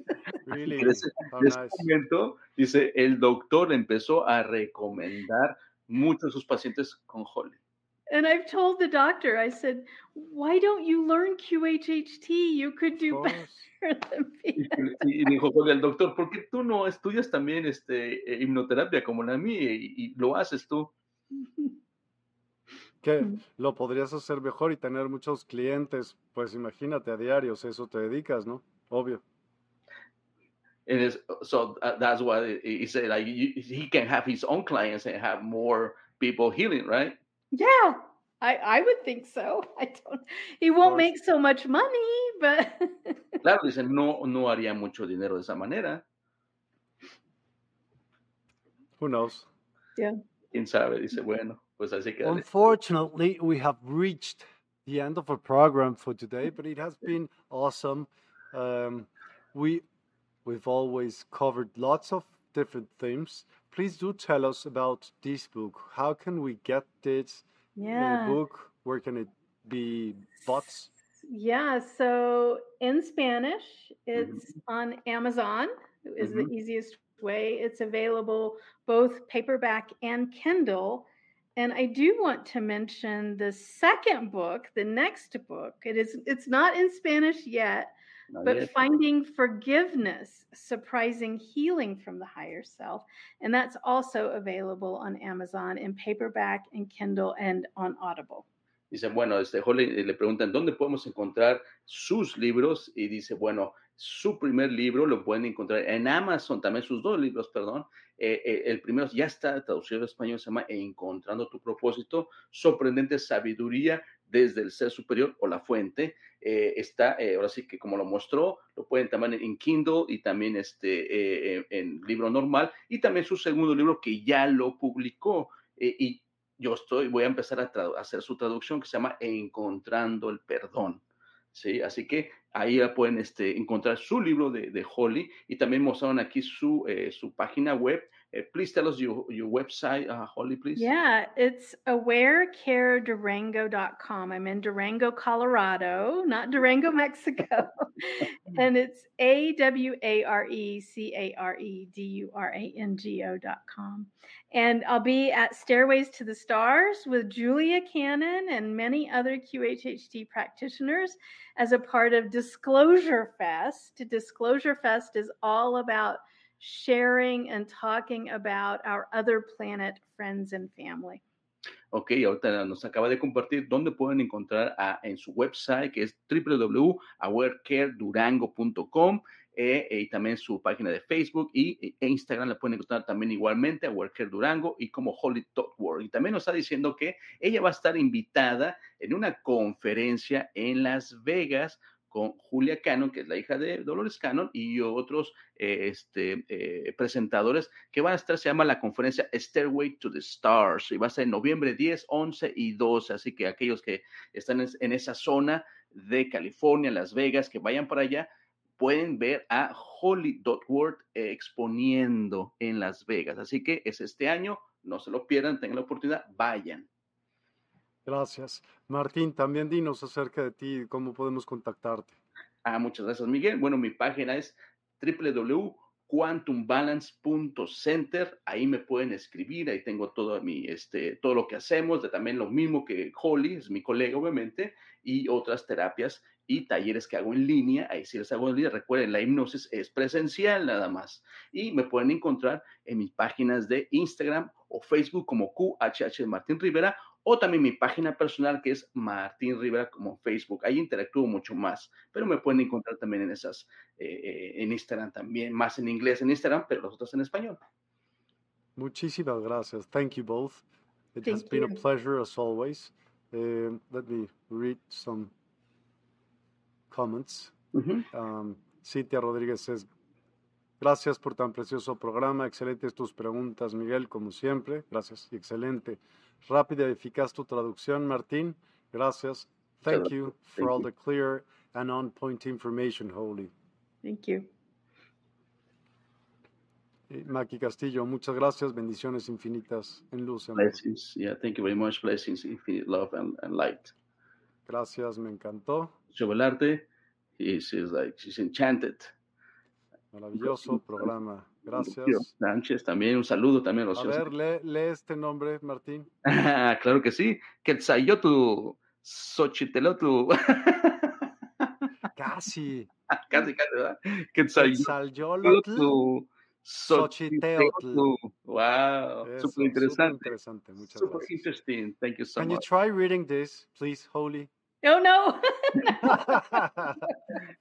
Really? Oh, en ese, nice. momento, dice, el doctor empezó a recomendar muchos de sus pacientes con Holly. And I've told the doctor, I said, why don't you learn QHHT? You could do <laughs> better than me. Y, y, dijo, el doctor, ¿por qué tú no estudias también este, eh, hipnoterapia como la mía y, y lo haces tú? <laughs> que lo podrías hacer mejor y tener muchos clientes, pues imagínate a diarios, eso te dedicas, ¿no? Obvio. And it's, so uh, that's why he said like he can have his own clients and have more people healing, right? Yeah, I I would think so. <laughs> I don't. He won't make so much money, but. <laughs> claro, dice no no haría mucho dinero de esa manera. Who knows? Yeah. Quién sabe, dice bueno. Pues así que Unfortunately, we have reached the end of our program for today, but it has been awesome. Um, we we've always covered lots of different themes. Please do tell us about this book. How can we get this yeah. book? Where can it be bought? Yeah, so in Spanish, it's mm-hmm. on Amazon. Is mm-hmm. the easiest way. It's available both paperback and Kindle. And I do want to mention the second book, the next book. It is it's not in Spanish yet, not but yet. Finding Forgiveness, Surprising Healing from the Higher Self. And that's also available on Amazon in paperback and Kindle and on Audible. Dice, bueno, este, le, le preguntan dónde podemos encontrar sus libros y dice, bueno, su primer libro lo pueden encontrar en Amazon, también sus dos libros, perdón. Eh, eh, el primero ya está traducido al español, se llama Encontrando tu propósito, sorprendente sabiduría desde el ser superior o la fuente. Eh, está, ahora sí que como lo mostró, lo pueden también en Kindle y también este, en libro normal. Y también su segundo libro que ya lo publicó. y yo estoy, voy a empezar a, hacer su traducción que se llama Encontrando el Perdón. ¿sí? Así que ahí pueden este, encontrar su libro de, Holly y también mostraron aquí su, eh, su página web please tell us your, your website, uh, Holly, please. Yeah, it's awarecaredurango.com. I'm in Durango, Colorado, not Durango, <laughs> Mexico. <laughs> and it's A W A R E C A R E D U R A N G O.com. And I'll be at Stairways to the Stars with Julia Cannon and many other QHHT practitioners as a part of Disclosure Fest. Disclosure Fest is all about sharing and talking about our other planet friends and family. Ok, ahorita nos acaba de compartir dónde pueden encontrar a, en su website que es www.awarecaredurango.com eh, y también su página de Facebook y e Instagram la pueden encontrar también igualmente a Worker Durango y como Holly Talk World. Y también nos está diciendo que ella va a estar invitada en una conferencia en Las Vegas con Julia Cannon, que es la hija de Dolores Cannon, y otros eh, este, eh, presentadores que van a estar, se llama la conferencia Stairway to the Stars, y va a ser en noviembre 10, 11 y 12, así que aquellos que están en esa zona de California, Las Vegas, que vayan para allá, pueden ver a Holly Word exponiendo en Las Vegas. Así que es este año, no se lo pierdan, tengan la oportunidad, vayan. Gracias. Martín, también dinos acerca de ti, cómo podemos contactarte. Ah, muchas gracias, Miguel. Bueno, mi página es www.quantumbalance.center. Ahí me pueden escribir, ahí tengo todo, mi, este, todo lo que hacemos, de también lo mismo que Holly, es mi colega, obviamente, y otras terapias y talleres que hago en línea. Ahí sí les hago en línea. Recuerden, la hipnosis es presencial nada más. Y me pueden encontrar en mis páginas de Instagram o Facebook como QHH Martín Rivera o también mi página personal que es Martín Rivera como Facebook. Ahí interactúo mucho más, pero me pueden encontrar también en esas, eh, eh, en Instagram también, más en inglés en Instagram, pero los otros en español. Muchísimas gracias. Thank you both. It has been a pleasure as always. Uh, let me read some comments. Um, Cintia Rodríguez es Gracias por tan precioso programa. Excelentes tus preguntas, Miguel, como siempre. Gracias. Excelente. Rápida y eficaz tu traducción, Martín. Gracias. Thank you for all the clear and on-point information, Holy. Thank you. Maki Castillo, muchas gracias. Bendiciones infinitas en luz. Blessings. Yeah, thank you very much. Blessings, infinite love and, and light. Gracias, me encantó. Chovelarte, she's like, she's enchanted. Maravilloso programa. Gracias. Sánchez, también un saludo también. A ver, lee, lee, este nombre, Martín. <laughs> claro que sí. Quetzalyotu, Xochitelotu. <laughs> Casi. <laughs> casi, casi, ¿verdad? Xochiteotl. Wow, súper interesante. interesante. Muchas super gracias. interesting. Thank you so Can much. you try reading this, please, Holy? Oh, no.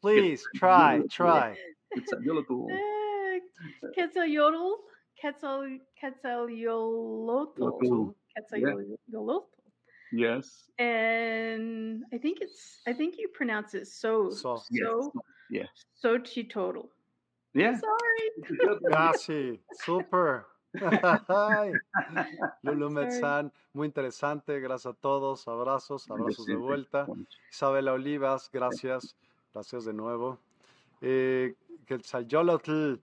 please, try, try. Quetzalyotu. <laughs> Quetzalcoatl. Quetzal Quetzalcoatl. Quetzalcoatl. Yes. And I think it's I think you pronounce it so So. so Yes. Yeah. Xochitl. Yeah. Sorry. <laughs> Casi, super. Ay, <laughs> Lulu Metzán, muy interesante. Gracias a todos. Abrazos, abrazos de vuelta. Isabela Olivas, gracias. Gracias de nuevo. Eh, Quetzalcoatl,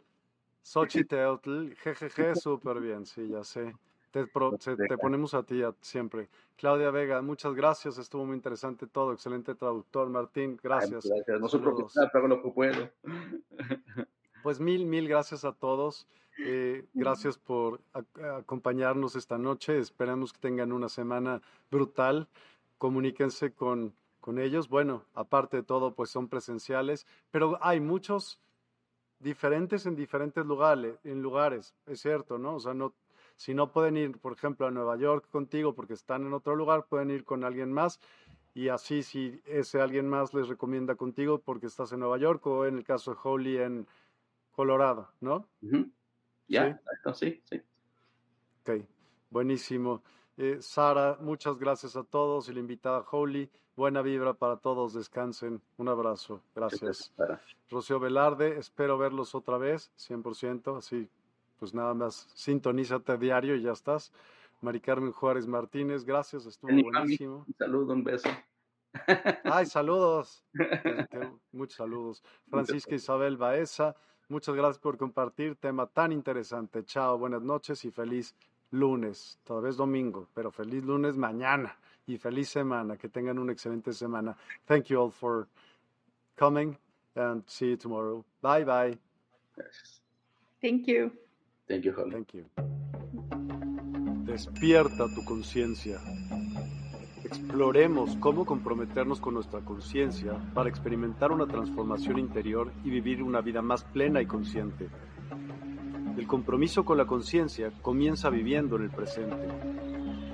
Xochiteotl, jejeje, súper bien, sí, ya sé. Te, pro- se- te ponemos a ti a- siempre. Claudia Vega, muchas gracias, estuvo muy interesante todo, excelente traductor. Martín, gracias. Gracias. No soy profesional, pero hago lo que puedo. Pues mil, mil gracias a todos. Eh, gracias por a- acompañarnos esta noche. Esperamos que tengan una semana brutal. Comuníquense con, con ellos. Bueno, aparte de todo, pues son presenciales, pero hay muchos diferentes en diferentes lugares, en lugares, es cierto, ¿no? O sea, no, si no pueden ir, por ejemplo, a Nueva York contigo porque están en otro lugar, pueden ir con alguien más. Y así, si ese alguien más les recomienda contigo porque estás en Nueva York o en el caso de Holly en Colorado, ¿no? Ujú. Ya, sí, sí. Ok, buenísimo. Eh, Sara, muchas gracias a todos y la invitada Holly. Buena vibra para todos, descansen. Un abrazo, gracias. Rocío Velarde, espero verlos otra vez, 100%, así pues nada más sintonízate diario y ya estás. Mari Carmen Juárez Martínez, gracias, estuvo buenísimo. Un saludo, un beso. Ay, <laughs> saludos. <laughs> Muchos saludos. Francisca Isabel Baeza, muchas gracias por compartir tema tan interesante. Chao, buenas noches y feliz lunes. Todavía es domingo, pero feliz lunes mañana y feliz semana. Que tengan una excelente semana. Thank you all for coming and see you tomorrow. Bye bye. Gracias. Thank you. Thank you, Holly. Thank you. Despierta tu conciencia. Exploremos cómo comprometernos con nuestra conciencia para experimentar una transformación interior y vivir una vida más plena y consciente. El compromiso con la conciencia comienza viviendo en el presente.